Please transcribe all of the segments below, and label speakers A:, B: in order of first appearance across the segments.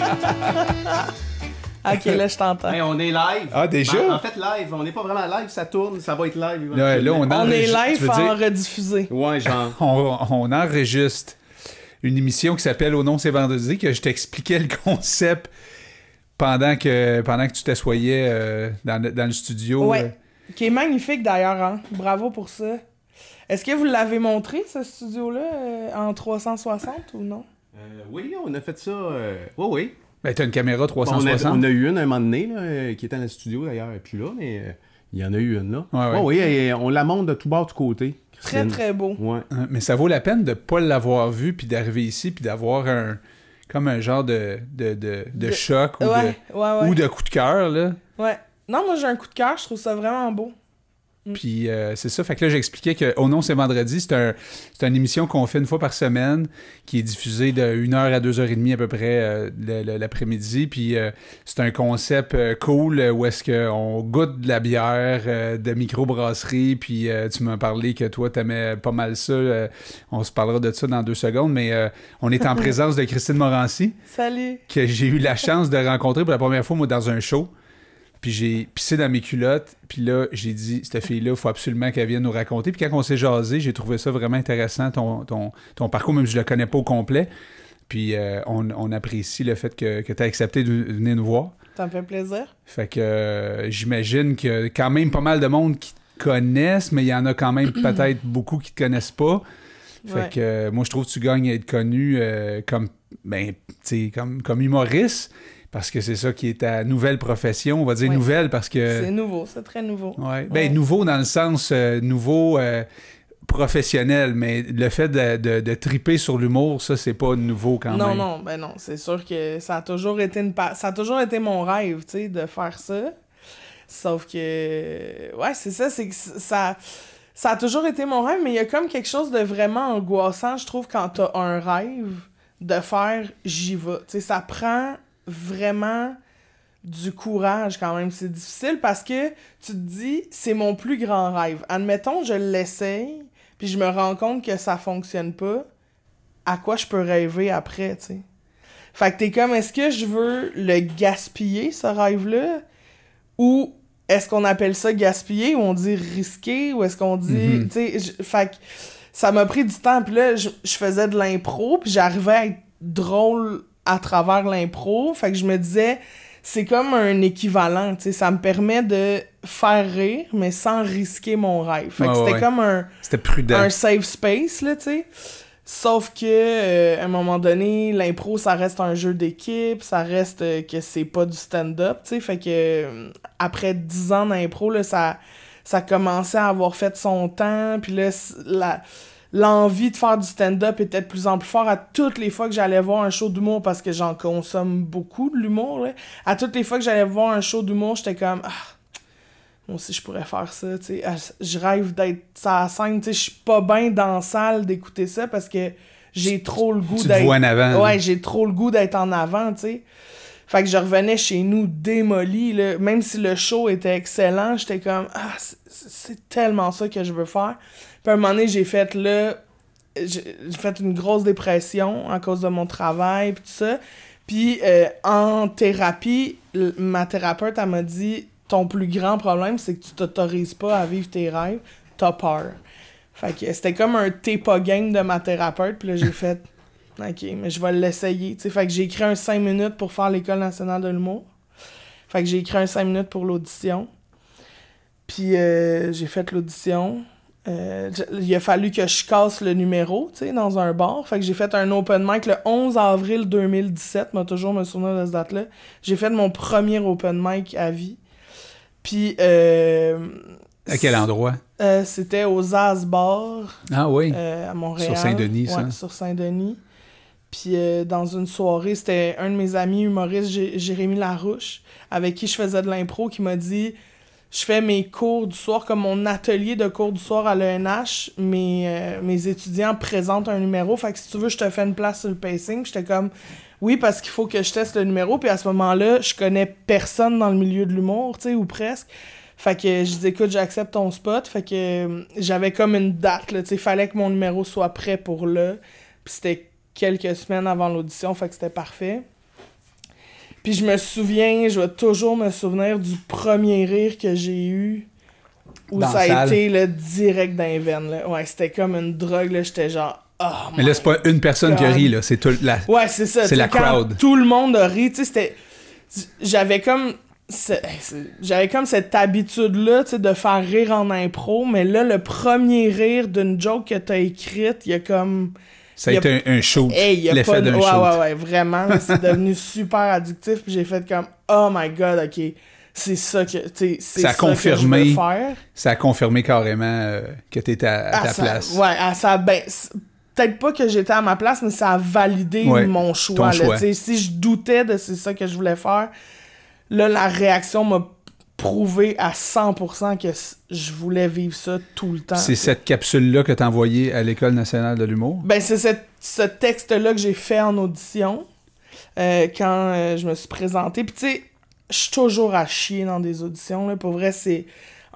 A: ok, là, je t'entends.
B: Hey, on est live.
C: Ah, déjà?
B: Ben, en fait, live. On n'est pas vraiment live, ça tourne, ça va être live.
C: Là, là, on,
A: On est live
C: veux dire-
A: en rediffusé.
B: Ouais, genre.
C: on, on enregistre une émission qui s'appelle Au nom c'est vendredi, que je t'expliquais le concept pendant que, pendant que tu t'assoyais euh, dans, le, dans le studio.
A: Ouais.
C: euh.
A: Qui est magnifique d'ailleurs, hein. Bravo pour ça. Est-ce que vous l'avez montré, ce studio-là, euh, en 360 ou non?
B: Euh, oui, on a fait ça. euh, Oui, oui.
C: Ben, t'as une caméra
B: Bon, on, a,
C: 360.
B: on a eu une un moment donné, là, euh, qui était dans le studio d'ailleurs, et puis là, mais euh, il y en a eu une là.
C: Ouais, ouais.
B: oui, et on la monte de tout bord, de côté.
A: Très,
B: Christine.
A: très beau.
B: Ouais.
C: Hein, Mais ça vaut la peine de pas l'avoir vu, puis d'arriver ici, puis d'avoir un comme un genre de, de, de, de
A: De-
C: choc ou,
A: Ouais,
C: de,
A: ouais, ouais.
C: ou de coup de cœur. là.
A: Ouais. Non, moi, j'ai un coup de cœur. Je trouve ça vraiment beau. Mm.
C: Puis euh, c'est ça. Fait que là, j'expliquais que Oh non, c'est vendredi. C'est un, une émission qu'on fait une fois par semaine, qui est diffusée de 1h à 2h30 à peu près euh, l'après-midi. Puis euh, c'est un concept cool où est-ce qu'on goûte de la bière de microbrasserie. Puis tu m'as parlé que toi, t'aimais pas mal ça. on se parlera de ça dans deux secondes. Mais on est en présence de Christine Morancy
A: Salut.
C: que j'ai eu la chance de rencontrer pour la première fois, moi, dans un show. Puis j'ai pissé dans mes culottes. Puis là, j'ai dit, cette fille-là, il faut absolument qu'elle vienne nous raconter. Puis quand on s'est jasé, j'ai trouvé ça vraiment intéressant, ton, ton, ton parcours, même si je le connais pas au complet. Puis euh, on, on apprécie le fait que, que tu as accepté de venir nous voir.
A: Ça me fait plaisir.
C: Fait que euh, j'imagine que quand même pas mal de monde qui te connaissent, mais il y en a quand même peut-être beaucoup qui te connaissent pas. Fait
A: Ouais.
C: que euh, moi, je trouve que tu gagnes à être connu comme, ben, comme, comme humoriste, parce que c'est ça qui est ta nouvelle profession. On va dire
A: Ouais.
C: nouvelle parce que.
A: C'est nouveau, c'est très nouveau.
C: Ouais. Ben, nouveau dans le sens euh, nouveau euh, professionnel, mais le fait de, de, de triper sur l'humour, ça, c'est pas nouveau quand
A: non,
C: même.
A: non, ben non, c'est sûr que ça a toujours été une ça a toujours été mon rêve, tu sais, de faire ça. Sauf que ouais, c'est ça, c'est que ça ça a toujours été mon rêve, mais il y a comme quelque chose de vraiment angoissant, je trouve quand t'as un rêve de faire j'y vais. Tu sais, ça prend vraiment du courage quand même, c'est difficile parce que tu te dis c'est mon plus grand rêve. Admettons je l'essaye, puis je me rends compte que ça fonctionne pas à quoi je peux rêver après, tu sais? Fait que t'es comme, est-ce que je veux le gaspiller, ce rêve-là? Ou est-ce qu'on appelle ça gaspiller, ou on dit risquer, ou est-ce qu'on dit...
C: Mhm.
A: Tu sais, fait que ça m'a pris du temps, puis là, je, je faisais de l'impro, puis j'arrivais à être drôle à travers l'impro, fait que je me disais, c'est comme un équivalent, tu sais, ça me permet de faire rire, mais sans risquer mon rêve. Fait que c'était
C: ouais.
A: comme un
C: C'était prudent.
A: un safe space, là, tu sais. Sauf que, euh, à un moment donné, l'impro, ça reste un jeu d'équipe, ça reste euh, que c'est pas du stand-up, tu sais. Fait que, euh, après 10 ans d'impro, là, ça, ça commençait à avoir fait son temps, puis là, la l'envie de faire du stand-up était de plus en plus fort à toutes les fois que j'allais voir un show d'humour parce que j'en consomme beaucoup de l'humour à toutes les fois que j'allais voir un show d'humour j'étais comme ah, moi aussi je pourrais faire ça tu sais. Je rêve d'être la scène tu sais. Je suis pas bien dans la salle d'écouter ça parce que j'ai trop le goût d'être
C: en avant.
A: ouais j'ai trop le goût d'être en avant tu sais. Fait que je revenais chez nous démoli là. même si le show était excellent j'étais comme ah c'est- c'est tellement ça que je veux faire puis à un moment donné j'ai fait là j'ai fait une grosse dépression à cause de mon travail puis tout ça. Puis euh, en thérapie ma thérapeute elle m'a dit ton plus grand problème c'est que tu t'autorises pas à vivre tes rêves t'as peur. Fait que c'était comme un t'es pas game de ma thérapeute puis là j'ai fait ok mais je vais l'essayer fait que j'ai écrit un 5 minutes pour faire l'école nationale de l'humour. Fait que j'ai écrit un 5 minutes pour l'audition. Puis euh, j'ai fait l'audition euh, il a fallu que je casse le numéro, tu sais, dans un bar. Fait que j'ai fait un open mic le 11 avril 2017, m'a toujours me souvenir de cette date-là. J'ai fait mon premier open mic à vie. Puis, euh,
C: À quel endroit?
A: euh, c'était au Zaz Bar
C: Ah oui.
A: à Montréal.
C: Sur Saint-Denis, ça.
A: Sur Saint-Denis. Puis euh, dans une soirée, c'était un de mes amis humoristes, Jé- Jérémy Larouche, avec qui je faisais de l'impro, qui m'a dit je fais mes cours du soir, comme mon atelier de cours du soir à l'ENH, mes, euh, mes étudiants présentent un numéro, fait que si tu veux, je te fais une place sur le pacing. J'étais comme oui, parce qu'il faut que je teste le numéro, puis à ce moment-là, je connais personne dans le milieu de l'humour, tu sais, ou presque. Fait que je dis écoute, j'accepte ton spot. Fait que euh, j'avais comme une date, là, tu sais, fallait que mon numéro soit prêt pour là. Puis c'était quelques semaines avant l'audition, fait que c'était parfait. Puis je me souviens, je vais toujours me souvenir du premier rire que j'ai eu. Où
C: Dans
A: ça a été le direct. Là. Ouais, c'était comme une drogue. là. J'étais genre. Oh
C: Mais là, c'est pas une personne qui rit, là. C'est tout la...
A: Ouais, c'est ça.
C: C'est la crowd.
A: Tout le monde a ri. Tu sais, c'était. J'avais comme. J'avais comme cette habitude-là, tu sais, de faire rire en impro, mais là, le premier rire d'une joke que t'as écrite, il y a comme.
C: Ça a
A: a-
C: été un, un shoot.
A: Hey,
C: L'effet d'un
A: Ouais,
C: shoot.
A: ouais, ouais, vraiment, c'est devenu super addictif, puis j'ai fait comme, oh my god, ok, c'est ça que. tu C'est
C: Ça a
A: ça que je
C: confirmé
A: veux faire.
C: Ça a confirmé carrément euh, que t'étais à, à
A: Ah,
C: ta
A: ça-
C: place.
A: Ouais, ah, ça, ben, peut-être pas que j'étais à ma place, mais ça a validé
C: Ouais,
A: mon choix. là,
C: choix.
A: tu. Si je doutais de c'est ça que je voulais faire, là, la réaction m'a prouvé à 100% que je voulais vivre ça tout le temps.
C: C'est cette capsule-là que t'as envoyée à l'École nationale de l'humour?
A: Ben, c'est cette- ce texte-là que j'ai fait en audition euh, quand euh, je me suis présentée. Puis, tu sais, je suis toujours à chier dans des auditions. Là. Pour vrai, c'est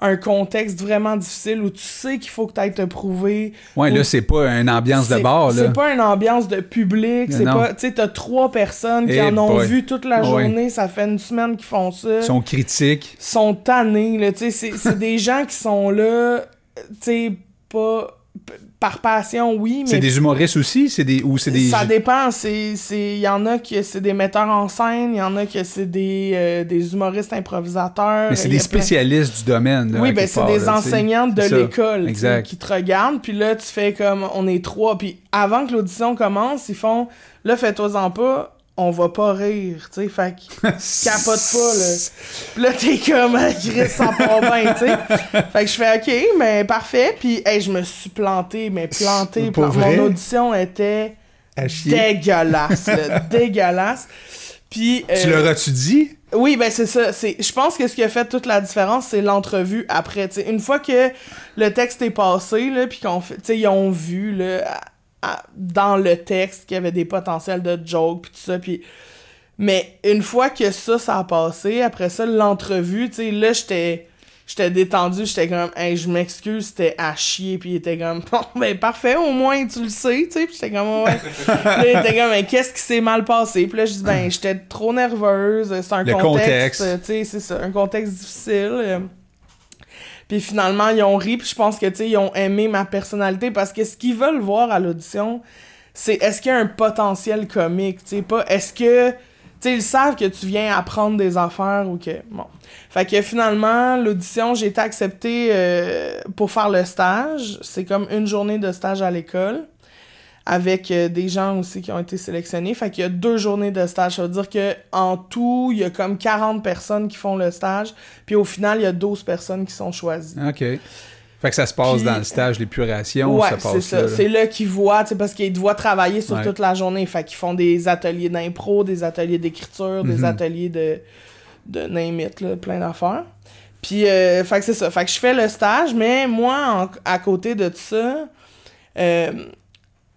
A: un contexte vraiment difficile où tu sais qu'il faut que tu ailles te prouver.
C: Ouais,
A: Ou-
C: là, c'est pas une ambiance de bar, là.
A: C'est pas une ambiance de public. C'est pas. Tu sais, t'as trois personnes qui
C: Eh
A: en ont
C: boy.
A: vu toute la
C: Ouais.
A: journée. Ça fait une semaine qu'ils font ça.
C: Ils sont critiques.
A: sont tannés, là, tu sais, c'est- des gens qui sont là, tu sais, pas par passion, oui, mais
C: C'est des humoristes aussi? C'est des... Ou c'est des...
A: ça dépend, c'est c'est- il y en a que c'est des metteurs en scène, il y en a que c'est des, euh, des humoristes improvisateurs.
C: Mais c'est des
A: plein-
C: spécialistes du domaine. là,
A: Oui, ben c'est des enseignantes de l'école qui te regardent, puis là, tu fais comme, on est trois, puis avant que l'audition commence, ils font, là, fais-toi-en pas, on va pas rire, tu sais, fait que capote pas, là. Puis là, t'es comme, ah, Chris, ça part bien, tu sais. Fait que je fais, OK, mais parfait. Puis, hey, je me suis planté, mais planté.
C: Pour
A: Mon audition était dégueulasse, là, dégueulasse. Puis,
C: Tu
A: euh,
C: leur as-tu dit?
A: oui, ben c'est ça. C'est, je pense que ce qui a fait toute la différence, c'est l'entrevue après. tu sais. une fois que le texte est passé, là, puis qu'on fait, tu sais, ils ont vu là, à- dans le texte qu'il y avait des potentiels de jokes, puis tout ça, puis mais une fois que ça, ça a passé, après ça, l'entrevue, tu sais, là, j'étais j'étais détendu, j'étais comme, hey, je m'excuse, c'était à chier, puis il était comme, bon, ben parfait, au moins tu le sais, tu sais, puis j'étais comme, ouais. Là, il était comme, mais qu'est-ce qui s'est mal passé? Puis là, je dis, ben, j'étais trop nerveuse, c'est un
C: Le
A: contexte,
C: contexte.
A: tu sais, c'est ça, un contexte difficile. Puis finalement, ils ont ri, puis je pense que, tu sais, ils ont aimé ma personnalité, parce que ce qu'ils veulent voir à l'audition, c'est est-ce qu'il y a un potentiel comique, tu sais, pas est-ce que tu sais ils savent que tu viens apprendre des affaires ou que bon. Fait que finalement, l'audition, j'ai été acceptée euh, pour faire le stage, c'est comme une journée de stage à l'école avec euh, des gens aussi qui ont été sélectionnés. Fait qu'il y a deux journées de stage. Ça veut dire que en tout, il y a comme 40 personnes qui font le stage, puis au final, il y a 12 personnes qui sont choisies.
C: OK. Fait que ça se passe
A: Puis-
C: dans le stage d'épuration,
A: Ouais,
C: ça
A: c'est
C: passe
A: ça.
C: là, là.
A: C'est là qu'ils voient, parce qu'ils doivent travailler sur
C: Ouais.
A: toute la journée. Fait qu'ils font des ateliers d'impro, des ateliers d'écriture, des
C: Mhm.
A: ateliers de, de name it, là, plein d'affaires. Puis, euh, fait que c'est ça. Fait que je fais le stage, mais moi, en- à côté de ça, euh,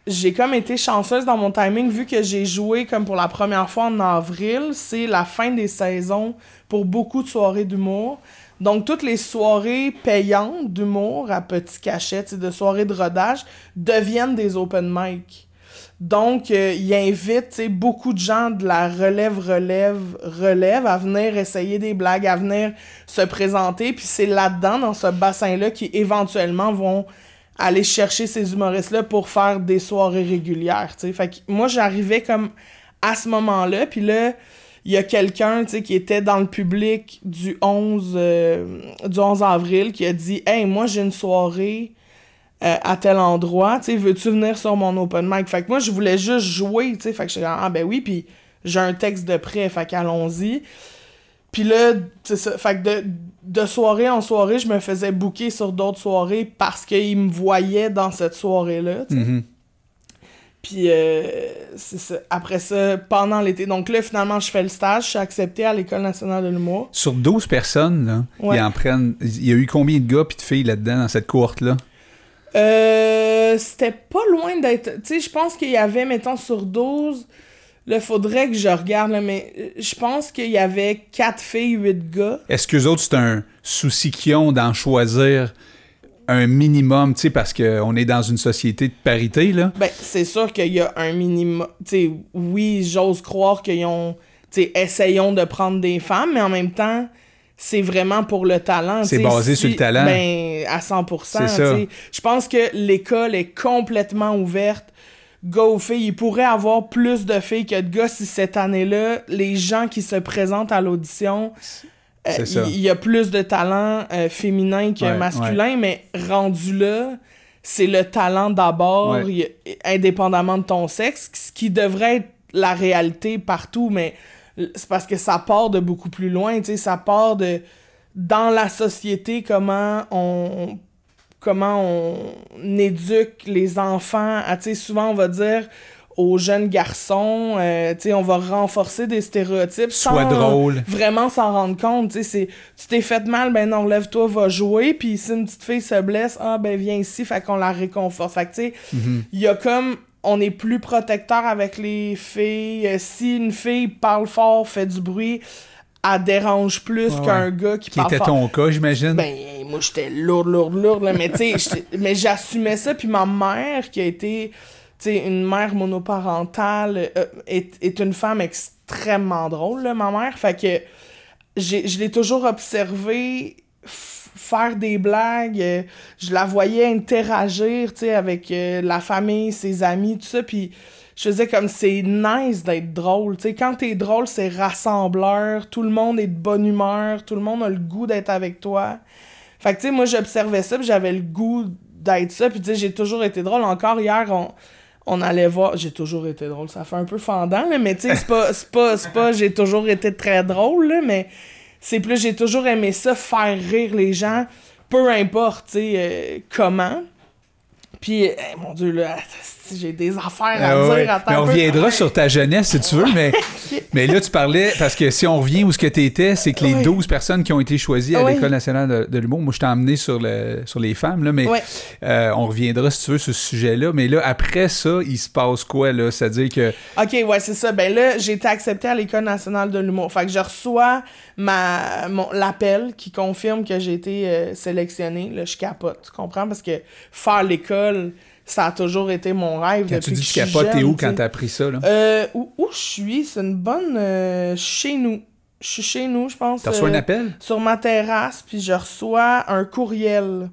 A: j'ai comme été chanceuse dans mon timing, vu que j'ai joué comme pour la première fois en avril. C'est la fin des saisons pour beaucoup de soirées d'humour. Donc, toutes les soirées payantes d'humour à petit cachet, de soirées de rodage, deviennent des open mic. Donc, euh, il invite beaucoup de gens de la relève, relève, relève à venir essayer des blagues, à venir se présenter. Puis c'est là-dedans, dans ce bassin-là, qui éventuellement vont aller chercher ces humoristes-là pour faire des soirées régulières. tu sais. Fait que moi, j'arrivais comme à ce moment-là. Puis là, il y a quelqu'un tu sais, qui était dans le public du 11, euh, du 11 avril qui a dit Hey, moi, j'ai une soirée euh, à tel endroit, tu sais, veux-tu venir sur mon open mic? Fait que moi, je voulais juste jouer, tu sais, fait que j'étais comme, ah ben oui, puis j'ai un texte de prêt, fait qu'allons-y. Puis là, c'est ça, fait que de, de soirée en soirée, je me faisais booker sur d'autres soirées parce qu'ils me voyaient dans cette soirée-là.
C: Mhm.
A: Puis euh, c'est ça. Après ça, pendant l'été. Donc là, finalement, je fais le stage, je suis accepté à l'École nationale de l'humour.
C: Sur 12 personnes, là,
A: Ouais.
C: ils en prennent... Il y a eu combien de gars puis de filles là-dedans, dans cette cohorte-là?
A: Euh, c'était pas loin d'être. Tu sais, je pense qu'il y avait, mettons, sur 12. Là, faudrait que je regarde, là, mais euh, je pense qu'il y avait 4 filles, 8 gars.
C: Est-ce qu'eux autres, c'est un souci qu'ils ont d'en choisir un minimum, tu sais, parce qu'on est dans une société de parité, là?
A: Ben, c'est sûr qu'il y a un minimum. Tu sais, oui, j'ose croire qu'ils ont tu sais, essayons de prendre des femmes, mais en même temps, c'est vraiment pour le talent.
C: C'est basé sur le talent.
A: Ben, à 100%.
C: C'est ça.
A: tu sais. Je pense que l'école est complètement ouverte. Gars aux filles, il pourrait avoir plus de filles que de gars si cette année-là, les gens qui se présentent à l'audition, euh, il y a plus de talent euh, féminin que
C: Ouais,
A: masculin, mais rendu là, c'est le talent d'abord,
C: Ouais.
A: indépendamment de ton sexe, ce qui devrait être la réalité partout, mais c'est parce que ça part de beaucoup plus loin, tu sais, ça part de dans la société comment on comment on éduque les enfants à, souvent on va dire aux jeunes garçons, euh, on va renforcer des stéréotypes
C: Sois
A: sans
C: drôle.
A: vraiment s'en rendre compte, c'est tu t'es fait mal, ben non, lève-toi, va jouer, puis si une petite fille se blesse, ah ben viens ici, fait qu'on la réconforte. Fait que tu sais,
C: Mhm.
A: il y a comme on est plus protecteur avec les filles. Euh, Si une fille parle fort, fait du bruit, elle dérange plus
C: Ouais,
A: qu'un
C: ouais.
A: gars qui,
C: Qui
A: parle
C: était
A: fort.
C: ton cas, j'imagine.
A: Ben, moi, j'étais lourde, lourde, lourde, là, mais tu sais, mais j'assumais ça, puis ma mère, qui a été, tu sais, une mère monoparentale, euh, est, est une femme extrêmement drôle, là, ma mère, fait que je l'ai toujours observée faire des blagues, euh, je la voyais interagir, tu sais, avec euh, la famille, ses amis, tout ça, puis je faisais comme c'est nice d'être drôle, tu sais, quand t'es drôle, c'est rassembleur, tout le monde est de bonne humeur, tout le monde a le goût d'être avec toi. Fait que, tu sais, moi, j'observais ça, puis j'avais le goût d'être ça, puis tu sais, j'ai toujours été drôle. Encore hier, on, on allait voir... J'ai toujours été drôle, ça fait un peu fendant, là, mais tu sais, c'est pas, c'est pas, c'est pas j'ai toujours été très drôle, là, mais c'est plus, j'ai toujours aimé ça, faire rire les gens, peu importe, tu sais, euh, comment. Puis, eh, mon Dieu, là, j'ai des affaires à
C: Ah ouais.
A: dire. attends
C: Mais on reviendra sur ta jeunesse si tu veux, mais, mais là, tu parlais, parce que si on revient où ce que tu étais, c'est que les
A: Ouais.
C: 12 personnes qui ont été choisies à l'École nationale de, de l'humour, moi, je t'ai emmené sur, le, sur les femmes, là, mais euh, on reviendra si tu veux sur ce sujet-là. Mais là, après ça, il se passe quoi, là? C'est-à-dire que.
A: Ok, ouais, c'est ça. Ben là, j'ai été acceptée à l'École nationale de l'humour. Fait que je reçois ma, mon, l'appel qui confirme que j'ai été euh, sélectionnée. Là, je capote, tu comprends? Parce que faire l'école, ça a toujours été mon rêve.
C: Quand tu dis
A: que je suis
C: capotes, t'es où quand t'as appris ça, là?
A: Euh, où, où je suis, c'est une bonne... euh, chez nous. Je suis chez nous, je pense.
C: T'as reçu un
A: euh,
C: appel?
A: Sur ma terrasse, puis je reçois un courriel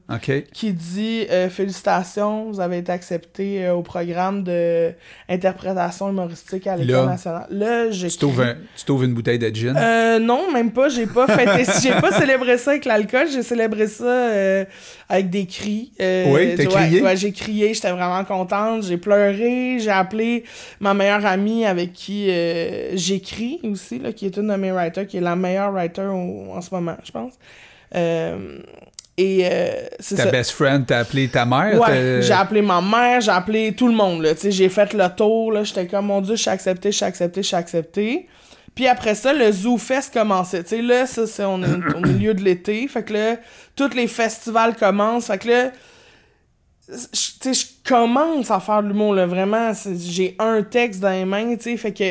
A: qui dit euh, Félicitations, vous avez été accepté euh, au programme de interprétation humoristique à l'École nationale. Là, j'ai.
C: Tu t'ouvres, un- tu t'ouvres une bouteille de gin?
A: Non, même pas. J'ai pas fêté. j'ai pas célébré ça avec l'alcool. J'ai célébré ça avec des cris.
C: Oui, t'as crié?
A: Ouais, j'ai crié. J'étais vraiment contente. J'ai pleuré. J'ai appelé ma meilleure amie avec qui j'écris aussi, là, qui est une de mes writers, qui est la meilleure writer au- en ce moment, je pense. Euh, et euh, c'est
C: ta
A: ça.
C: best friend, t'as appelé ta mère?
A: Ouais, j'ai appelé ma mère, j'ai appelé tout le monde, j'ai fait le tour, là. J'étais comme, mon Dieu, je suis accepté, je suis accepté, je suis accepté. Puis après ça, le Zoo Fest commençait. Tu sais, là, ça, c'est, on est au milieu de l'été. Fait que là, tous les festivals commencent. Fait que là, je- tu sais, je commence à faire de l'humour, là. Vraiment, j'ai un texte dans les mains, tu sais. Fait que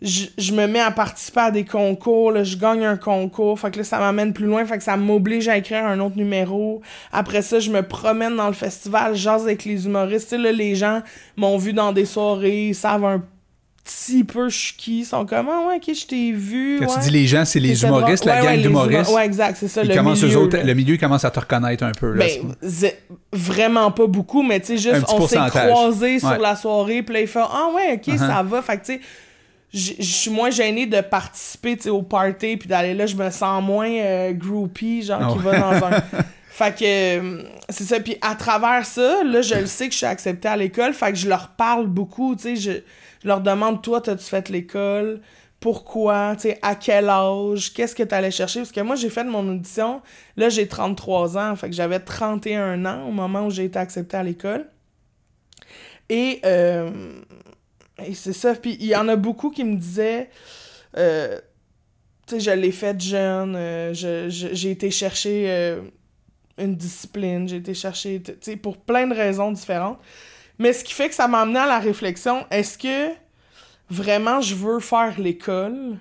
A: je, je me mets à participer à des concours, là, je gagne un concours, fait que là, ça m'amène plus loin, fait que ça m'oblige à écrire un autre numéro. Après ça, je me promène dans le festival, jase avec les humoristes. Là, les gens m'ont vu dans des soirées, ils savent un petit peu je suis qui, ils sont comme « Ah ouais, ok, je t'ai vu.
C: Quand
A: ouais.
C: tu dis les gens, c'est les humoristes, la
A: Ouais,
C: gang
A: ouais,
C: d'humoristes.
A: humo- Ouais, exact, c'est ça,
C: Ils
A: le
C: eux
A: milieu,
C: autres, le milieu commence à te reconnaître un peu. Là,
A: Ben, vraiment pas beaucoup, mais tu sais, juste, on s'est croisés sur la soirée, puis là, il fait Ah ouais, ok,
C: Uh-huh.
A: ça va. Fait que tu sais, je suis moins gêné de participer tu sais, au party, puis d'aller là, je me sens moins euh, groupie, genre,
C: Ah
A: qui
C: ouais.
A: va dans un. Fait que euh, c'est ça. Puis à travers ça, là, je le sais que je suis acceptée à l'école. Fait que je leur parle beaucoup. Tu sais, je, je leur demande Toi, t'as-tu fait l'école? Pourquoi? Tu sais, à quel âge? Qu'est-ce que t'allais chercher? Parce que moi, j'ai fait mon audition. Là, j'ai 33 ans. Fait que j'avais 31 ans au moment où j'ai été acceptée à l'école. Et, euh, et c'est ça. Puis il y en a beaucoup qui me disaient. euh, tu sais, je l'ai fait jeune, euh, je- je- j'ai été chercher euh, une discipline, j'ai été chercher, tu sais, pour plein de raisons différentes. Mais ce qui fait que ça m'a amené à la réflexion, est-ce que vraiment je veux faire l'école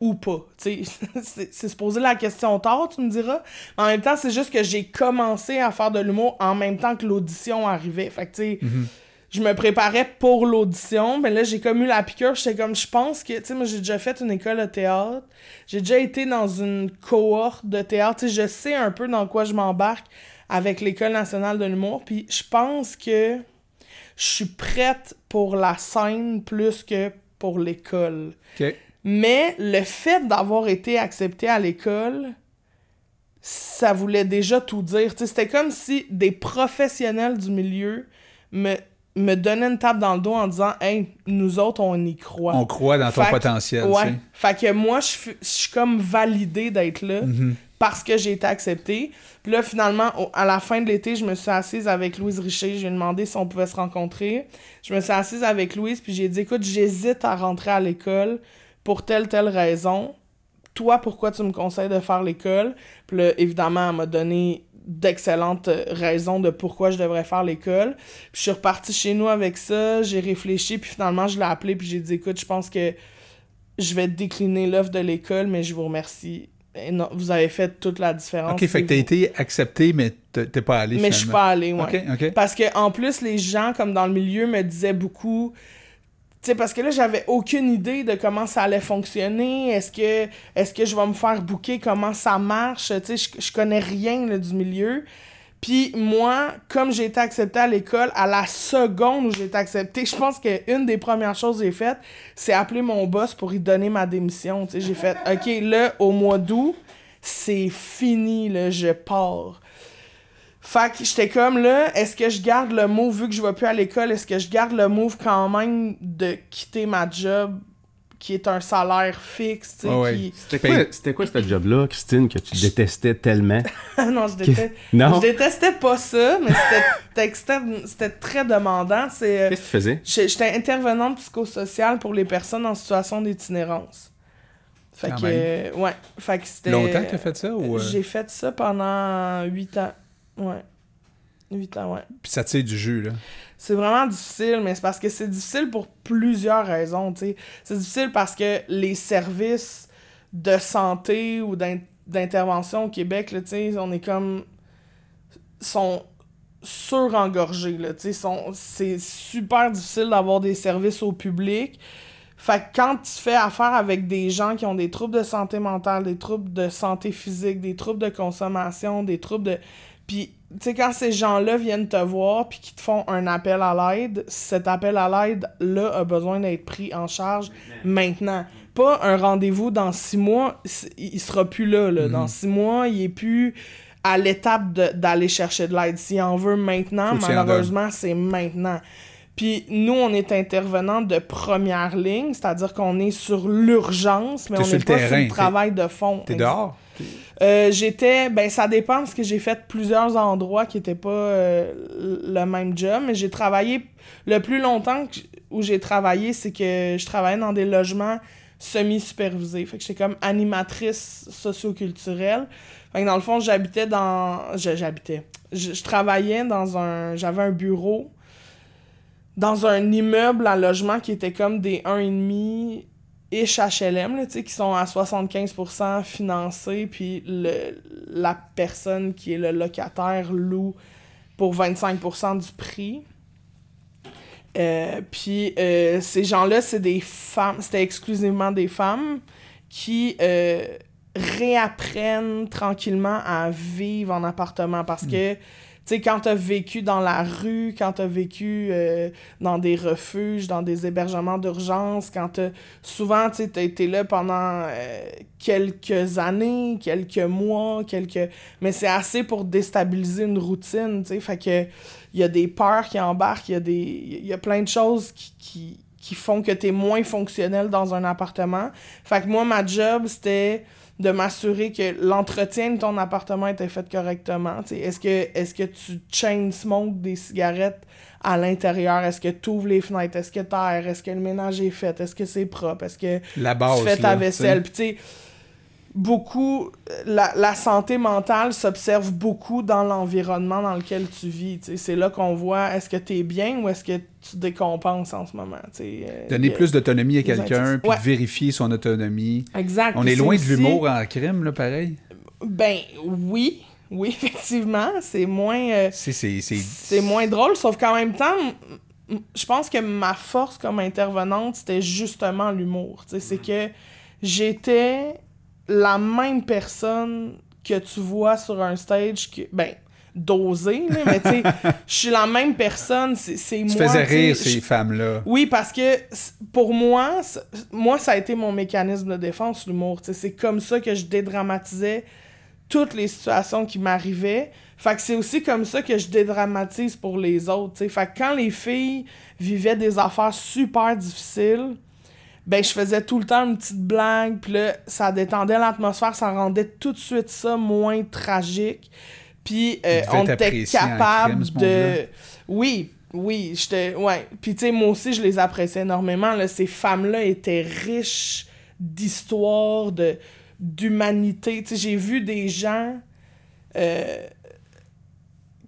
A: ou pas? Tu sais, c'est se poser la question tard, tu me diras. Mais en même temps, c'est juste que j'ai commencé à faire de l'humour en même temps que l'audition arrivait. Fait que, tu sais,
C: Mhm.
A: Je me préparais pour l'audition, mais là, j'ai comme eu la piqûre. J'étais comme, je pense que, tu sais, moi, j'ai déjà fait une école de théâtre. J'ai déjà été dans une cohorte de théâtre. Tu sais, je sais un peu dans quoi je m'embarque avec l'École nationale de l'humour. Puis je pense que je suis prête pour la scène plus que pour l'école. Mais le fait d'avoir été accepté à l'école, ça voulait déjà tout dire. Tu sais, C'était comme si des professionnels du milieu me, me donnaient une tape dans le dos en disant Hey, nous autres, on y croit.
C: On croit dans ton
A: Fait que-
C: potentiel. tu
A: Ouais. Fait que moi, je suis- comme validée d'être là
C: Mhm.
A: parce que j'ai été acceptée. Puis là, finalement, au- à la fin de l'été, je me suis assise avec Louise Richer. Je lui ai demandé si on pouvait se rencontrer. Je me suis assise avec Louise, puis j'ai dit Écoute, j'hésite à rentrer à l'école pour telle, telle raison. Toi, pourquoi tu me conseilles de faire l'école? Puis là, évidemment, elle m'a donné d'excellentes raisons de pourquoi je devrais faire l'école. Puis je suis repartie chez nous avec ça, j'ai réfléchi, puis finalement, je l'ai appelé, puis j'ai dit Écoute, je pense que je vais décliner l'offre de l'école, mais je vous remercie. Et non, vous avez fait toute la différence.
C: OK, fait que t'as été accepté, mais t'es pas allé
A: Mais je suis pas allée, ouais.
C: OK, OK.
A: Parce que en plus, les gens, comme dans le milieu, me disaient beaucoup. Sais, parce que là, j'avais aucune idée de comment ça allait fonctionner. Est-ce que, je vais me faire bouquer? Comment ça marche? Tu sais, je, connais rien du milieu. Puis moi, comme j'ai été acceptée à l'école, à la seconde où j'ai été acceptée, je pense qu'une des premières choses que j'ai faites, c'est appeler mon boss pour lui donner ma démission. Tu sais, j'ai fait, OK, là, au mois d'août, c'est fini, je pars. Fait que j'étais comme là, est-ce que je garde le move vu que je vais plus à l'école, est-ce que je garde le move quand même de quitter ma job qui est un salaire fixe, tu sais,
C: Ouais, ouais.
A: qui...
B: C'était quoi, c'était quoi ce job-là, Christine, que tu détestais tellement?
A: non, je déteste...
B: Non?
A: Je détestais pas ça, mais c'était très demandant. C'est... euh,
B: Qu'est-ce que tu faisais?
A: J'étais intervenante psychosociale pour les personnes en situation d'itinérance. Fait que... ouais. Fait que c'était...
C: Longtemps que t'as fait ça ou. euh,
A: J'ai fait ça pendant 8 ans. Ouais. 8 ans, ouais.
C: Puis ça tire du jus, là.
A: C'est vraiment difficile, mais c'est parce que c'est difficile pour plusieurs raisons, tu sais. C'est difficile parce que les services de santé ou d'in- d'intervention au Québec, là, tu sais, on est comme... sont surengorgés, là, tu sais. C'est super difficile d'avoir des services au public. Fait que quand tu fais affaire avec des gens qui ont des troubles de santé mentale, des troubles de santé physique, des troubles de consommation, des troubles de... Puis, tu sais, quand ces gens-là viennent te voir puis qu'ils te font un appel à l'aide, cet appel à l'aide-là a besoin d'être pris en charge maintenant. Pas un rendez-vous dans six mois, il sera plus là, là. Dans six mois, il est plus à l'étape de- d'aller chercher de l'aide. S'il en veut maintenant,
C: Faut
A: malheureusement, c'est maintenant. Puis nous, on est intervenant de première ligne, c'est-à-dire qu'on est sur l'urgence, mais on n'est
C: le
A: pas
C: terrain,
A: sur le travail de fond.
C: T'es
A: Exact.
C: dehors?
A: Euh, j'étais, ben ça dépend parce que j'ai fait plusieurs endroits qui étaient pas euh, le même job, mais j'ai travaillé le plus longtemps où j'ai travaillé, c'est que je travaillais dans des logements semi-supervisés. Fait que j'étais comme animatrice socioculturelle. Fait que dans le fond, j'habitais dans, j'habitais, je, travaillais dans un, j'avais un bureau dans un immeuble à logement qui était comme des 1,5 ish HLM, là, qui sont à 75% financés, puis le, la personne qui est le locataire loue pour 25% du prix. Euh, puis euh, ces gens-là, c'est des femmes, c'était exclusivement des femmes qui euh, réapprennent tranquillement à vivre en appartement parce que tu sais, quand t'as vécu dans la rue, quand t'as vécu euh, dans des refuges, dans des hébergements d'urgence, quand t'as... Souvent, tu sais, été là pendant euh, quelques années, quelques mois, quelques... Mais c'est assez pour déstabiliser une routine, tu sais. Fait que il y a des peurs qui embarquent, il y a des... Il y a plein de choses qui... qui qui font que t'es moins fonctionnel dans un appartement. Fait que moi, ma job, c'était de m'assurer que l'entretien de ton appartement était fait correctement. Tu Est-ce que, est que tu chain smoke des cigarettes à l'intérieur? Est-ce que tu ouvres les fenêtres? Est-ce que t'aères? Est-ce que le ménage est fait? Est-ce que c'est propre? Est-ce que
C: La base.
A: tu fais ta
C: là,
A: vaisselle?
C: tu
A: Puis tu sais, beaucoup, la, la santé mentale s'observe beaucoup dans l'environnement dans lequel tu vis. C'est là qu'on voit est-ce que tu es bien ou est-ce que tu décompenses en ce moment. Euh.
C: Donner plus d'autonomie à quelqu'un, puis
A: Ouais.
C: de vérifier son autonomie.
A: Exact.
C: On est loin de l'humour en crime, là, pareil.
A: Ben oui, oui, effectivement. C'est moins. euh,
C: C'est,
A: moins drôle, sauf qu'en même temps, je pense que ma force comme intervenante, c'était justement l'humour. C'est que j'étais la même personne que tu vois sur un stage que. Ben, dosé, là, mais tu sais, je suis la même personne, c'est c'est moi.
C: Tu faisais rire ces femmes-là.
A: oui, parce que pour moi, moi, ça a été mon mécanisme de défense, l'humour. tu sais. C'est comme ça que je dédramatisais toutes les situations qui m'arrivaient. Fait que c'est aussi comme ça que je dédramatise pour les autres. tu sais. Fait que quand les filles vivaient des affaires super difficiles, ben je faisais tout le temps une petite blague, puis là, ça détendait l'atmosphère, ça rendait tout de suite ça moins tragique. Puis euh, on était capable
C: crime,
A: de... Oui, oui, j'étais... Ouais. Puis tu sais, moi aussi, je les appréciais énormément. Là. Ces femmes-là étaient riches d'histoire, de d'humanité. Tu sais, j'ai vu des gens... euh,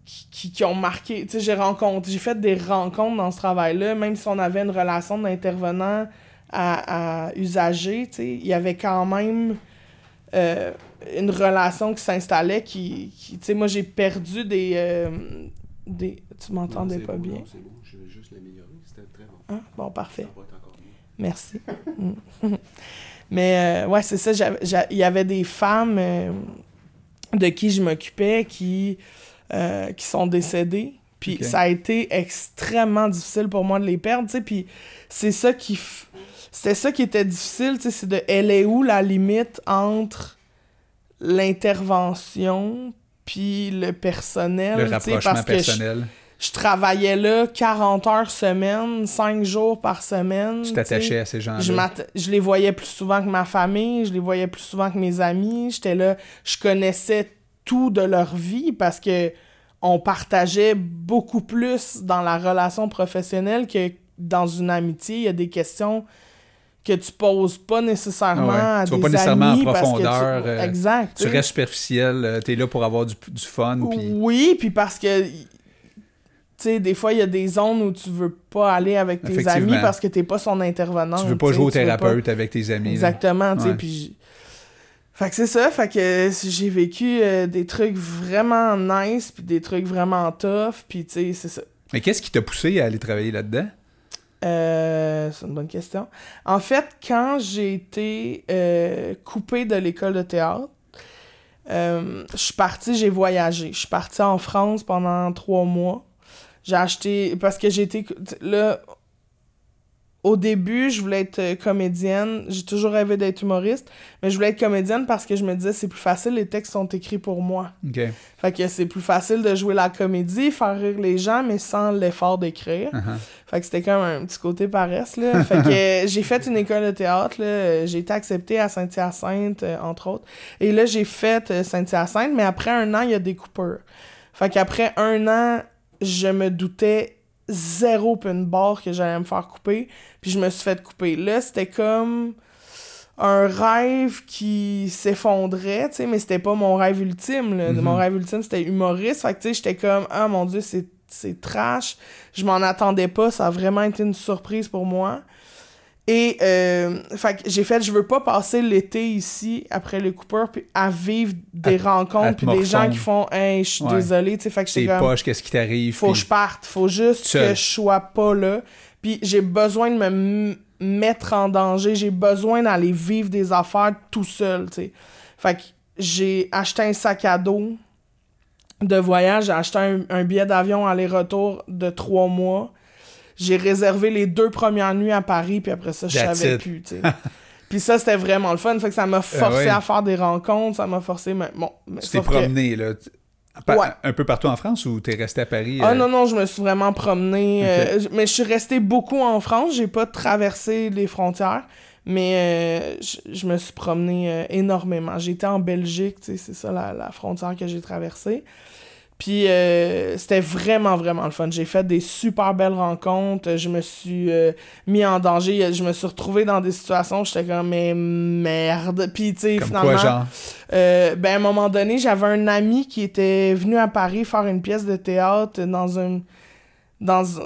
A: qui, qui- qui ont marqué. Tu sais, j'ai rencontré, j'ai fait des rencontres dans ce travail-là, même si on avait une relation d'intervenant à, à usager, tu sais, il y avait quand même euh, une relation qui s'installait qui, qui- tu sais, moi j'ai perdu des, euh, des... Tu m'entendais pas bien?
B: c'est bon, je vais juste l'améliorer. C'était très bon.
A: Hein? Bon, parfait.
B: va être encore mieux.
A: Merci. Mm. Mais euh, ouais, c'est ça. Il y avait des femmes euh, de qui je m'occupais qui, qui sont décédées. Puis ça a été extrêmement difficile pour moi de les perdre, tu sais. Puis c'est ça qui... f- C'était ça qui était difficile, tu sais. C'est de... Elle est où la limite entre l'intervention puis le personnel,
C: Le rapprochement
A: parce que je-
C: personnel.
A: je travaillais là 40 heures semaine, 5 jours par semaine.
C: Tu t'attachais à ces gens-là.
A: Je, je les voyais plus souvent que ma famille, je les voyais plus souvent que mes amis. J'étais là, je connaissais tout de leur vie parce que on partageait beaucoup plus dans la relation professionnelle que dans une amitié. Il y a des questions que tu poses pas nécessairement
C: Ah ouais.
A: à
C: Tu vas
A: des
C: pas nécessairement en
A: amis parce que tu-
C: profondeur, euh,
A: exact.
C: Tu restes superficiel, euh, t'es là pour avoir du, du fun.
A: Oui, puis parce que, tu sais, des fois, il y a des zones où tu veux pas aller avec tes amis parce que t'es pas son intervenant.
C: Tu veux pas
A: tu
C: jouer au
A: tu pas-
C: thérapeute avec tes amis.
A: Exactement, tu sais, puis... Fait que c'est ça, fait que j'ai vécu euh, des trucs vraiment nice, puis des trucs vraiment tough, puis tu sais, c'est ça.
C: Mais qu'est-ce qui t'a poussé à aller travailler là-dedans?
A: Euh, c'est une bonne question. En fait, quand j'ai été euh, coupée de l'école de théâtre, euh, je suis partie, j'ai voyagé. Je suis partie en France pendant trois mois. J'ai acheté. Parce que j'ai été. Là, au début, je voulais être euh, comédienne. J'ai toujours rêvé d'être humoriste. Mais je voulais être comédienne parce que je me disais, c'est plus facile, les textes sont écrits pour moi.
C: OK.
A: Fait que c'est plus facile de jouer la comédie, faire rire les gens, mais sans l'effort d'écrire.
C: Uh-huh.
A: Fait que c'était comme un petit côté paresse, là. Fait que j'ai fait une école de théâtre, là. J'ai été acceptée à Saint-Hyacinthe, euh, entre autres. Et là, j'ai fait euh, Saint-Hyacinthe, mais après un an, il y a des coupeurs. Fait qu'après un an, je me doutais zéro pin barre que j'allais me faire couper. Puis je me suis fait couper. Là, c'était comme un rêve qui s'effondrait, tu sais, mais c'était pas mon rêve ultime, là.
C: Mhm.
A: Mon rêve ultime, c'était humoriste. Fait que, tu sais, j'étais comme, ah mon dieu, c'est c'est trash. Je m'en attendais pas. Ça a vraiment été une surprise pour moi. Et, euh, fait que j'ai fait, je veux pas passer l'été ici, après le Cooper, puis à vivre des
C: à
A: rencontres, puis des gens qui font, hey, je suis
C: Ouais.
A: désolé, tu sais, fait que
C: C'est poche, qu'est-ce qui t'arrive?
A: faut que
C: puis-
A: je parte, faut juste
C: Seul.
A: que je sois pas là. Puis j'ai besoin de me mettre en danger, j'ai besoin d'aller vivre des affaires tout seul, tu sais. Fait que j'ai acheté un sac à dos de voyage, j'ai acheté un, un billet d'avion aller-retour de trois mois. J'ai réservé les deux premières nuits à Paris, puis après ça, je
C: That's
A: savais
C: it.
A: plus, tu sais. Puis ça, c'était vraiment le fun. Fait que ça m'a forcé
C: ouais.
A: à faire des rencontres, ça m'a forcé... mais- Bon, mais
C: Tu t'es
A: que-
C: promené, là. tu- pa-
A: Ouais.
C: Un peu partout en France ou t'es resté à Paris?
A: Ah
C: euh,
A: non, non, je me suis vraiment promenée.
C: Ok.
A: euh, mais je suis restée beaucoup en France. J'ai pas traversé les frontières. Mais euh, je, je me suis promenée euh, énormément. J'étais en Belgique, c'est ça la, la frontière que j'ai traversée. Puis euh, c'était vraiment, vraiment le fun. J'ai fait des super belles rencontres. Je me suis euh, mis en danger. Je me suis retrouvée dans des situations où j'étais comme, mais merde. Puis, tu sais, finalement.
C: quoi, genre?
A: Euh, ben, à un moment donné, j'avais un ami qui était venu à Paris faire une pièce de théâtre dans un dans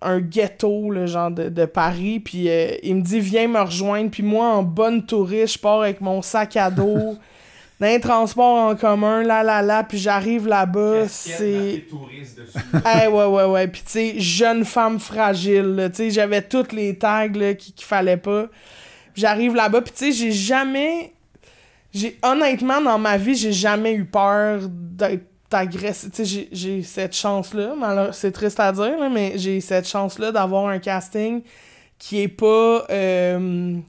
A: un- ghetto, le genre de, de Paris, puis euh, il me dit « Viens me rejoindre », puis moi, en bonne touriste, je pars avec mon sac à dos dans les transports en commun, là, là, là, puis j'arrive là-bas, c'est... hey, ouais, ouais, ouais. Puis, tu sais, jeune femme fragile, tu sais, j'avais toutes les tags là, qu'il fallait pas. J'arrive là-bas, puis, tu sais, j'ai jamais. J'ai Honnêtement, dans ma vie, j'ai jamais eu peur d'être agressif. Tu sais, j'ai cette chance-là. C'est triste à dire, là, mais j'ai cette chance-là d'avoir un casting qui est pas. Euh,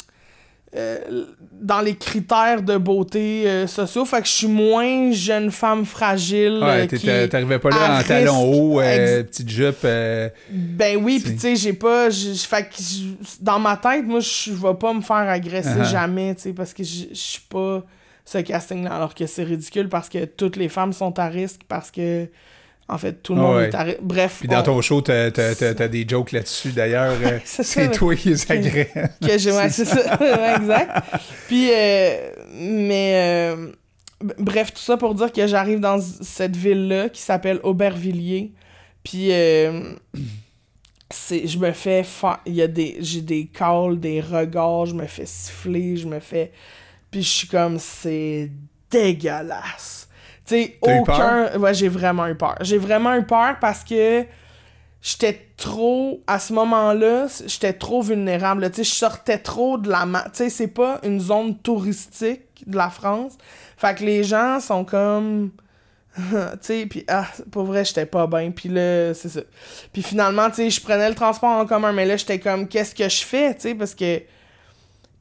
A: euh, dans les critères de beauté euh, sociaux. Fait que je suis moins jeune femme fragile.
C: Ouais, euh, t'arrivais pas là en talon haut, petite jupe.
A: ben oui, pis tu sais, j'ai pas. Fait que dans ma tête, moi, je vais pas me faire agresser uh-huh. jamais, tu sais, parce que je suis pas ce casting-là. Alors que c'est ridicule parce que toutes les femmes sont à risque, parce que en fait, tout le monde est arrêté. Bref.
C: Puis dans ton show, t'as as, des jokes là-dessus, d'ailleurs. Euh, c'est toi qui les agrèges.
A: Que ouais, c'est ça. exact. Puis, euh, mais. Euh, bref, tout ça pour dire que j'arrive dans cette ville-là qui s'appelle Aubervilliers. Puis. c'est je me fais il y a des j'ai des calls des regards je me fais siffler je me fais puis je suis comme c'est dégueulasse tu sais, aucun. Ouais, j'ai vraiment eu peur. J'ai vraiment eu peur parce que j'étais trop. À ce moment-là, j'étais trop vulnérable. Tu sais, je sortais trop de la. Tu sais, c'est pas une zone touristique de la France. Fait que les gens sont comme. tu sais, puis ah, pour vrai, j'étais pas bien. Puis là, c'est ça. Puis finalement, tu sais, je prenais le transport en commun, mais là, j'étais comme, qu'est-ce que je fais, tu sais, parce que.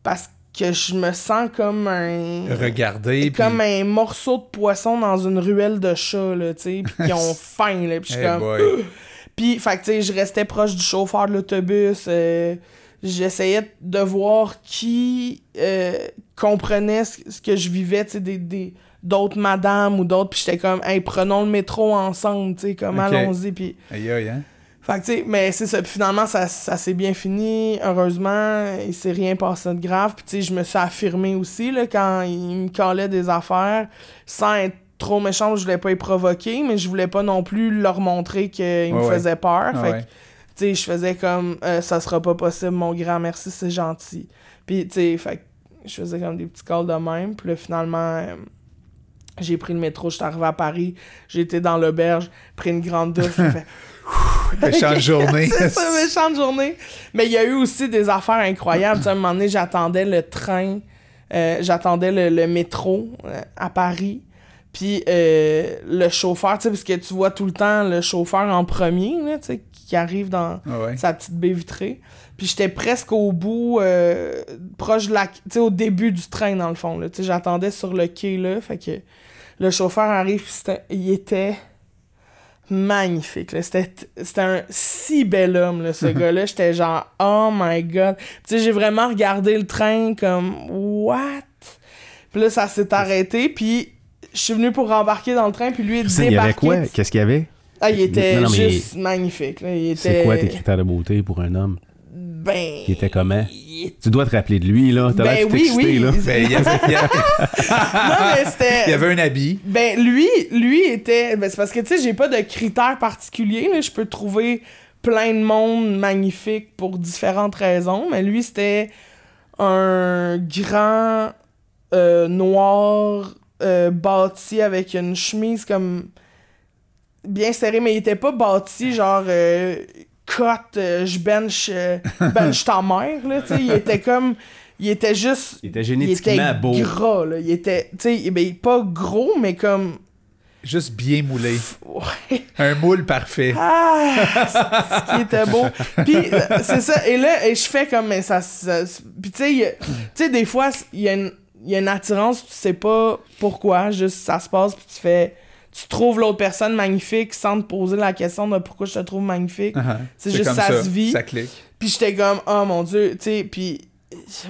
A: Parce que que je me sens comme un.
C: Regardé.
A: Comme un morceau de poisson dans une ruelle de chat, là, tu sais, pis qui ont faim, là. Pis je suis comme. Puis, fait que, tu sais, je restais proche du chauffeur de l'autobus. Euh, j'essayais de voir qui euh, comprenait ce, que je vivais, tu sais, des, d'autres madames ou d'autres. Puis j'étais comme, hey, prenons le métro ensemble, tu sais, comme allons-y. Puis.
C: Aïe, aïe, hein?
A: Fait que, tu sais, mais c'est ça. Puis finalement, ça, ça s'est bien fini. Heureusement, il s'est rien passé de grave. Puis, tu sais, je me suis affirmé aussi, là, quand il me calait des affaires, sans être trop méchant, je voulais pas y provoquer, mais je voulais pas non plus leur montrer qu'ils me faisaient peur. fait que, tu sais, je faisais comme, euh, ça sera pas possible, mon grand, merci, c'est gentil. Puis, tu sais, fait je faisais comme des petits calls de même. Puis là, finalement, euh, j'ai pris le métro, je suis arrivé à Paris, été dans l'auberge, pris une grande douche, fait
C: méchante journée.
A: c'est ça, méchante journée. Mais il y a eu aussi des affaires incroyables. à un moment donné, j'attendais le train, euh, j'attendais le, métro euh, à Paris. Puis euh, le chauffeur, tu sais, parce que tu vois tout le temps le chauffeur en premier, tu sais, qui arrive dans
C: ah
A: sa petite baie vitrée. Puis j'étais presque au bout, proche de la... Tu sais, au début du train, dans le fond, Tu sais, j'attendais sur le quai, là. Fait que le chauffeur arrive, il était magnifique. C'était un si bel homme, là, ce gars-là. J'étais genre, oh my god. Tu sais, j'ai vraiment regardé le train comme, what? Puis là, ça s'est arrêté. Puis je suis venu pour rembarquer dans le train. Puis lui, il débarqué. Il y avait quoi?
B: Qu'est-ce qu'il y avait?
A: Ah, il était juste magnifique. Était...
B: C'est quoi tes critères de beauté pour un homme?
A: Ben.
B: Il était comment? Tu dois te rappeler de lui, là. T'as
A: ben, oui, oui.
B: là.
C: Ben, il y avait, il y non, mais c'était... Il y avait un habit.
A: Ben, lui, lui était... Ben, c'est parce que, tu sais, j'ai pas de critères particuliers, là. Je peux trouver plein de monde magnifique pour différentes raisons, mais lui, c'était un grand euh, noir euh, bâti avec une chemise comme bien serrée, mais il était pas bâti genre euh, cote, euh, je bench, euh, bench ta mère, là, tu sais, il était comme, il était juste...
B: Il était génétiquement il était
A: beau. gras, là, il était, tu sais, ben, pas gros, mais comme...
C: Juste bien moulé.
A: Ouais.
C: Un moule parfait.
A: Ah, ce qui était beau. Puis c'est ça. Et là, et je fais comme mais ça, puis tu sais, tu sais des fois il y a une il y a une attirance, tu sais pas pourquoi, juste ça se passe puis tu fais tu trouves l'autre personne magnifique sans te poser la question de pourquoi je te trouve magnifique.
C: Uh-huh.
A: C'est juste ça, se vit.
C: Ça clique.
A: Puis j'étais comme oh mon dieu, tu sais, puis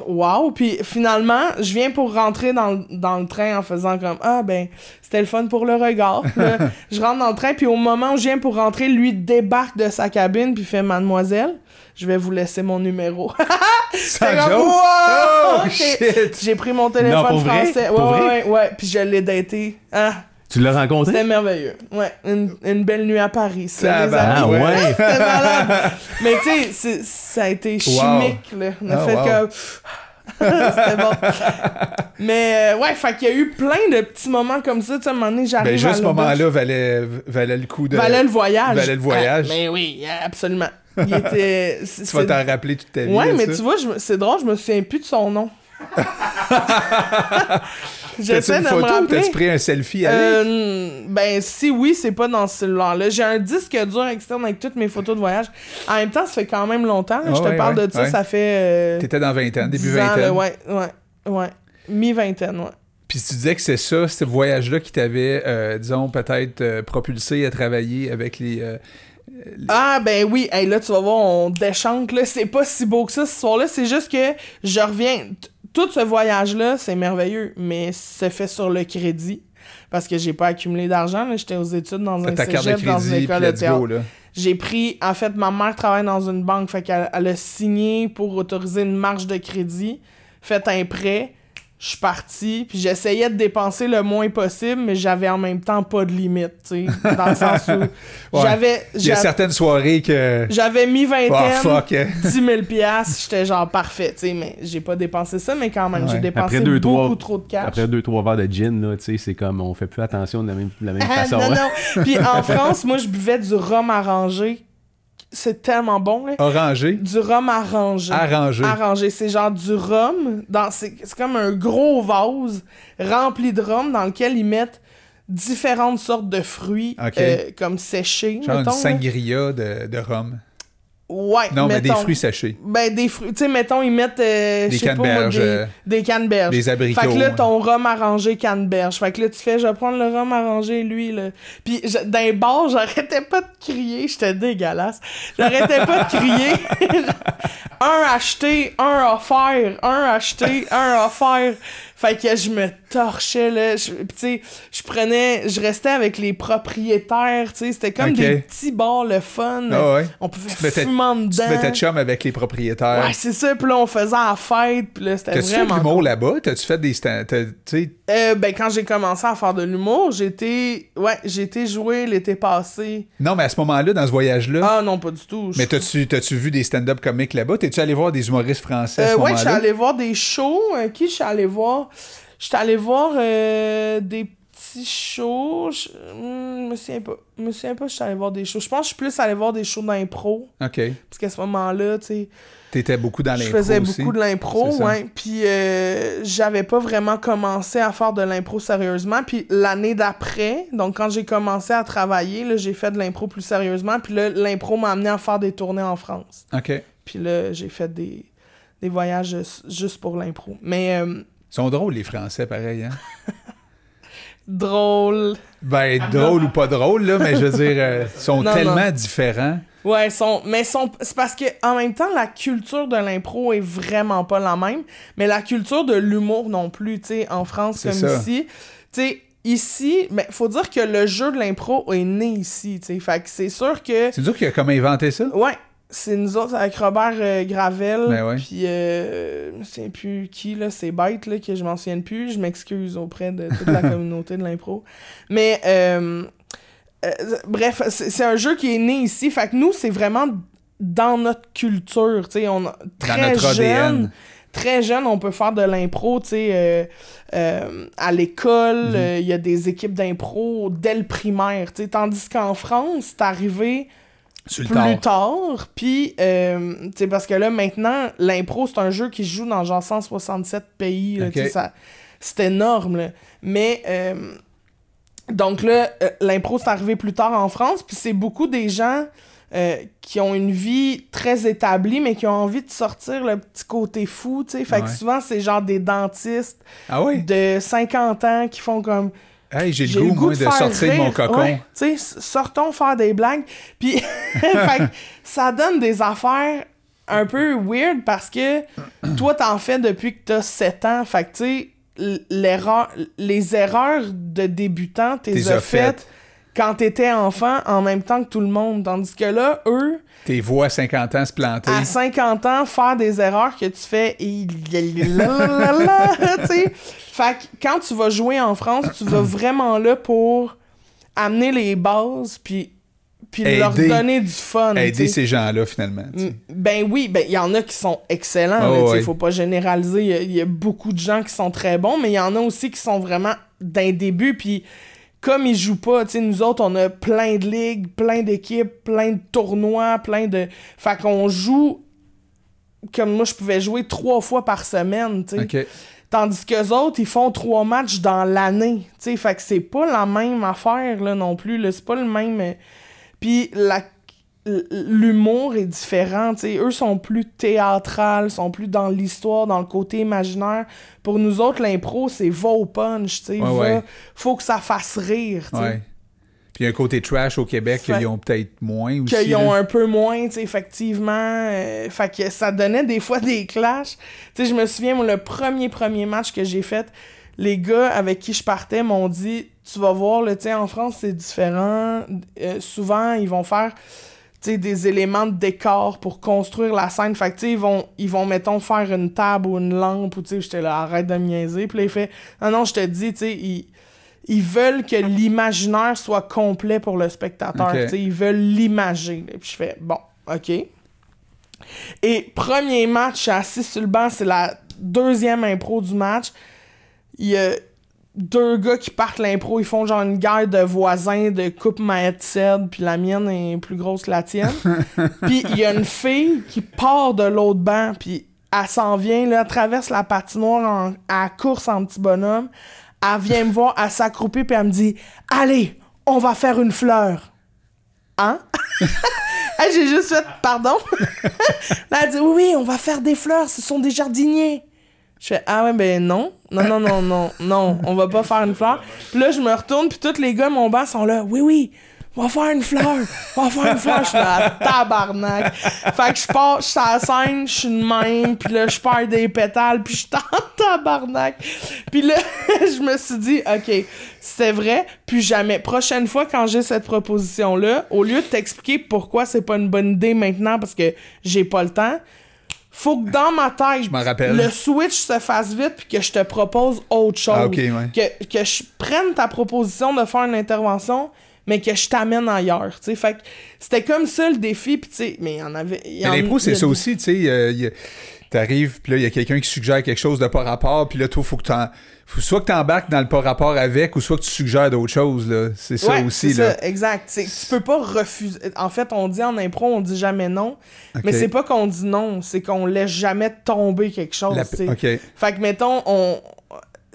A: wow, puis finalement, je viens pour rentrer dans, le train en faisant comme ah ben, c'était le fun pour le regard. je rentre dans le train puis au moment où je viens pour rentrer, lui débarque de sa cabine puis fait mademoiselle, je vais vous laisser mon numéro.
C: C'est comme, oh,
A: J'ai pris mon téléphone français. Ouais, ouais, ouais, ouais, puis je l'ai daté. Ah,
B: tu l'as rencontré?
A: C'était merveilleux. Ouais, une, une, belle nuit à Paris.
B: Ça, ah, ouais.
A: C'était malade. Mais tu sais, ça a été chimique, là.
C: Ah,
A: fait
C: wow.
A: C'était bon. Mais euh, ouais, fait qu'il y a eu plein de petits moments comme ça. Tu sais, à un moment donné, j'arrive
C: Ben,
A: à
C: juste ce moment-là valait, valait le coup de.
A: Valait le voyage.
C: Valait le voyage.
A: Ah, mais oui, absolument. Il était.
C: Tu vas t'en rappeler toute ta vie.
A: Ouais, mais
C: ça?
A: tu vois, je c'est drôle, je me souviens plus de son nom. J'essaie
C: une
A: de me
C: photo ou
A: rappeler.
C: t'as-tu pris un selfie avec?
A: Euh, ben, si oui, c'est pas dans ce cellulaire-là. J'ai un disque dur externe avec toutes mes photos de voyage. En même temps, ça fait quand même longtemps. là.
C: Ah
A: je te
C: ouais,
A: parle
C: ouais,
A: de ça,
C: ouais.
A: ça fait. euh,
C: T'étais dans 20 ans, début
A: 10 ans,
C: vingtaine.
A: ouais, ouais, ouais. Mi-vingtaine, ouais.
C: Puis tu disais que c'est ça, ce voyage-là qui t'avait, euh, disons, peut-être propulsé à travailler avec les.
A: Ah, ben oui. Hey, là, tu vas voir, on déchante, là. C'est pas si beau que ça, ce soir-là. C'est juste que je reviens. Tout ce voyage-là, c'est merveilleux, mais c'est fait sur le crédit. Parce que j'ai pas accumulé d'argent. J'étais aux études dans un cégep, dans une école de théâtre. J'ai pris, en fait, ma mère travaille dans une banque, fait qu'elle elle a signé pour autoriser une marge de crédit, fait un prêt, je suis parti, puis j'essayais de dépenser le moins possible, mais j'avais en même temps pas de limite, tu sais, dans le sens où j'avais
C: Il y a certaines soirées que.
A: j'avais mis
C: Oh
A: vingtaine,
C: fuck!
A: 10 000 piastres, j'étais genre parfait, tu sais, mais j'ai pas dépensé ça, mais quand même,
C: Ouais.
A: j'ai dépensé
B: Après deux,
A: beaucoup
B: trois-
A: trop de cash.
B: Après deux, trois verres de gin, là, tu sais, c'est comme on fait plus attention de la même, de la même
A: Ah,
B: façon.
A: non,
B: hein.
A: non. Puis en France, moi, je buvais du rhum arrangé. C'est tellement bon, là.
C: Orangé,
A: Du rhum arrangé.
C: arrangé.
A: Arrangé. C'est genre du rhum. Dans, c'est, c'est comme un gros vase rempli de rhum dans lequel ils mettent différentes sortes de fruits euh, comme séchés.
C: Genre
A: mettons,
C: une
A: là.
C: sangria de, de rhum.
A: Ouais,
C: Non, mais des fruits séchés.
A: Ben, des fruits. Tu sais, mettons, ils mettent. euh,
C: Des
A: pas moi,
C: canneberges,
A: Des,
C: euh,
A: des canneberges.
C: Des abricots.
A: Fait que là, ton rhum arrangé canneberge. Fait que là, tu fais, je vais prendre le rhum arrangé, lui, là. Puis je- dans les bars, j'arrêtais pas de crier. J'étais dégueulasse. J'arrêtais pas de crier. un acheté, un offert. Un acheté, un offert. Fait que je me torchais, là. Tu sais, je prenais... Je restais avec les propriétaires, tu sais. C'était comme des petits bars, le fun.
C: Ah ouais.
A: On pouvait
C: Tu
A: fumer
C: Tu
A: dedans.
C: te mettais chum avec les propriétaires.
A: Ouais, c'est ça. Puis là, on faisait la fête. Puis là, c'était
C: T'as-tu fait de
A: vraiment...
C: l'humour là-bas? T'as-tu fait des Tu
A: Euh, ben, quand j'ai commencé à faire de l'humour, j'étais... Ouais, été jouer l'été passé.
C: non, mais à ce moment-là, dans ce voyage-là,
A: Ah non, pas du tout.
C: mais t'as-tu t'as-tu vu des stand-up comiques là-bas? T'es-tu allé voir des humoristes français à ce
A: Euh, ouais, je suis allé voir des shows. Euh, qui je suis allé voir? Je suis allé voir euh, des petits shows. Je hmm, me souviens pas. Je me souviens pas, je suis allé voir des shows. Je pense que je suis plus allé voir des shows d'impro.
C: OK.
A: Parce qu'à ce moment-là, tu sais...
C: T'étais beaucoup dans
A: Je
C: l'impro
A: faisais
C: aussi.
A: beaucoup de l'impro, ouais. Puis euh, j'avais pas vraiment commencé à faire de l'impro sérieusement. Puis l'année d'après, donc quand j'ai commencé à travailler, là, j'ai fait de l'impro plus sérieusement. Puis là, l'impro m'a amené à faire des tournées en France.
C: OK.
A: Puis là, j'ai fait des, des voyages juste- juste pour l'impro. Mais euh,
C: Ils sont drôles, les Français, pareil, hein?
A: drôle.
C: Ben, drôle ou pas drôle, là, mais je veux dire, euh, ils sont
A: Non,
C: tellement
A: non.
C: différents.
A: Ouais, sont, mais sont, c'est parce que en même temps, la culture de l'impro est vraiment pas la même, mais la culture de l'humour non plus, tu sais, en France comme
C: ça.
A: ici. Tu sais, ici, ben, faut dire que le jeu de l'impro est né ici, tu sais. Fait que c'est sûr que.
C: C'est dur qu'il a comme inventé ça?
A: Ouais, c'est nous autres avec Robert euh, Gravel.
C: Ben ouais.
A: Puis, euh, sais plus qui, là, c'est bête, là, que je m'en souvienne plus. Je m'excuse auprès de toute la communauté de l'impro. Mais, euh, euh, bref, c'est c'est un jeu qui est né ici. Fait que nous, c'est vraiment dans notre culture, tu sais. On très
C: notre
A: jeune,
C: ADN.
A: très jeune, on peut faire de l'impro, tu sais, à l'école,
C: Mhm.
A: il y a des équipes d'impro dès le primaire, tu sais, tandis qu'en France, c'est arrivé
C: Sur le
A: plus
C: tard.
A: puis, euh, tu parce que là, maintenant, l'impro, c'est un jeu qui se joue dans genre 167 pays, là, ça- c'est énorme, là. Mais, euh, donc là, euh, l'impro, c'est arrivé plus tard en France, puis c'est beaucoup des gens euh, qui ont une vie très établie, mais qui ont envie de sortir le petit côté fou, tu sais. Fait que souvent, c'est genre des dentistes
C: Ah oui?
A: de 50 ans qui font comme...
C: Hey, j'ai le goût, moi, de, sortir de mon cocon.
A: Ouais, tu sais, s- sortons faire des blagues. Puis, fait ça donne des affaires un peu weird parce que toi, t'en fais depuis que t'as 7 ans. Fait que, tu sais, les erreurs de débutant, t'es as faites
C: faites.
A: Quand t'étais enfant en même temps que tout le monde. Tandis que là, eux,
C: Tes voix à 50 ans se planter.
A: à 50 ans, faire des erreurs que tu fais. et. Fait que quand tu vas jouer en France, tu vas vraiment là pour amener les bases, puis puis leur donner du fun.
C: Aider ces gens-là, finalement.
A: Mm, Ben oui, ben il y en a qui sont excellents. Tu sais,
C: ouais.
A: Faut pas généraliser. Il y a- il y, a beaucoup de gens qui sont très bons, mais il y en a aussi qui sont vraiment d'un début. Puis comme ils jouent pas, tu sais, nous autres, on a plein de ligues, plein d'équipes, plein de tournois, plein de. Fait qu'on joue comme moi, je pouvais jouer trois fois par semaine, tu sais. Tandis que autres, ils font trois matchs dans l'année. Tu sais, fait que c'est pas la même affaire, là, non plus. là. C'est pas le même. euh, Puis la... l- l'humour est différent. Eux sont plus théâtrales, sont plus dans l'histoire, dans le côté imaginaire. Pour nous autres, l'impro, c'est va au punch.
C: Ouais,
A: va-
C: ouais.
A: faut que ça fasse rire.
C: Ouais. Puis il y a un côté trash au Québec qu'ils ont peut-être moins aussi.
A: qu'ils ont
C: là.
A: un peu moins, effectivement. euh, fait que ça donnait des fois des clashs. Je me souviens, moi, le premier, premier match que j'ai fait, les gars avec qui je partais m'ont dit, tu vas voir, là, en France, c'est différent. Euh, souvent, ils vont faire, des éléments de décor pour construire la scène. Fait que, ils vont, ils vont, mettons, faire une table ou une lampe, ou, tu sais, j'étais là, arrête de me niaiser. Puis là, il fait, non, non, je te dis, tu sais, ils ils veulent que l'imaginaire soit complet pour le spectateur.
C: Ok.
A: tu sais, Ils veulent l'imager. Puis je fais, bon, OK. Et premier match, je suis assis sur le banc, c'est la deuxième impro du match. Il y a deux gars qui partent l'impro, ils font genre une guerre de voisins de coupe ma headset, puis la mienne est plus grosse que la tienne. puis il y a une fille qui part de l'autre banc, puis elle s'en vient, là, elle traverse la patinoire en, à course en petit bonhomme. Elle vient me voir, elle s'accroupit, puis elle me dit Allez, on va faire une fleur. Hein? J'ai juste fait Pardon? Là, elle dit oui, on va faire des fleurs, ce sont des jardiniers. Je fais Ah ouais, ben non. Non, non, non, non, non, on va pas faire une fleur. Puis là, je me retourne, puis tous les gars, mon banc, sont là Oui, oui, on va faire une fleur, on va faire une fleur. Je suis là, tabarnak. Fait que je pars, je suis à la scène, je suis de même, puis là, je perds des pétales, puis je suis en tabarnak. Puis là, je me suis dit, OK, c'est vrai, puis jamais. Prochaine fois, quand j'ai cette proposition-là, au lieu de t'expliquer pourquoi c'est pas une bonne idée maintenant parce que j'ai pas le temps, faut que dans ma tête, le switch se fasse vite puis que je te propose autre chose.
C: Ah, ouais.
A: que, que je prenne ta proposition de faire une intervention, mais que je t'amène ailleurs. Fait que c'était comme ça le défi, puis mais il y en avait. y
C: Mais l'impro, c'est ça aussi, tu sais. T'arrives, puis là, il y a quelqu'un qui suggère quelque chose de pas rapport, puis là, toi, faut que t'en... faut soit que t'embarques dans le pas rapport avec, ou soit que tu suggères d'autres choses, là. C'est ça
A: Ouais,
C: aussi, là.
A: ça, exact. C'est- Tu peux pas refuser. En fait, on dit en impro, on dit jamais non.
C: Ok.
A: Mais c'est pas qu'on dit non, c'est qu'on laisse jamais tomber quelque chose.
C: La-
A: tu sais.
C: OK.
A: Fait que, mettons, on...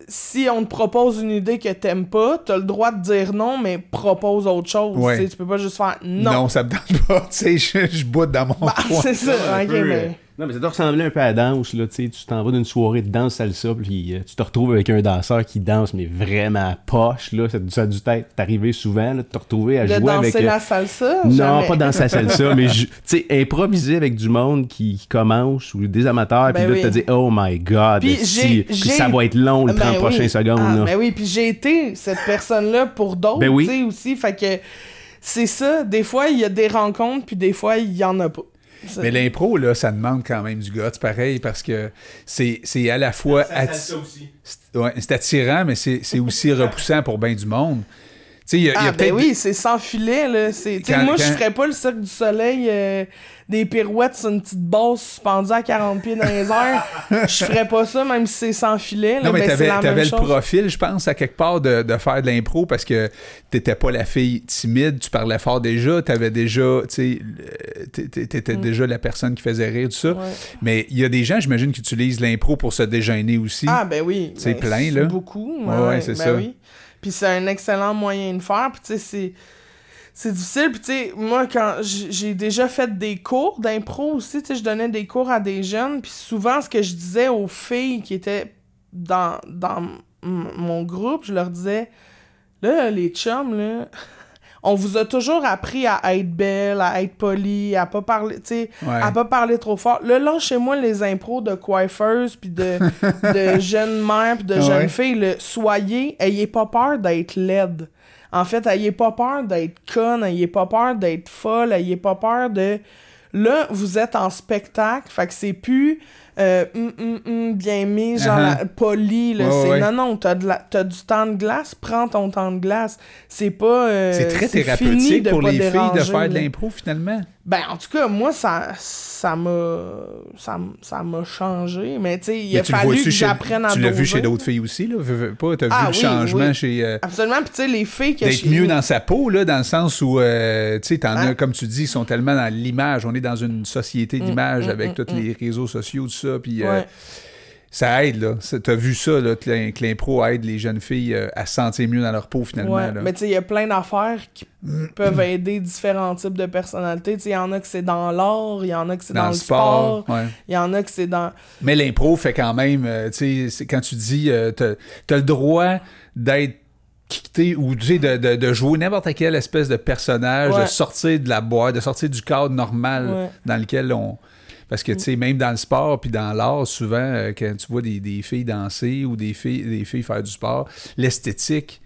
A: si on te propose une idée que t'aimes pas, t'as le droit de dire non, mais propose autre chose.
C: Ouais.
A: tu peux pas juste faire non.
C: Non. ça me tente pas. tu sais, je, je dans mon
A: Bah,
C: coin.
A: c'est ça, ok, mais.
B: Non, mais ça doit ressembler un peu à la danse, là, tu sais, tu t'en vas d'une soirée de danse salsa, puis euh, tu te retrouves avec un danseur qui danse, mais vraiment poche, là, ça, ça a dû arrivé souvent, là, de te retrouver à
A: De
B: jouer
A: danser
B: avec... euh,
A: la salsa?
B: Non,
A: Jamais.
B: pas danser la salsa, mais tu sais, improviser avec du monde qui, qui commence, ou des amateurs, puis
A: Ben
B: là,
A: oui.
B: te dire « Oh my God,
A: Puis
B: si, puis ça va être long, les
A: Ben
B: 30
A: oui.
B: prochaines secondes,
A: Ah,
B: là.
A: Ben oui, puis j'ai été cette personne-là pour d'autres,
B: Ben oui.
A: tu sais, aussi. Fait que c'est ça. Des fois, il y a des rencontres, puis des fois, il y en a pas. C'est-
C: Mais l'impro, là, ça demande quand même du guts, pareil, parce que c'est c'est à la fois... atti- c'est- ouais, c'est attirant, mais c'est c'est aussi repoussant pour bien du monde. Tu sais, il y a, il y a
A: Ah, ben
C: peut-être...
A: oui, c'est sans filet, là. C'est- sais,
C: Quand-
A: moi, je ferais pas le cercle du soleil, euh, des pirouettes sur une petite base suspendue à 40 pieds dans les airs. Je ferais pas ça, même si c'est sans filet. Là,
C: Non, mais
A: ben, c'est
C: t'avais,
A: même
C: le
A: chose.
C: profil, je pense, à quelque part de, de faire de l'impro parce que t'étais pas la fille timide, tu parlais fort déjà, t'avais déjà, tu sais, t'étais
A: Mm.
C: déjà la personne qui faisait rire, tout ça.
A: Ouais.
C: Mais il y a des gens, j'imagine, qui utilisent l'impro pour se déjeuner aussi.
A: Ah, ben oui.
C: C'est
A: Ben,
C: plein, là.
A: Beaucoup.
C: Ouais, ouais, c'est
A: ben
C: ça.
A: Oui. Puis c'est un excellent moyen de faire. Puis tu sais, c'est. C'est difficile, puis tu sais, moi, quand j'ai déjà fait des cours d'impro aussi, tu sais, je donnais des cours à des jeunes, puis souvent, ce que je disais aux filles qui étaient dans, dans mon groupe, je leur disais, là, les chums, là, on vous a toujours appris à être belle, à être polie, à pas parler, tu sais,
C: Ouais.
A: à pas parler trop fort. Là, lâchez-moi les impros de coiffeuses, puis de, de jeunes mères, puis de jeunes filles. là. soyez, ayez pas peur d'être laide. En fait, ayez pas peur d'être conne, ayez pas peur d'être folle, ayez pas peur de... Là, vous êtes en spectacle, fait que c'est plus euh, hum, hum, hum, bien mis, genre
C: Uh-huh.
A: la- poli. Là, c'est
C: ouais.
A: non, non, t'as, de la- t'as du temps de glace, prends ton temps de glace. C'est pas. euh,
C: C'est très
A: fini
C: thérapeutique pour les filles de
A: déranger,
C: faire de l'impro, finalement.
A: Ben, en tout cas, moi, ça, ça m'a. Ça, ça m'a changé. Mais, tu sais, il a fallu que j'apprenne à
C: Tu l'as vu chez d'autres filles aussi, là? Veux, veux pas, t'as
A: Ah,
C: vu le changement
A: oui.
C: chez... euh,
A: Absolument. Puis, tu sais, les filles que
C: d'être mieux dans sa peau, là, dans le sens où, euh, tu sais, t'en
A: Hein?
C: as, comme tu dis, ils sont tellement dans l'image. On est dans une société d'image
A: mm,
C: avec
A: mm,
C: tous
A: mm.
C: les réseaux sociaux, tout ça, puis euh,
A: Ouais.
C: Ça aide, là. T'as vu ça, là, que l'im- que l'impro aide les jeunes filles euh, à se sentir mieux dans leur peau, finalement,
A: Ouais,
C: là.
A: mais tu sais, il y a plein d'affaires qui peuvent aider différents types de personnalités. Tu sais, il y en a que c'est dans l'art, il y en a que c'est dans, le sport,
C: ouais.
A: il y en a que c'est dans...
C: Mais l'impro fait quand même, euh, tu sais, quand tu dis, euh, t'as t'as le droit d'être quitté ou tu sais, de, de, de jouer n'importe quelle espèce de personnage,
A: Ouais.
C: de sortir de la boîte, de sortir du cadre normal
A: Ouais.
C: dans lequel on... Parce que, tu sais, même dans le sport puis dans l'art, souvent, euh, quand tu vois des, des filles danser ou des filles, des filles faire du sport, l'esthétique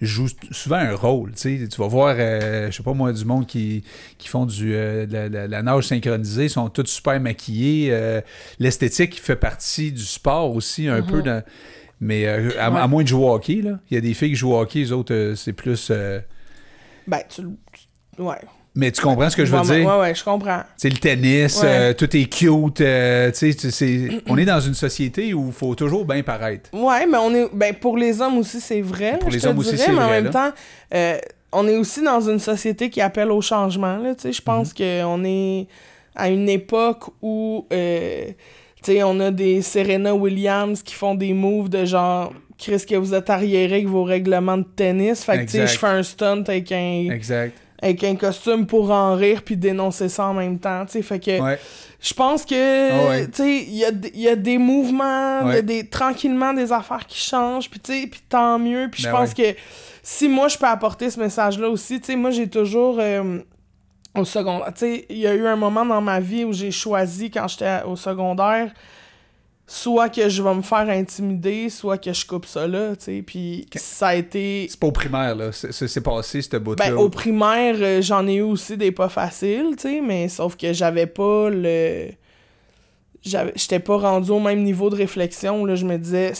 C: joue souvent un rôle. Tu vas voir, euh, je sais pas moi, du monde qui, qui font du, euh, de la, la- la nage synchronisée, sont tous super maquillés. euh, L'esthétique fait partie du sport aussi, un peu. dans- mais euh, à,
A: Ouais.
C: à moins de jouer au hockey, là. il y a des filles qui jouent au hockey, les autres, c'est plus...
A: Ben, tu... tu- Ouais.
C: Mais tu comprends ce que je veux
A: Ouais,
C: dire?
A: Ouais, ouais, je comprends.
C: C'est le tennis,
A: Ouais.
C: euh, tout est cute. euh, tu sais, on est dans une société où il faut toujours bien paraître.
A: Ouais, mais on est... Ben, pour les hommes aussi, c'est vrai.
C: Pour les
A: te
C: hommes aussi, c'est
A: mais en
C: vrai,
A: même temps, euh, on est aussi dans une société qui appelle au changement, là, tu sais. Je pense
C: Mm-hmm.
A: qu'on est à une époque où... tu sais, on a des Serena Williams qui font des moves de genre... Chris, que vous êtes arriéré avec vos règlements de tennis. Fait que, tu sais,
C: Exact.
A: je fais un stunt avec un,
C: Exact.
A: Avec un costume pour en rire puis dénoncer ça en même temps, tu sais. Fait que...
C: Ouais.
A: Je pense que,
C: Ah ouais.
A: tu sais, il y a, y a des mouvements, il y a
C: Ouais.
A: des, tranquillement des affaires qui changent, puis tu sais, puis tant mieux. Puis je
C: Ben
A: pense que si moi, je peux apporter ce message-là aussi, tu sais, moi, j'ai toujours, euh, au secondaire, tu sais, il y a eu un moment dans ma vie où j'ai choisi, quand j'étais au secondaire, soit que je vais me faire intimider, soit que je coupe ça là, tu sais, puis ça a été...
C: C'est pas au primaire, là. C'est- passé, cette bout-là.
A: Ben, au primaire, euh, j'en ai eu aussi des pas faciles, tu sais, mais sauf que j'avais pas le. J'étais pas rendu au même niveau de réflexion, là. Je me disais,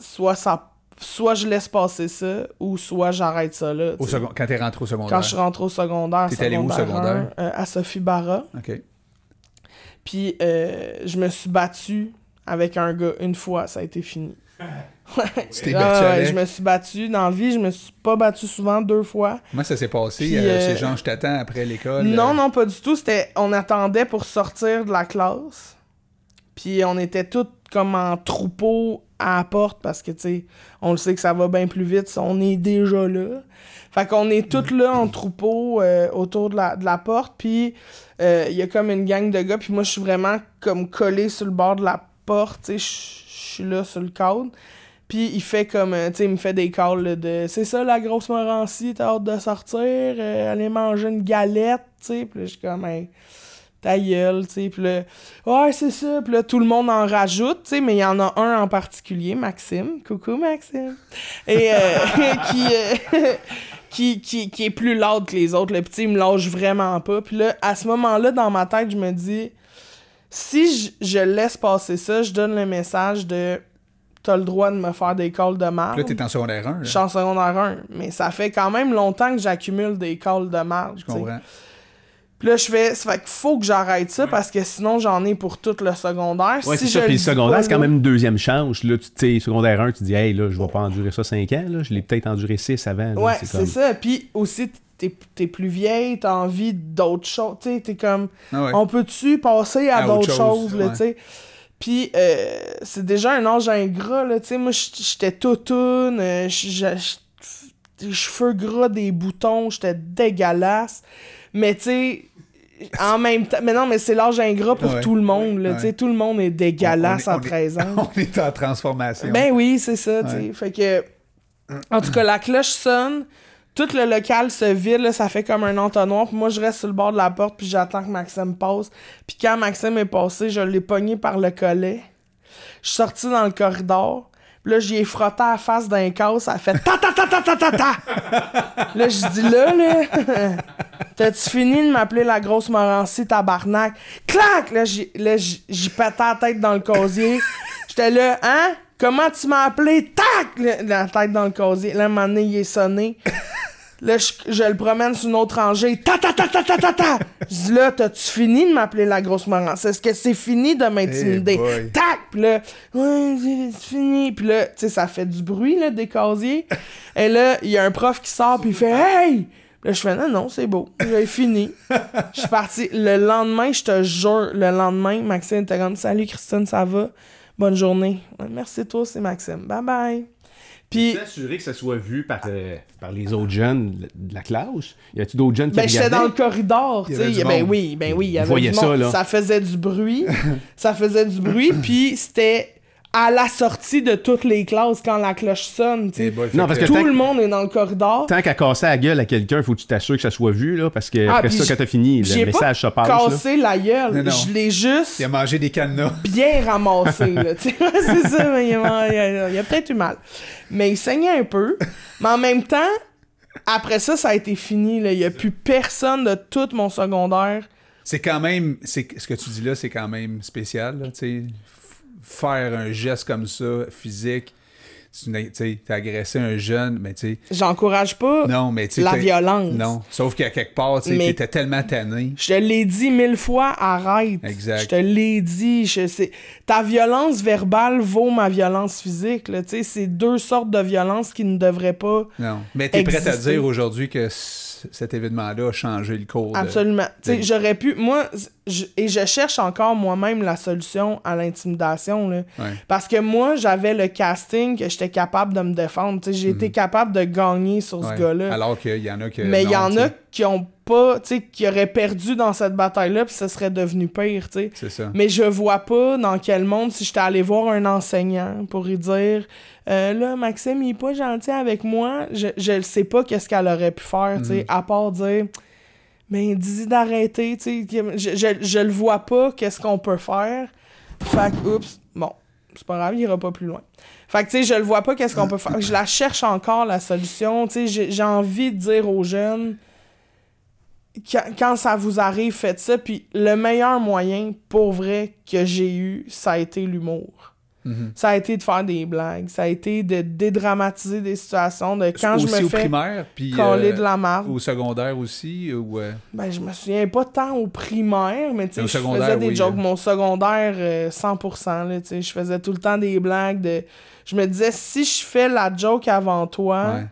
A: soit ça. Soit je laisse passer ça, ou soit j'arrête ça, là.
C: Au second- Quand t'es rentré au secondaire.
A: Quand je suis rentré au secondaire,
C: T'es allé où,
A: secondaire
C: secondaire?
A: un, euh, à Sophie Barra.
C: OK.
A: Puis euh, je me suis battu avec un gars une fois, ça a été fini. Ouais.
C: Tu t'es
A: Ah,
C: battu avec?
A: je me suis battu dans la vie, je me suis pas battu souvent, deux fois.
C: Comment ça s'est passé?
A: Puis,
C: euh,
A: euh,
C: C'est genre, je t'attends après l'école.
A: Non,
C: euh,
A: non, pas du tout. C'était, on attendait pour sortir de la classe. Puis on était tous comme en troupeau à la porte parce que, tu sais, on le sait que ça va bien plus vite. On est déjà là. Fait qu'on est tous là en troupeau euh, autour de la, de la porte. Puis euh, il y a comme une gang de gars. Puis moi, je suis vraiment comme collé sur le bord de la porte. Je suis là sur le cadre. Puis il fait comme, euh, tu sais, il me fait des calls de c'est ça la grosse Morancy, t'as hâte de sortir, euh, aller manger une galette, tu sais. Puis je suis comme, hey, ta gueule, tu sais. Ouais, c'est ça. Puis là, tout le monde en rajoute, tu sais, mais il y en a un en particulier, Maxime. Coucou, Maxime. Et qui, euh, qui, qui, qui est plus loud que les autres. Le petit, il me lâche vraiment pas. Puis là, à ce moment-là, dans ma tête, je me dis, si je, je laisse passer ça, je donne le message de t'as le droit de me faire des calls de marde.
C: Là, t'es en secondaire 1.
A: Je suis en secondaire 1, mais ça fait quand même longtemps que j'accumule des calls de marde.
C: Je comprends.
A: Puis là, je fais. Ça fait qu'il faut que j'arrête ça parce que sinon, j'en ai pour tout le secondaire.
B: Ouais,
A: si
B: c'est ça.
A: je
B: Puis le secondaire, c'est quand même une deuxième chance. Là, tu sais, secondaire 1, tu dis, hey, là, je vais pas endurer ça 5 ans. Là. Je l'ai peut-être enduré 6 avant. là.
A: Ouais, c'est
B: comme-
A: ça. Puis aussi, t'es plus vieille, t'as envie d'autres choses. Tu sais, t'es comme.
C: Ah ouais.
A: On peut-tu passer à,
C: À autre
A: d'autres
C: chose,
A: choses, là,
C: ouais.
A: tu sais? Puis, euh, c'est déjà un âge ingrat, là, tu sais. Moi, j'étais toutoune, euh, cheveux gras, des boutons, j'étais dégueulasse. Mais, tu sais, en même temps... Mais non, mais c'est l'âge ingrat pour
C: Ouais.
A: tout le monde, là,
C: Ouais.
A: tu sais. Tout le monde est dégueulasse
C: On est-
A: à
C: on est-
A: 13 ans.
C: On est en transformation.
A: Ben oui, c'est ça, tu sais.
C: Ouais.
A: Fait que. En tout cas, la cloche sonne, tout le local se vide, là, ça fait comme un entonnoir. Puis moi, je reste sur le bord de la porte, puis j'attends que Maxime passe. Puis quand Maxime est passé, je l'ai pogné par le collet. Je suis sorti dans le corridor. Puis là, j'y ai frotté à la face d'un casse. Ça fait ta ta ta ta ta ta ta. là, je dis là, là. T'as-tu fini de m'appeler la grosse Morancy, tabarnak? Clac! Là, j'y pétais la tête dans le casier. J'étais là, hein? Comment tu m'as appelé? Tac! Le- La tête dans le casier. Là, un moment donné, il est sonné. Là, je, je le promène sur une autre rangée. Ta ta ta ta ta ta ta! Je dis là, t'as-tu fini de m'appeler la grosse Morancy? Est-ce que c'est fini de m'intimider?
C: Eh.
A: Tac! Puis là, ouais, c'est fini. Puis là, tu sais, ça fait du bruit, là, des casiers. Et là, il y a un prof qui sort, puis il fait Hey! Là, je fais non, non, c'est beau, j'ai fini. Je suis parti. Le lendemain, je te jure, le lendemain, Maxime était comme Salut Christine, ça va? Bonne journée. Merci toi, c'est Maxime. Bye bye. Puis,
B: T'assurer que ça soit vu par, euh, par les autres jeunes de la classe. Y a-tu d'autres jeunes qui
A: ben, j'étais dans le
B: regardaient?
A: corridor, tu sais. Ben oui, ben oui, il y avait du
B: ça,
A: monde.
B: là.
A: Ça faisait du bruit. ça faisait du bruit, puis c'était à la sortie de toutes les classes quand la cloche sonne, tu sais.
C: Eh boy,
B: Non,
C: fait
B: parce
C: que-
A: Tout
B: tant-
A: le monde est dans le corridor.
B: Tant qu'à casser la gueule à quelqu'un, faut que tu t'assures que ça soit vu, là, parce que
A: Ah,
B: après
A: puis
B: ça,
A: j-
B: quand t'as fini,
A: J'ai
B: le message se passe. là.
A: cassé la gueule.
C: Non, non.
A: Je l'ai juste
C: Il a mangé des cadenas.
A: bien ramassé. là, tu sais. c'est ça, mais il a, il a- il a peut-être eu mal. Mais il saignait un peu. Mais en même temps, après ça, ça a été fini. là. Il n'y a plus personne de tout mon secondaire.
C: C'est quand même, c'est ce que tu dis là, c'est quand même spécial, là, tu sais. Faire un geste comme ça, physique, tu t'as agressé un jeune, mais tu sais,
A: J'encourage pas
C: non, mais tu
A: la violence.
C: Non, sauf qu'à quelque part, tu t'étais tellement tanné.
A: Je te l'ai dit mille fois, arrête.
C: Exact.
A: Je te l'ai dit. Je. Ta violence verbale vaut ma violence physique. Tu C'est deux sortes de violence qui ne devraient pas.
C: Non. Mais t'es prêt à
A: Exister.
C: dire aujourd'hui que cet événement-là a changé le cours.
A: Absolument. Tu sais,
C: de-
A: j'aurais pu. Moi, je- et je cherche encore moi-même la solution à l'intimidation.
C: Ouais.
A: Parce que moi, j'avais le casting que j'étais capable de me défendre. J'ai été capable de gagner sur
C: Mhm. Ouais.
A: ce gars-là.
C: Alors qu'il y en a que.
A: Mais il y en a qui ont pas, tu sais, qui auraient perdu dans cette bataille-là, puis ça serait devenu pire,
C: ça.
A: Mais je vois pas dans quel monde, si j'étais allé voir un enseignant pour lui dire Euh, là, Maxime, il est pas gentil avec moi, je, je sais pas qu'est-ce qu'elle aurait pu faire,
C: Mhm.
A: sais, à part dire Mais dis d'arrêter, tu sais. Je, je, je le vois pas, qu'est-ce qu'on peut faire? Fait que, oups, bon, c'est pas grave, il ira pas plus loin. Fait que, tu sais, je le vois pas, qu'est-ce qu'on peut faire? Je la cherche encore, la solution, tu sais. J'ai j'ai envie de dire aux jeunes quand, quand ça vous arrive, faites ça. Puis le meilleur moyen, pour vrai, que j'ai eu, ça a été l'humour.
C: Mhm.
A: Ça a été de faire des blagues. Ça a été de dédramatiser des situations. De quand
C: aussi
A: je me
C: au
A: fais
C: primaire, puis euh,
A: de la marde.
C: au secondaire aussi, ou... euh,
A: Ben, je me souviens pas tant au primaire, mais tu sais, je faisais des
C: oui,
A: jokes.
C: là.
A: Mon secondaire, euh, 100%, là, tu sais, je faisais tout le temps des blagues de... Je me disais, si je fais la joke avant toi,
C: ouais.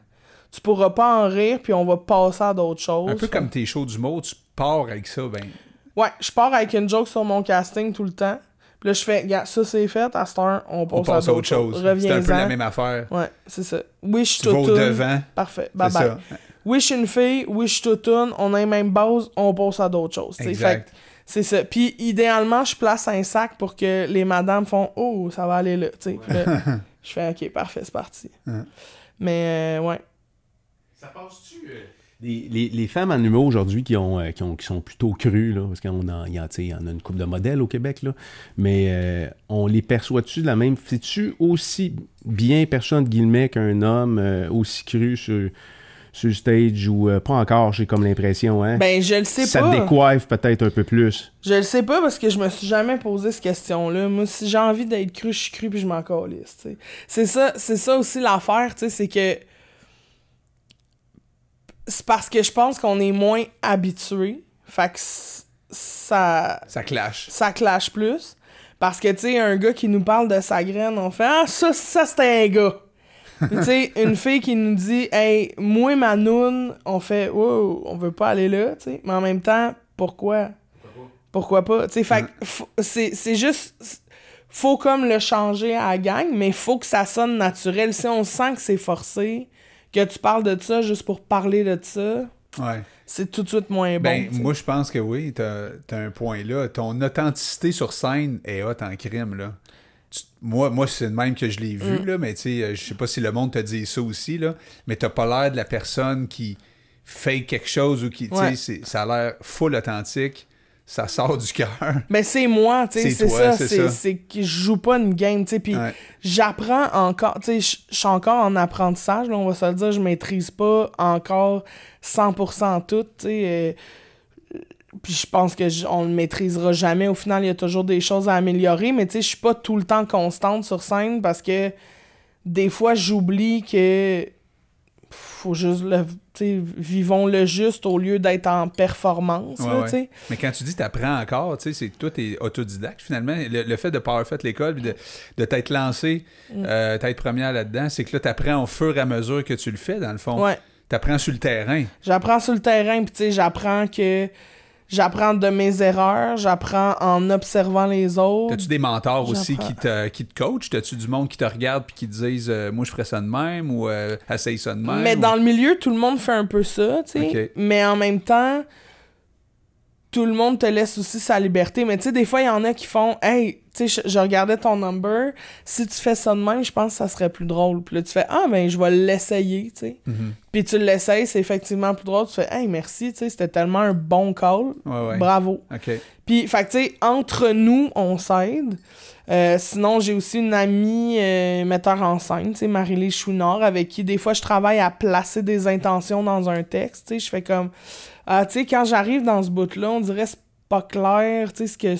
A: tu pourras pas en rire, puis on va passer à d'autres choses.
C: Un peu comme tes shows d'humour, tu pars avec ça, ben...
A: Ouais, je pars avec une joke sur mon casting tout le temps. Puis là, je fais, gars, ça c'est fait, à cette heure, on passe,
C: On passe à autre chose. C'est un peu la même affaire.
A: Ouais, c'est ça. Oui, je suis
C: Tu vas au
A: toutoune.
C: devant,
A: Parfait.
C: c'est
A: Bye bye.
C: ça.
A: Oui, je suis une fille. Oui, je suis toutoune. On a les mêmes bases. On passe à d'autres choses.
C: Exact.
A: c'est ça. Puis idéalement, je place un sac pour que les madames font Oh, ça va aller là. tu sais. Puis là, je fais OK, parfait, c'est parti.
C: Hein.
A: Mais euh, ouais.
B: Ça passe-tu. euh, Les, les, les femmes en humour aujourd'hui qui, ont, euh, qui, ont, qui sont plutôt crues, là, parce qu'on en, y en, y a une couple de modèles au Québec, là, mais euh, on les perçoit-tu de la même. C'est-tu aussi bien perçu, entre guillemets, qu'un homme euh, aussi cru sur, sur stage ou euh, pas encore, j'ai comme l'impression, hein?
A: Ben, je le sais
B: ça
A: pas.
B: décoiffe peut-être un peu plus.
A: Je le sais pas parce que je me suis jamais posé cette question-là. Moi, si j'ai envie d'être cru, je suis cru puis je m'en calisse, tu sais. C'est ça, c'est ça aussi l'affaire, tu sais, c'est que c'est parce que je pense qu'on est moins habitué. Fait que ça
C: Ça clash.
A: ça clash plus. Parce que, tu sais, un gars qui nous parle de sa graine, on fait Ah, ça, ça c'était un gars. Tu sais, une fille qui nous dit Hey, moi, ma noune, on fait Wow, on veut pas aller là, tu sais. Mais en même temps, pourquoi? Pourquoi pas? Tu sais, fait c'est c'est juste. Faut comme le changer à la gang, mais faut que ça sonne naturel. Si on sent que c'est forcé, que tu parles de ça juste pour parler de ça,
C: Ouais.
A: c'est tout de suite moins bon.
C: Ben, moi, je pense que oui, t'as as un point là. Ton authenticité sur scène est hot en crime, là. Tu- moi, moi c'est le même que je l'ai
A: Mm.
C: vu, là, mais tu sais, euh, je sais pas si le monde te dit ça aussi, là, mais t'as pas l'air de la personne qui fake quelque chose ou qui, tu sais, ça a l'air full authentique. Ça sort du cœur.
A: Ben, c'est moi, tu sais,
C: C'est
A: ça.
C: c'est
A: que je joue pas une game, tu sais. Puis
C: Ouais.
A: j'apprends encore, tu sais, je suis encore en apprentissage, là, on va se le dire, je maîtrise pas encore 100% tout, tu sais. euh, puis je pense que on le maîtrisera jamais. Au final, il y a toujours des choses à améliorer, mais tu sais, je suis pas tout le temps constante sur scène parce que des fois, j'oublie que faut juste le, vivons le juste au lieu d'être en performance,
C: Ouais,
A: là,
C: ouais. Mais quand tu dis t'apprends encore, tu sais, c'est toi, t'es autodidacte finalement. Le, le fait de pas avoir fait l'école de, de t'être lancé,
A: Mm.
C: euh, t'être première là-dedans, c'est que là, t'apprends au fur et à mesure que tu le fais, dans le fond.
A: Ouais.
C: T'apprends sur le terrain.
A: J'apprends sur le terrain, puis tu sais, j'apprends que j'apprends de mes erreurs, j'apprends en observant les autres.
C: T'as-tu des mentors aussi qui te, qui te coachent? T'as-tu du monde qui te regarde puis qui te disent euh, moi je ferais ça de même ou euh, essaye ça de même?
A: Mais
C: ou-
A: dans le milieu, tout le monde fait un peu ça, tu sais. Mais en même temps, tout le monde te laisse aussi sa liberté. Mais tu sais, des fois, il y en a qui font Hey, tu sais, je, je regardais ton number. Si tu fais ça de même, je pense que ça serait plus drôle. Puis là, tu fais Ah, ben, je vais l'essayer, tu sais.
C: Mhm.
A: Puis tu l'essayes, c'est effectivement plus drôle. Tu fais Hey, merci, tu sais, c'était tellement un bon call.
C: Ouais, ouais.
A: Bravo.
C: OK.
A: Puis, fait tu sais, entre nous, on s'aide. Euh, sinon, j'ai aussi une amie euh, metteur en scène, tu sais, Marie-Lise Chouinard, avec qui, des fois, je travaille à placer des intentions dans un texte, tu sais. Je fais comme... Ah, tu sais, quand j'arrive dans ce bout-là, on dirait que c'est pas clair, tu sais, ce que...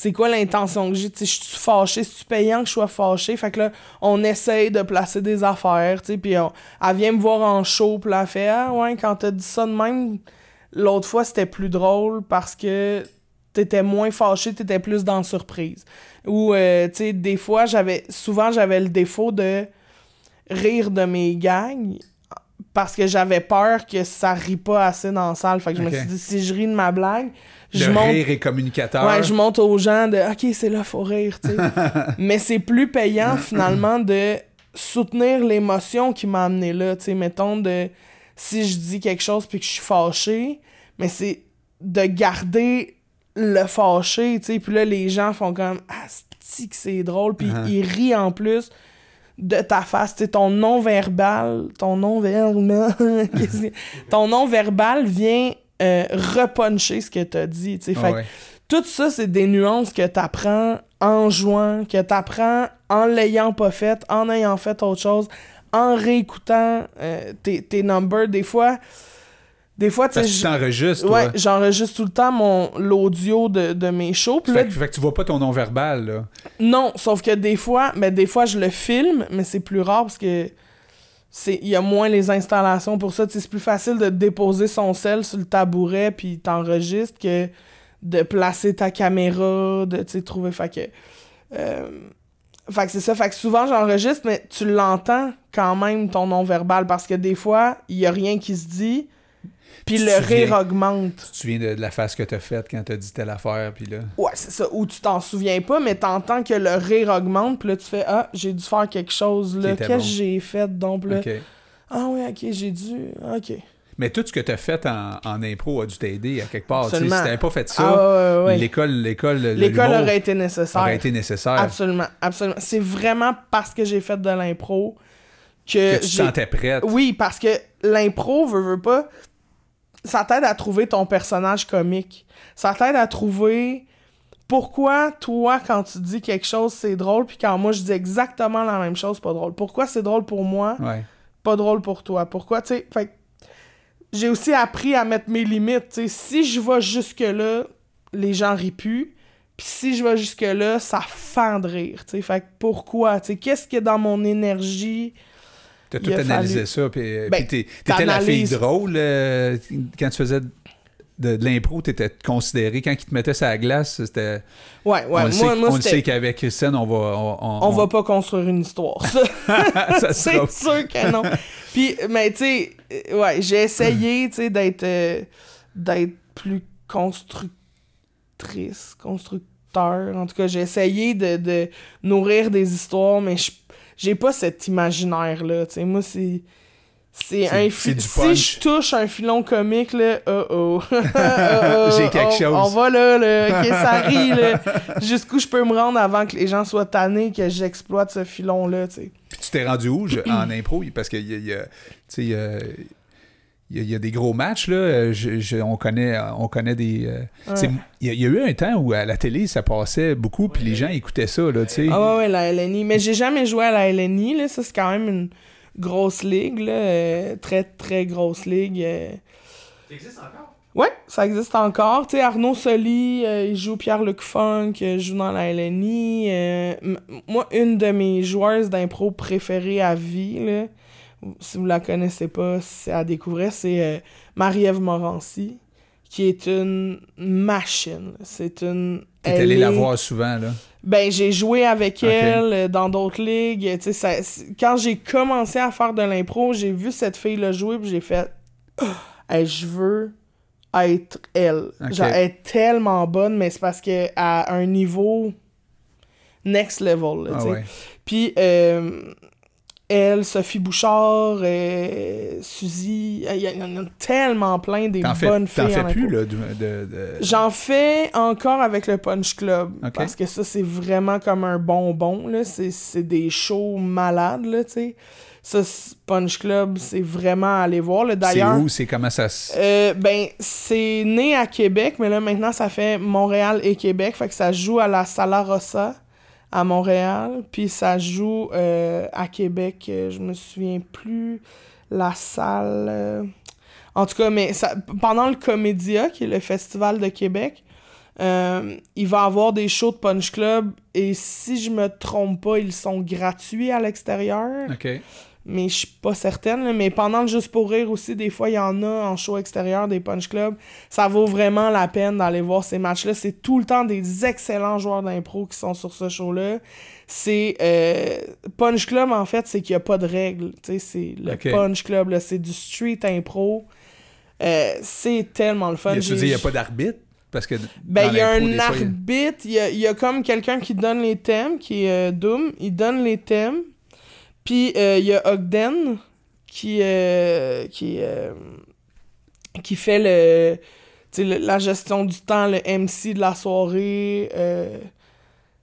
A: C'est quoi l'intention que j'ai? Je suis fâché, c'est-tu payant que je sois fâché? Fait que là, on essaye de placer des affaires, tu sais, puis elle vient me voir en show, puis elle fait « Ah, ouais, quand t'as dit ça de même, l'autre fois, c'était plus drôle parce que t'étais moins fâché, t'étais plus dans la surprise. Ou, euh, tu sais, des fois, j'avais... Souvent, j'avais le défaut de rire de mes gags parce que j'avais peur que ça rit pas assez dans la salle. Fait que je me suis dit, si je ris de ma blague, je
C: le
A: monte...
C: rire est communicateur.
A: Ouais, je monte aux gens de OK, c'est là, faut rire, tu sais. Mais c'est plus payant finalement de soutenir l'émotion qui m'a amené là, tu sais. Mettons de si je dis quelque chose puis que je suis fâché, mais c'est de garder le fâché, tu sais. Puis là, les gens font comme Ah, c'est que c'est drôle, puis
C: Uh-huh.
A: ils rient en plus de ta face, tu sais, ton non-verbal, ton non-verbal, ton non-verbal vient euh, repuncher ce que t'as dit, tu sais. Fait que
C: Ouais.
A: tout ça, c'est des nuances que t'apprends en jouant, que t'apprends en l'ayant pas fait, en ayant fait autre chose, en réécoutant euh, tes, tes numbers. Des fois, des fois, tu sais,
C: t'enregistres,
A: ouais, j'enregistre tout le temps mon l'audio de, de mes shows. puis là,
C: Fait que, fait que tu vois pas ton non-verbal, là.
A: non, sauf que des fois, mais des fois je le filme, mais c'est plus rare parce que c'est il y a moins les installations pour ça. C'est plus facile de déposer son sel sur le tabouret puis t'enregistres que de placer ta caméra, de trouver. Fait que. euh, fait que c'est ça. Fait que souvent j'enregistre, mais tu l'entends quand même ton non-verbal parce que des fois, il y a rien qui se dit. Puis
C: Tu
A: le rire augmente.
C: Tu te souviens de, de la face que t'as faite quand t'as dit telle affaire, puis là...
A: Ouais, c'est ça. Ou tu t'en souviens pas, mais t'entends que le rire augmente, puis là, tu fais Ah, j'ai dû faire quelque chose, là. Qu'est-ce que
C: bon.
A: j'ai fait, donc, là? Ah, ouais, ok, j'ai dû. Ok.
C: Mais tout ce que t'as fait en, en impro a dû t'aider à quelque part. Tu sais, Si
A: Absolument.
C: t'avais pas fait ça,
A: Ah, ouais, ouais, ouais.
C: l'école, l'école,
A: aurait été nécessaire.
C: aurait été nécessaire.
A: Absolument, absolument. C'est vraiment parce que j'ai fait de l'impro que,
C: Que tu te sentais prête.
A: Oui, parce que l'impro, veut, veut pas, ça t'aide à trouver ton personnage comique. Ça t'aide à trouver pourquoi toi, quand tu dis quelque chose, c'est drôle, puis quand moi, je dis exactement la même chose, pas drôle. Pourquoi c'est drôle pour moi,
C: Ouais.
A: pas drôle pour toi? Pourquoi, tu sais, fait que j'ai aussi appris à mettre mes limites, tu sais. Si je vais jusque-là, les gens rient plus. Puis si je vais jusque-là, ça fend de rire, tu sais. Fait que pourquoi, tu sais, qu'est-ce qui est dans mon énergie...
C: T'as tout analysé
A: fallu-
C: ça. Puis, euh,
A: Ben,
C: puis t'étais la fille drôle euh, quand tu faisais de, l'impro. T'étais considéré. Quand ils te mettaient ça à la glace, c'était.
A: Ouais, ouais,
C: on
A: moi,
C: sait,
A: moi,
C: on le sait qu'avec Christiane, on va. On, on-
A: On va pas construire une histoire, ça. c'est sûr que non. Puis, mais tu sais, euh, ouais, j'ai essayé, tu sais, d'être euh, d'être plus constructrice, constructeur. En tout cas, j'ai essayé de, de nourrir des histoires, mais je- j'ai pas cet imaginaire-là, tu sais. Moi, c'est... C'est un
C: du
A: Si je touche un filon comique, là, oh oh. Oh, oh.
C: J'ai quelque
A: On-
C: chose.
A: On va là, là. Ok, ça rit, là. Jusqu'où je peux me rendre avant que les gens soient tannés que j'exploite ce filon-là, tu sais.
C: Puis tu t'es rendu où je- en impro? Parce qu'il y a. il y a- tu sais, il y a- il y, a des gros matchs, là. Euh, je, on, connaît, on connaît des. Euh, il y, a eu un temps où à la télé, ça passait beaucoup, puis les gens écoutaient ça, là, tu sais.
A: Ah ouais, ouais, la LNI. Mais j'ai jamais joué à la LNI, là. Ça, c'est quand même une grosse ligue, là. Euh, très, très grosse ligue.
B: Ça existe encore?
A: Ouais, ça existe encore. Tu sais, Arnaud Soli, il joue Pierre-Luc Funk, il joue dans la LNI. moi, une de mes joueuses d'impro préférées à vie, là si vous la connaissez pas, c'est à découvrir, c'est euh, Marie-Ève Morancy, qui est une machine. C'est une.
C: T'es allé la voir souvent, là?
A: Ben, j'ai joué avec elle euh, dans d'autres ligues. Ça, quand j'ai commencé à faire de l'impro, j'ai vu cette fille-là jouer, puis j'ai fait. je veux être elle. Genre, elle est tellement bonne, mais c'est parce qu'elle a un niveau next level. Là, ah Puis, euh, elle, Sophie Bouchard, euh, Suzy, il y, en a tellement plein des bonnes filles. T'en
C: fais plus, là?
A: J'en fais encore avec le Punch Club. Parce que ça, c'est vraiment comme un bonbon, là. C'est des shows malades, là, tu sais. Ça, Punch Club, c'est vraiment à aller voir. D'ailleurs,
C: c'est où? C'est comment ça se...
A: Euh, ben, c'est né à Québec, mais là, maintenant, ça fait Montréal et Québec. Fait que ça joue à la Sala Rossa à Montréal, puis ça joue euh, à Québec, euh, je me souviens plus la salle. Euh. En tout cas, mais ça, pendant le Comédia, qui est le festival de Québec, il va avoir des shows de Punch Club et si je me trompe pas, ils sont gratuits à l'extérieur. Mais je suis pas certaine. Mais pendant le Juste pour rire aussi, des fois, il y en a en show extérieur des Punch Club. Ça vaut vraiment la peine d'aller voir ces matchs-là. C'est tout le temps des excellents joueurs d'impro qui sont sur ce show-là. C'est euh, Punch Club, en fait, c'est qu'il n'y a pas de règles. C'est le Punch Club, c'est du street impro. Euh, c'est tellement le fun.
C: Tu dis, il n'y a pas d'arbitre? Parce que
A: ben, il y a un arbitre, il y a, comme quelqu'un qui donne les thèmes, qui est euh, Doom, il donne les thèmes, puis il euh, y a Ogden qui, euh, qui, euh, qui fait le, la gestion du temps, le MC de la soirée.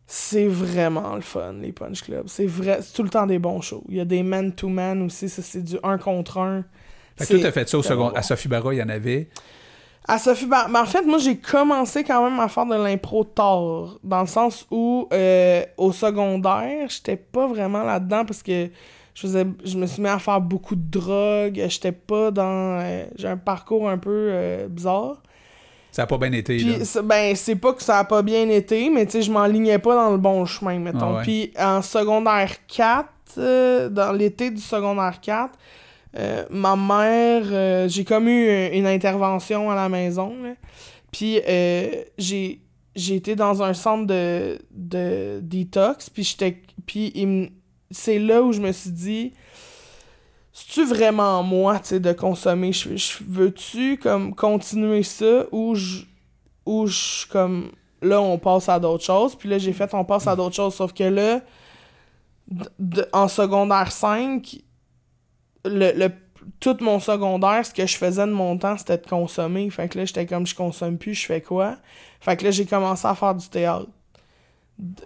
A: c'est vraiment le fun, les Punch Club. C'est vrai, c'est tout le temps des bons shows. Il y a des man-to-man aussi, ça c'est du 1 contre 1.
C: Fait que toi, t'as fait ça au second. À Sophie Barra, il y en avait.
A: À Sophie Barra. Ben, en fait, moi, j'ai commencé quand même à faire de l'impro tard. Dans le sens où, au secondaire, j'étais pas vraiment là-dedans parce que je faisais je me suis mis à faire beaucoup de drogue j'étais pas dans euh, j'ai un parcours un peu euh, bizarre
C: ça a pas bien été
A: puis ben c'est pas que ça a pas bien été mais tu sais je m'enlignais pas dans le bon chemin mettons ah puis en secondaire 4 euh, dans l'été du secondaire 4 ma mère j'ai comme eu une intervention à la maison puis j'ai été dans un centre de, de détox puis puis c'est là où je me suis dit c'est-tu vraiment moi, de consommer? Je, veux-tu, comme, continuer ça ou je, ou comme, là, on passe à d'autres choses? Puis là, j'ai fait, on passe à d'autres choses. Sauf que là, en secondaire 5, le, le, tout mon secondaire, ce que je faisais de mon temps, c'était de consommer. Fait que là, j'étais comme, je consomme plus, je fais quoi? Fait que là, j'ai commencé à faire du théâtre.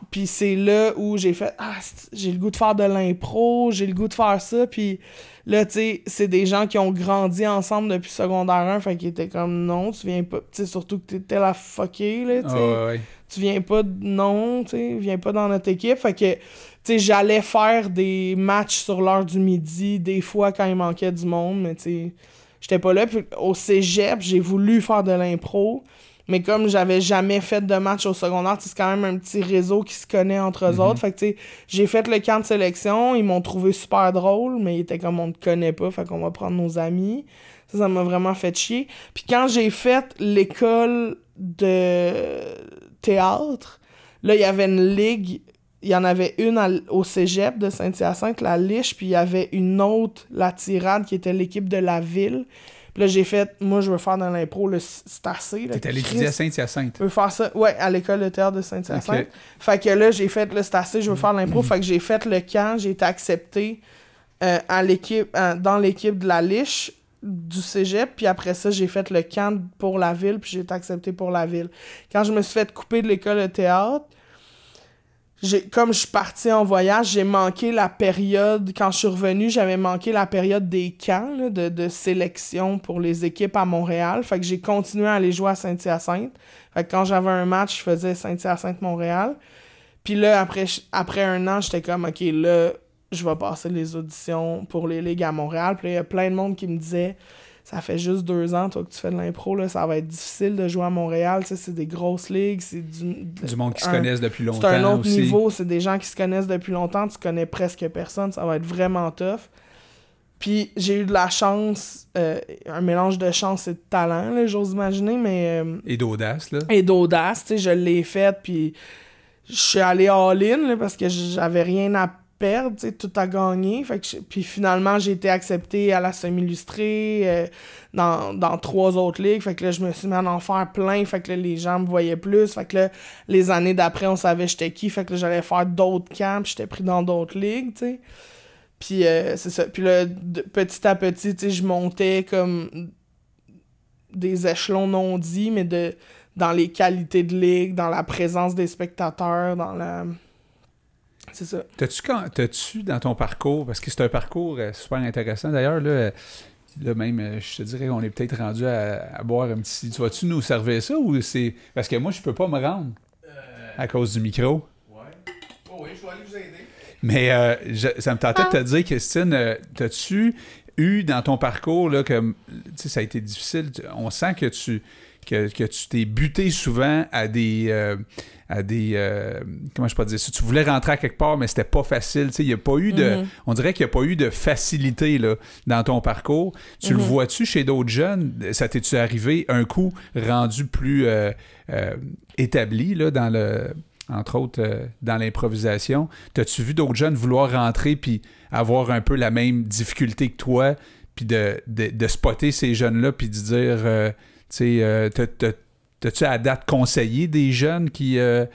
A: Puis c'est là où j'ai fait Ah, j'ai le goût de faire de l'impro, j'ai le goût de faire ça. Puis là, tu sais, c'est des gens qui ont grandi ensemble depuis secondaire 1, fait qu'ils étaient comme non, tu viens pas. Tu sais, surtout que t'étais la fuckée, là, tu sais. Tu viens pas, non, tu sais, viens pas dans notre équipe. Fait que, sais, j'allais faire des matchs sur l'heure du midi, des fois quand il manquait du monde, mais tu sais, j'étais pas là. Puis au cégep, j'ai voulu faire de l'impro. Mais comme j'avais jamais fait de match au secondaire, c'est quand même un petit réseau qui se connaît entre eux mhm. autres. Fait que, tu sais, j'ai fait le camp de sélection. Ils m'ont trouvé super drôle, mais ils étaient comme on ne connaît pas, fait qu'on va prendre nos amis. Ça, ça m'a vraiment fait chier. Puis quand j'ai fait l'école de théâtre, là, il y avait une ligue. Il y en avait une au cégep de Saint-Hyacinthe, la Liche, puis il y avait une autre, la Tirade, qui était l'équipe de la ville là, j'ai fait, moi, je veux faire dans l'impro, le c'est assez.
C: T'es allé étudier à Saint-Hyacinthe.
A: Je veux faire ça, ouais, à l'école de théâtre de Saint-Hyacinthe. Fait que là, j'ai fait, le c'est assez, je veux faire l'impro. fait que j'ai fait le camp, j'ai été accepté euh, à l'équipe, dans l'équipe de la Liche du cégep, puis après ça, j'ai fait le camp pour la ville, puis j'ai été accepté pour la ville. Quand je me suis fait couper de l'école de théâtre, comme je suis partie en voyage, j'ai manqué la période quand je suis revenue, j'avais manqué la période des camps de, sélection pour les équipes à Montréal. Fait que j'ai continué à aller jouer à Saint-Hyacinthe. Fait que quand j'avais un match, je faisais Saint-Hyacinthe Montréal. Puis là après après un an, j'étais comme OK, là je vais passer les auditions pour les ligues à Montréal. Puis il y a plein de monde qui me disait ça fait juste deux ans, toi, que tu fais de l'impro, là, ça va être difficile de jouer à Montréal. Tu sais, c'est des grosses ligues, c'est du,
C: Du monde qui se connaissent depuis longtemps
A: c'est un autre
C: aussi.
A: niveau, c'est des gens qui se connaissent depuis longtemps, tu connais presque personne, ça va être vraiment tough. Puis j'ai eu de la chance, euh, un mélange de chance et de talent, là, j'ose imaginer, mais. euh,
C: Et d'audace, là.
A: et d'audace, tu sais, je l'ai fait, puis je suis allé all-in, parce que j'avais rien à perdre, tout à gagner. Puis finalement, j'ai été accepté à la semi-illustrée, euh, dans, dans trois autres ligues. Fait que là, je me suis mis à en faire plein. Fait que les gens me voyaient plus. Fait que là, les années d'après, on savait j'étais qui. Fait que j'allais faire d'autres camps, j'étais pris dans d'autres ligues. Puis euh, c'est ça. Puis là, petit à petit, je montais comme des échelons non dits, mais de dans les qualités de ligue, dans la présence des spectateurs, dans la... C'est ça.
C: T'as-tu, quand, t'as-tu dans ton parcours, parce que c'est un parcours euh, super intéressant d'ailleurs, là, euh, là même, euh, je te dirais qu'on est peut-être rendu à, à boire un petit. Tu vas-tu nous servir ça ou c'est. Parce que moi, je peux pas me rendre à cause du micro.
B: Ouais. Oh oui, je vais aller vous aider.
C: Mais euh, je- ça me tentait de te dire, Christine, euh, t'as-tu eu dans ton parcours, là, sais, ça a été difficile, tu- on sent que tu que, que tu t'es buté souvent à des... euh, à des euh, comment je peux dire ça? Tu voulais rentrer à quelque part, mais c'était pas facile. Tu sais, il y a pas eu de...
A: Mhm.
C: On dirait qu'il n'y a pas eu de facilité là, dans ton parcours. Tu le
A: Mhm.
C: vois-tu chez d'autres jeunes? Ça t'es-tu arrivé un coup rendu plus euh, euh, établi là, dans le entre autres dans l'improvisation? T'as-tu vu d'autres jeunes vouloir rentrer puis avoir un peu la même difficulté que toi, puis de, de, de spotter ces jeunes-là, puis de dire, tu sais, euh, t'as- t'as- t'as-tu à date conseillé des jeunes qui, euh,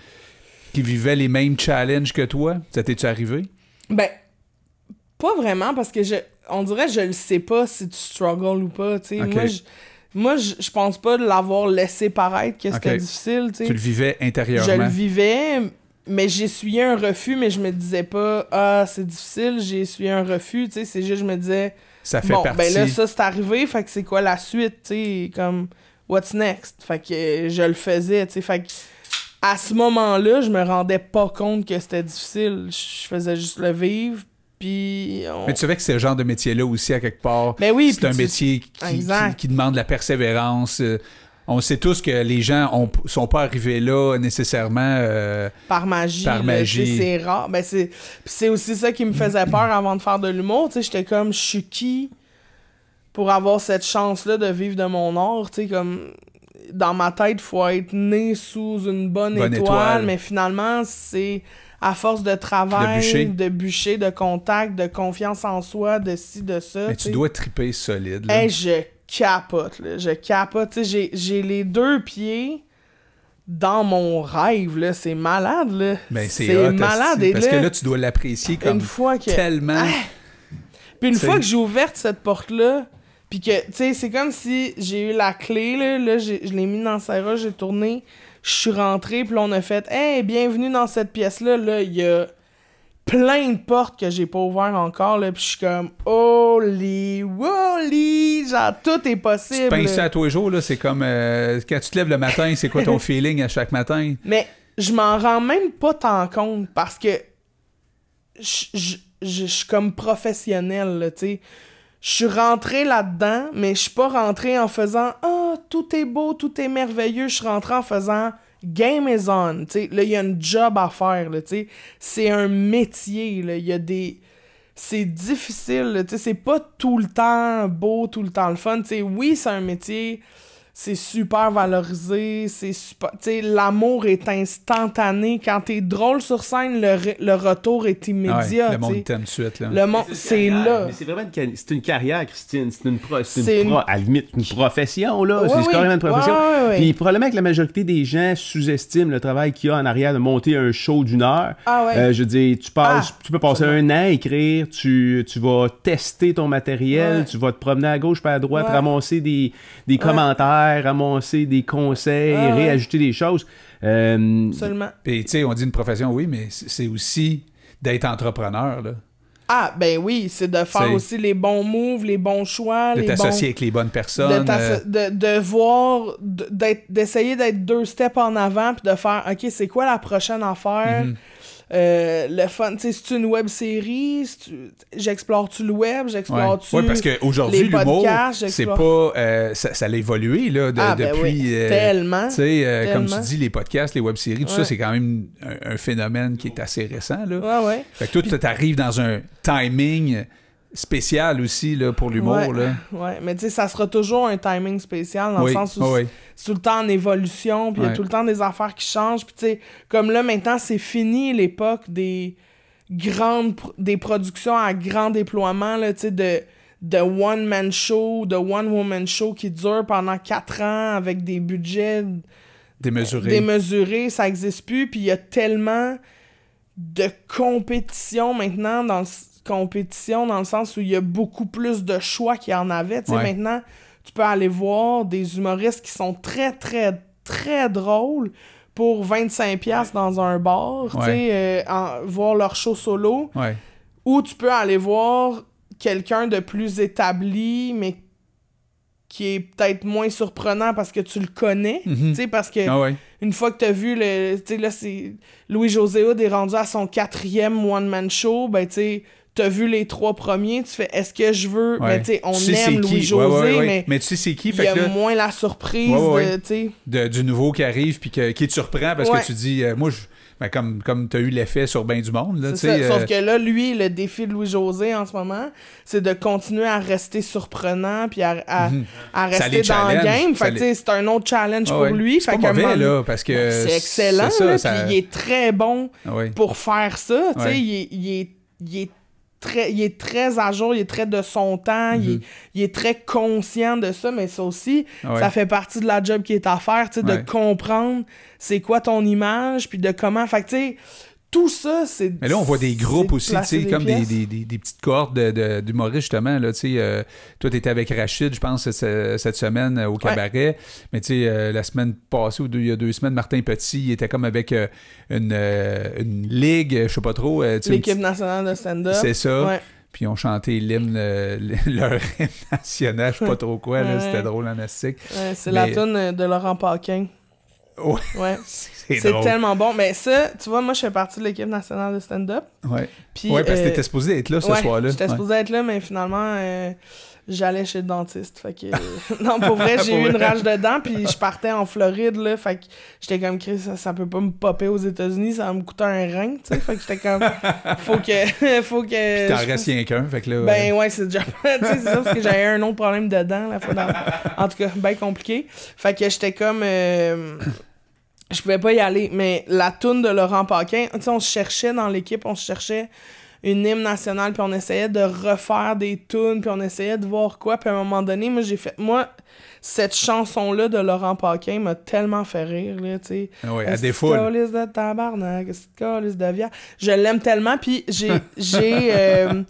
C: qui vivaient les mêmes challenges que toi? Ça t'es-tu arrivé?
A: Ben, pas vraiment, parce que je, on dirait je le sais pas si tu struggles ou pas, tu sais.
C: Ok.
A: Moi, je, moi je, je pense pas l'avoir laissé paraître que c'était
C: Ok.
A: difficile, tu sais.
C: Tu le vivais
A: Je
C: intérieurement?
A: le vivais, mais essuyé un refus, mais je me disais pas, ah, c'est difficile, j'ai essuyé un refus, tu sais. C'est juste, je me disais,
C: Ça fait
A: bon,
C: partie...
A: ben là, ça c'est arrivé, fait que c'est quoi la suite, tu sais, comme, what's next? Fait que euh, je le faisais, tu sais, fait que à ce moment-là, je me rendais pas compte que c'était difficile. Je faisais juste le vivre, puis... on-
C: Mais tu savais que le genre de métier-là aussi, à quelque part.
A: Ben oui,
C: c'est un
A: tu-
C: métier qui, qui,
A: Exact.
C: qui demande la persévérance. Euh, On sait tous que les gens ont, sont pas arrivés là nécessairement. euh,
A: par magie.
C: Par magie.
A: C'est rare. Ben, c'est aussi ça qui me faisait peur avant de faire de l'humour. J'étais comme, je suis qui? Pour avoir cette chance-là de vivre de mon art? Tu sais, comme, dans ma tête, faut être né sous une bonne,
C: Bonne
A: étoile,
C: étoile.
A: mais finalement, c'est à force de travail,
C: De bûcher.
A: de bûcher, de contact, de confiance en soi, de ci, de ça.
C: mais
A: tu
C: dois triper solide. là.
A: Hey, je capote, là. Je capote. J'ai- les deux pieds dans mon rêve, là. C'est malade, là.
C: Ben, c'est
A: malade. Et
C: parce
A: là,
C: que là, tu dois l'apprécier comme
A: une fois que...
C: tellement.
A: Puis une fois que j'ai ouvert cette porte-là, puis que, tu sais, c'est comme si j'ai eu la clé, là, là je l'ai mis dans sa roche, j'ai tourné, je suis rentré, puis là, on a fait « Hey, bienvenue dans cette pièce-là. » Là, il y a plein de portes que j'ai pas ouvertes encore, là, puis je suis comme « Holy, holy! » Genre, tout est
C: Tu
A: possible.
C: penses
A: là.
C: ça à tous les jours, là, c'est comme euh, quand tu te lèves le matin, c'est quoi ton feeling à chaque matin?
A: Mais je m'en rends même pas tant compte parce que je suis comme professionnel, là, tu sais. Je suis rentré là-dedans, mais je suis pas rentré en faisant « Ah, tout est beau, tout est merveilleux ». Je suis rentré en faisant « Game is on », tu sais. Là, il y a un job à faire. C'est un métier. Il y a des... C'est difficile. C'est pas tout le temps beau, tout le temps le fun. Oui, c'est un métier c'est super valorisé, c'est super... Tu sais, l'amour est instantané. Quand t'es drôle sur scène, le, re- le retour est
C: Ah ouais,
A: immédiat,
C: le monde
A: tu sais.
C: t'aime tout de suite. Là.
A: Le monde, c'est là.
B: Mais c'est vraiment une, c'est une carrière, Christine. C'est une, pro, c'est une pro- à la limite, une profession, là. C'est
A: oui.
B: carrément une profession.
A: Ouais, ouais, ouais.
B: Puis probablement que la majorité des gens sous-estiment le travail qu'il y a en arrière de monter un show d'une heure.
A: Ah ouais.
B: Euh, je veux dire, tu, passes,
A: Ah,
B: tu peux passer un an à écrire, tu, tu vas tester ton matériel,
A: Ouais.
B: tu vas te promener à gauche pas à droite,
A: Ouais.
B: ramasser des, des commentaires, faire, ramasser des conseils,
A: Ah ouais.
B: réajouter des choses. Euh,
A: Seulement.
C: Puis, tu sais, on dit une profession, oui, mais c'est aussi d'être entrepreneur, là.
A: Ah, ben oui, c'est de faire aussi les bons moves, les bons choix,
C: de
A: les bons...
C: t'associer avec les bonnes
A: de,
C: personnes.
A: t'asso-
C: euh,
A: de, de voir, de- d'être- d'essayer d'être deux steps en avant, puis de faire, OK, c'est quoi la prochaine affaire?
C: mhm.
A: Euh, le fun, tu sais, c'est une web série, j'explore-tu le web, j'explore-tu...
C: Ouais, parce qu'aujourd'hui, l'humour, c'est pas. euh, ça, ça a évolué, là, de-
A: Ah, ben
C: depuis.
A: oui,
C: euh,
A: tellement.
C: Tu sais, comme tu dis, les podcasts, les web-séries, tout
A: Ouais.
C: ça, c'est quand même un, un phénomène qui est assez récent, là.
A: Ouais, ouais.
C: Fait que toi, tu arrives dans un timing spécial aussi, là, pour l'humour,
A: Ouais. Ouais, mais tu sais, ça sera toujours un timing spécial dans
C: oui,
A: le sens où c'est tout le temps en évolution, puis il y a tout le temps des affaires qui changent. Puis tu sais, comme là, maintenant, c'est fini l'époque des grandes des productions à grand déploiement, là, tu sais, de, de one-man show, de one-woman show qui dure pendant quatre ans avec des budgets
C: Démesuré.
A: démesurés, ça existe plus. Puis il y a tellement de compétition maintenant dans le compétition dans le sens où il y a beaucoup plus de choix qu'il y en avait. Tu sais,
C: Ouais.
A: maintenant, tu peux aller voir des humoristes qui sont très, très, très drôles pour 25$ piastres dans un bar, tu sais, euh, en- voir leur show solo. Ou tu peux aller voir quelqu'un de plus établi, mais qui est peut-être moins surprenant parce que tu le connais.
C: Mhm.
A: Tu sais, parce que
C: Ah ouais.
A: une fois que t'as vu le. Tu sais, là, c'est. Louis-José Hood est rendu à son quatrième one-man show, ben, tu sais. T'as vu les trois premiers, tu fais est-ce que je veux?
C: Ouais.
A: Ben, tu sais, on
C: Tu sais c'est
A: aime. Louis-José,
C: Ouais, ouais, ouais.
A: mais
C: Mais tu sais c'est qui,
A: il y a
C: là,
A: moins la surprise
C: Ouais, ouais,
A: de.
C: Du nouveau qui arrive puis que- qui te surprend parce
A: Ouais.
C: que tu dis, euh, moi, je, ben, comme, comme tu as eu l'effet sur ben du monde, là,
A: ça.
C: euh,
A: Sauf que là, lui, le défi de Louis-José en ce moment, c'est de continuer à rester surprenant puis à, à,
C: Mhm.
A: à rester dans le game. Fait
C: les-
A: tu sais, c'est un autre challenge pour
C: ouais.
A: lui.
C: C'est
A: Fait
C: pas
A: qu'à un
C: mauvais,
A: moment-
C: là, parce que.
A: C'est excellent,
C: c'est ça,
A: là,
C: ça-
A: puis il est très bon
C: ouais.
A: pour faire ça. tu sais,
C: Ouais.
A: il, est, il, est, très, il est très à jour, il est très de son temps, il, est,
C: Mhm.
A: il est très conscient de ça, mais ça aussi,
C: ouais.
A: ça fait partie de la job qui est à faire, tu sais,
C: Ouais.
A: de comprendre c'est quoi ton image, puis de comment. Fait que, tu sais, tout ça, c'est.
C: Mais là, on voit des groupes aussi, tu sais, comme des, des, des, des petites cohortes d'humoristes, justement. Là, tu sais, euh, toi, tu étais avec Rachid, je pense, cette, cette semaine euh, au cabaret. Mais tu sais, euh, la semaine passée, ou deux- il y a deux semaines, Martin Petit, il était comme avec euh, une, une ligue, je sais pas trop.
A: L'équipe nationale de stand-up.
C: C'est ça.
A: Ouais.
C: Puis ils ont chanté l'hymne, leur hymne national, je sais pas trop quoi,
A: Ouais.
C: c'était drôle en astique.
A: C'est
C: Mais-
A: la tune de Laurent Paquin.
C: Ouais,
A: Ouais.
C: c'est
A: tellement bon. Mais ça, tu vois, moi, je fais partie de l'équipe nationale de stand-up.
C: Ouais.
A: Puis,
C: ouais, parce que
A: euh,
C: t'étais supposé être là ce
A: ouais,
C: soir-là.
A: J'étais supposé être là, mais finalement, euh, j'allais chez le dentiste. Fait que. non, pour vrai, j'ai eu une rage de dents, puis je partais en Floride, là. Fait que j'étais comme, Chris, ça, ça peut pas me popper aux États-Unis, ça va me coûter un rein, tu sais. Fait que j'étais comme, faut que. faut que.
C: T'en restes rien qu'un, fait que là...
A: Ben ouais, c'est déjà. tu sais, c'est ça, parce que j'avais un autre problème dedans, la fois d'avant. En tout cas, bien compliqué. Fait que j'étais comme. euh, je pouvais pas y aller. Mais la toune de Laurent Paquin, tu sais, on se cherchait dans l'équipe, on se cherchait une hymne nationale, puis on essayait de refaire des tunes, puis on essayait de voir quoi. Puis à un moment donné, moi, j'ai fait. Moi, cette chanson-là de Laurent Paquin m'a tellement fait rire, là, tu sais.
C: Ah ouais, à des foules.
A: de tabarnak, de viande? Je l'aime tellement, puis j'ai j'ai euh,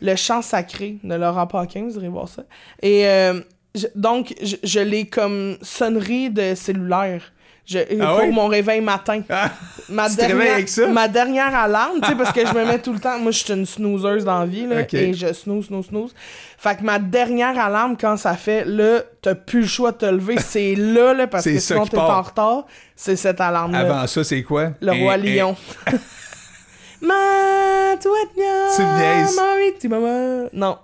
A: le chant sacré de Laurent Paquin, vous irez voir ça. Et euh, je- donc, je, je l'ai comme sonnerie de cellulaire. Je,
C: Ah
A: pour
C: oui?
A: mon réveil matin.
C: Ah,
A: Ma
C: Tu te réveilles avec ça?
A: ma dernière alarme, tu sais, parce que je me mets tout le temps. Moi, je suis une snoozeuse dans la vie, là, et je snooze, snooze, snooze. Fait que ma dernière alarme, quand ça fait, là, t'as plus le choix de te lever, c'est là, là, parce que sinon t'es en retard. C'est cette alarme-là.
C: Avant ça, c'est quoi?
A: Le roi
C: un-
A: lion. Ma
C: Tu me niaises.
A: Non.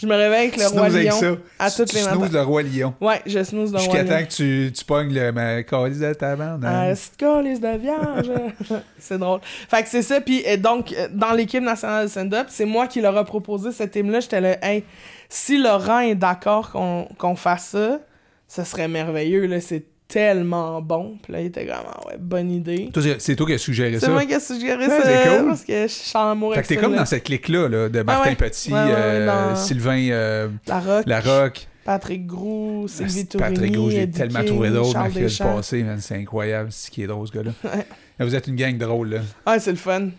A: Je me réveille avec le
C: Tu
A: roi
C: avec
A: lion
C: ça.
A: à
C: Tu-
A: toutes
C: tu
A: les matins.
C: le roi lion.
A: Ouais, je snooze le roi
C: Jusqu'à
A: lion.
C: temps que tu, tu pognes le ma calice de ta bande.
A: Ah,
C: hein.
A: c'est calice de vierge. c'est drôle. Fait que c'est ça. Puis euh, donc, euh, dans l'équipe nationale de stand-up, c'est moi qui leur ai proposé cette hymne-là. J'étais là, hey, si Laurent est d'accord qu'on qu'on fasse ça, ce serait merveilleux. C'est tellement bon. Puis là, il était comme, ah ouais, bonne idée.
C: C'est- C'est toi qui as suggéré
A: C'est
C: ça?
A: moi qui ai suggéré
C: Ouais,
A: ça.
C: c'est cool.
A: Parce que je suis en amour
C: Fait que t'es comme
A: là.
C: dans cette clique-là là, de Martin
A: ouais.
C: Petit,
A: Ouais,
C: euh, Sylvain euh, Larocque.
A: Patrick Grou, Sylvie Tourigny,
C: Patrick Gros, j'ai tellement trouvé
A: Charles
C: mercredi passé. C'est incroyable, c'est qui est drôle ce gars-là. Vous êtes une gang drôle, là.
A: Ah, c'est le fun.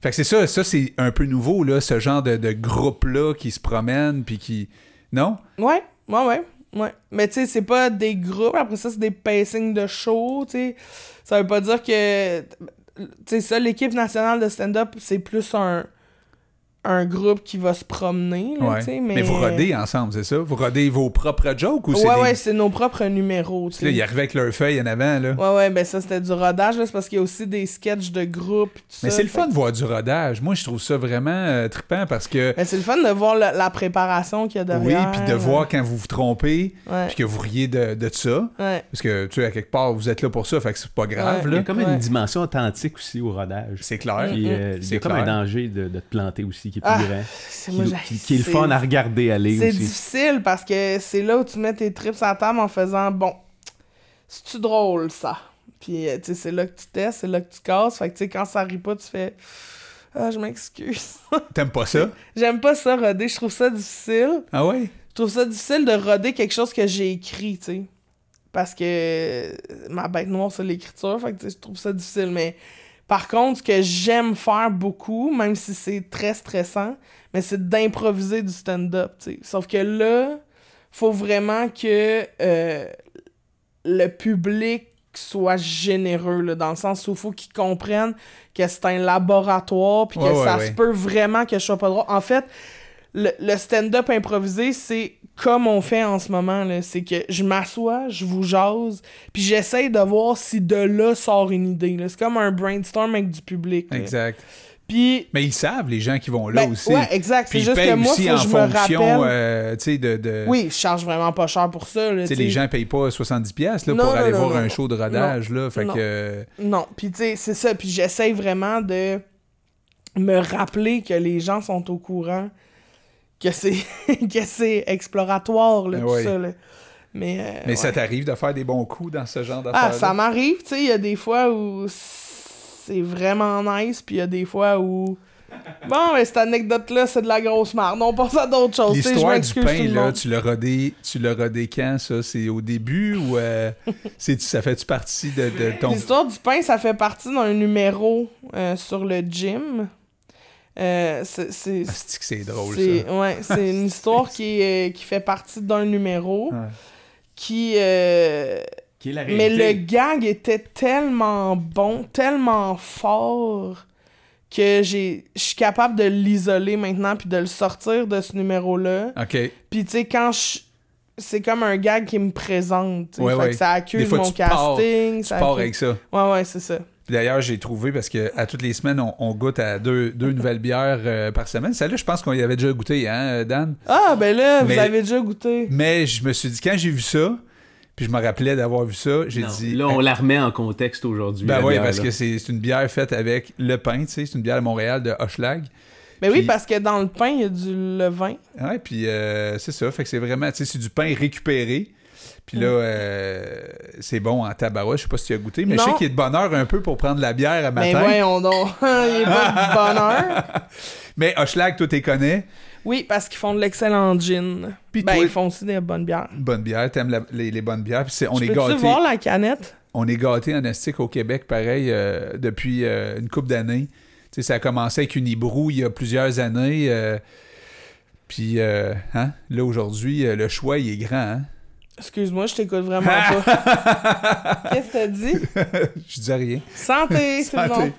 C: Fait que c'est ça, ça c'est un peu nouveau, là, ce genre de, de groupe-là qui se promène, puis qui... Non?
A: Ouais, ouais, ouais. Ouais. Mais tu sais, c'est pas des groupes, après ça, c'est des pacings de show, tu sais. Ça veut pas dire que. Tu sais, ça, l'équipe nationale de stand-up, c'est plus un un groupe qui va se promener, là,
C: Ouais. mais...
A: mais...
C: vous rodez ensemble, c'est ça? Vous rodez vos propres jokes ou c'est
A: Ouais,
C: des...
A: ouais, c'est nos propres numéros,
C: Là, ils arrivaient avec leur feuille en avant, là.
A: Ouais, ouais, ben ça, c'était du rodage, là, c'est parce qu'il y a aussi des sketchs de groupe, tout
C: Mais c'est le fun de voir du rodage. Moi, je trouve ça vraiment euh, trippant parce que...
A: Mais c'est le fun de voir la, la préparation qu'il y a
C: Oui,
A: derrière.
C: puis de voir quand vous vous trompez, puis que vous riez de, de ça.
A: ouais.
C: Parce que, tu sais, à quelque part, vous êtes là pour ça, fait que c'est pas grave,
B: Il y
C: là.
B: a comme
A: Ouais.
B: une dimension authentique aussi au rodage.
C: C'est clair.
B: Puis, euh, il y
C: C'est
B: a comme
C: clair.
B: un danger de, de te planter aussi qui est plus
A: Ah,
B: grand. Qui,
A: moi,
B: qui- qui est le
A: c'est-
B: fun à regarder aller
A: C'est difficile parce que c'est là où tu mets tes trips à la table en faisant bon, c'est-tu drôle ça? Puis euh, tu sais, c'est là que tu testes, c'est là que tu casses. Fait que tu sais, quand ça arrive pas, tu fais Ah, je m'excuse.
C: T'aimes pas ça?
A: J'aime pas ça roder, je trouve ça difficile.
C: Ah ouais?
A: Je trouve ça difficile de roder quelque chose que j'ai écrit, tu sais. Parce que ma bête noire, c'est l'écriture, fait que tu sais, je trouve ça difficile. Mais par contre, ce que j'aime faire beaucoup, même si c'est très stressant, mais c'est d'improviser du stand-up. Sauf que là, faut vraiment que euh, le public soit généreux, là, dans le sens où il faut qu'ils comprennent que c'est un laboratoire, puis que
C: Ouais,
A: ça
C: ouais.
A: se peut vraiment que je sois pas drôle. En fait, le, le stand-up improvisé, c'est comme on fait en ce moment. C'est que je m'assois, je vous jase, puis j'essaye de voir si de là sort une idée. C'est comme un brainstorm avec du public. là.
C: Exact.
A: Puis,
C: Mais ils savent, les gens qui vont là
A: ben,
C: aussi.
A: ouais, exact. C'est juste que moi, faut que je me rappelle.
C: euh, de... de...
A: Oui, je charge vraiment pas cher pour ça. Là,
C: Tu sais,
A: tu
C: les gens payent pas 70$ piastres, là,
A: Non,
C: pour
A: non,
C: aller
A: non,
C: voir un show de rodage. Là, fait
A: Non.
C: que...
A: Non, puis tu sais, c'est ça. Puis j'essaye vraiment de me rappeler que les gens sont au courant que c'est que c'est exploratoire, là,
C: Ah
A: tout ça. Là. Mais, euh,
C: Mais
A: ouais.
C: ça t'arrive de faire des bons coups dans ce genre d'affaires
A: Ah, ça m'arrive, tu sais, il y a des fois où c'est vraiment nice, puis il y a des fois où... Bon, mais cette anecdote-là, c'est de la grosse merde. On passe à d'autres choses.
C: L'histoire du pain,
A: le
C: là, tu l'as rodé, tu rodé quand, ça? C'est au début ou euh, c'est, ça fait-tu partie de, de ton...
A: L'histoire du pain, ça fait partie d'un numéro euh, sur le gym. Euh, c'est... c'est-
C: Ah, drôle, ça?
A: Ouais, c'est une histoire qui, est, qui fait partie d'un numéro
C: Ouais.
A: qui... euh,
B: Qui est la
A: Mais le gag était tellement bon, tellement fort que j'ai je suis capable de l'isoler maintenant puis de le sortir de ce numéro-là.
C: OK.
A: Puis tu sais quand je c'est comme un gag qui me présente, tu.
C: Ouais,
A: fait
C: ouais.
A: que ça accuse
C: Des fois,
A: mon
C: tu pars-
A: casting,
C: Tu
A: ça
C: pars
A: accuse-
C: avec ça.
A: Ouais ouais, c'est ça.
C: Puis D'ailleurs, j'ai trouvé, parce que à toutes les semaines, on, on goûte à deux, deux nouvelles bières euh, par semaine. Celle-là, je pense qu'on y avait déjà goûté, hein, Dan?
A: Ah ben là,
C: Mais-
A: vous avez déjà goûté.
C: Mais je me suis dit, quand j'ai vu ça, puis je me rappelais d'avoir vu ça, j'ai dit...
B: Là, on la remet en contexte aujourd'hui.
C: Ben oui, parce
B: là.
C: que c'est c'est une bière faite avec le pain, tu sais, c'est une bière à Montréal de Hochelag.
A: Ben oui, parce que dans le pain, il y a du levain.
C: Ouais, puis euh, c'est ça, fait que c'est vraiment, tu sais, c'est du pain récupéré. Puis là, euh, c'est bon en tabarouette, je sais pas si tu as goûté, mais je sais qu'il est de bonne heure un peu pour prendre la bière à
A: Mais
C: matin.
A: voyons donc, il est pas de bonheur.
C: Mais Hochelag, toi, t'es connais.
A: Oui, parce qu'ils font de l'excellent gin.
C: Puis
A: ben,
C: toi-
A: ils font aussi des bonnes bières.
C: Bonne bière, t'aimes la- les, les bonnes bières. Puis c'est- on
A: Je
C: est gâtés.
A: voir la canette?
C: On est gâtés en estique au Québec, pareil, euh, depuis euh, une couple d'années. Tu sais, ça a commencé avec une Hibrou il y a plusieurs années. euh, puis, hein, là, aujourd'hui, le choix, il est grand. Hein?
A: Excuse-moi, je t'écoute vraiment pas. Qu'est-ce que t'as dit?
C: je disais rien.
A: Santé, tout le
C: Santé.
A: monde.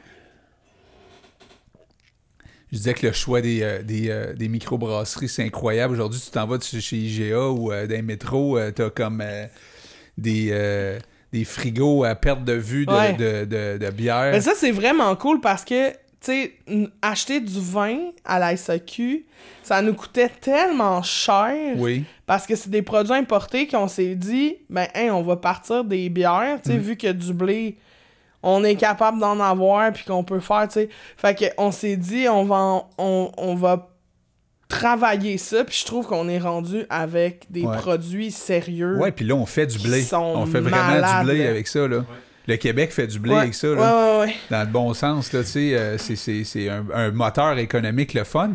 C: Je disais que le choix des, euh, des, euh, des microbrasseries, c'est incroyable. Aujourd'hui, tu t'en vas chez IGA ou euh, dans les métros, euh, t'as comme euh, des, des frigos à perte de vue de,
A: Ouais.
C: de, de- de bière.
A: Mais ça, c'est vraiment cool parce que, tu sais, acheter du vin à la SAQ, ça nous coûtait tellement cher.
C: Oui.
A: Parce que c'est des produits importés qu'on s'est dit, ben, hein, on va partir des bières, tu sais,
C: Mm.
A: vu que du blé, on est capable d'en avoir, puis qu'on peut faire, tu sais. Fait que on s'est dit, on va, en- on, on va travailler ça, puis je trouve qu'on est rendu avec des
C: Ouais.
A: produits sérieux.
C: Ouais, puis là, on fait du blé. On fait vraiment
A: malades,
C: du blé avec ça, là. Le Québec fait du blé
A: Ouais.
C: avec ça, là.
A: ouais, ouais.
C: Dans le bon sens, là, tu sais. euh, c'est- c'est c'est un, un moteur économique, le fun.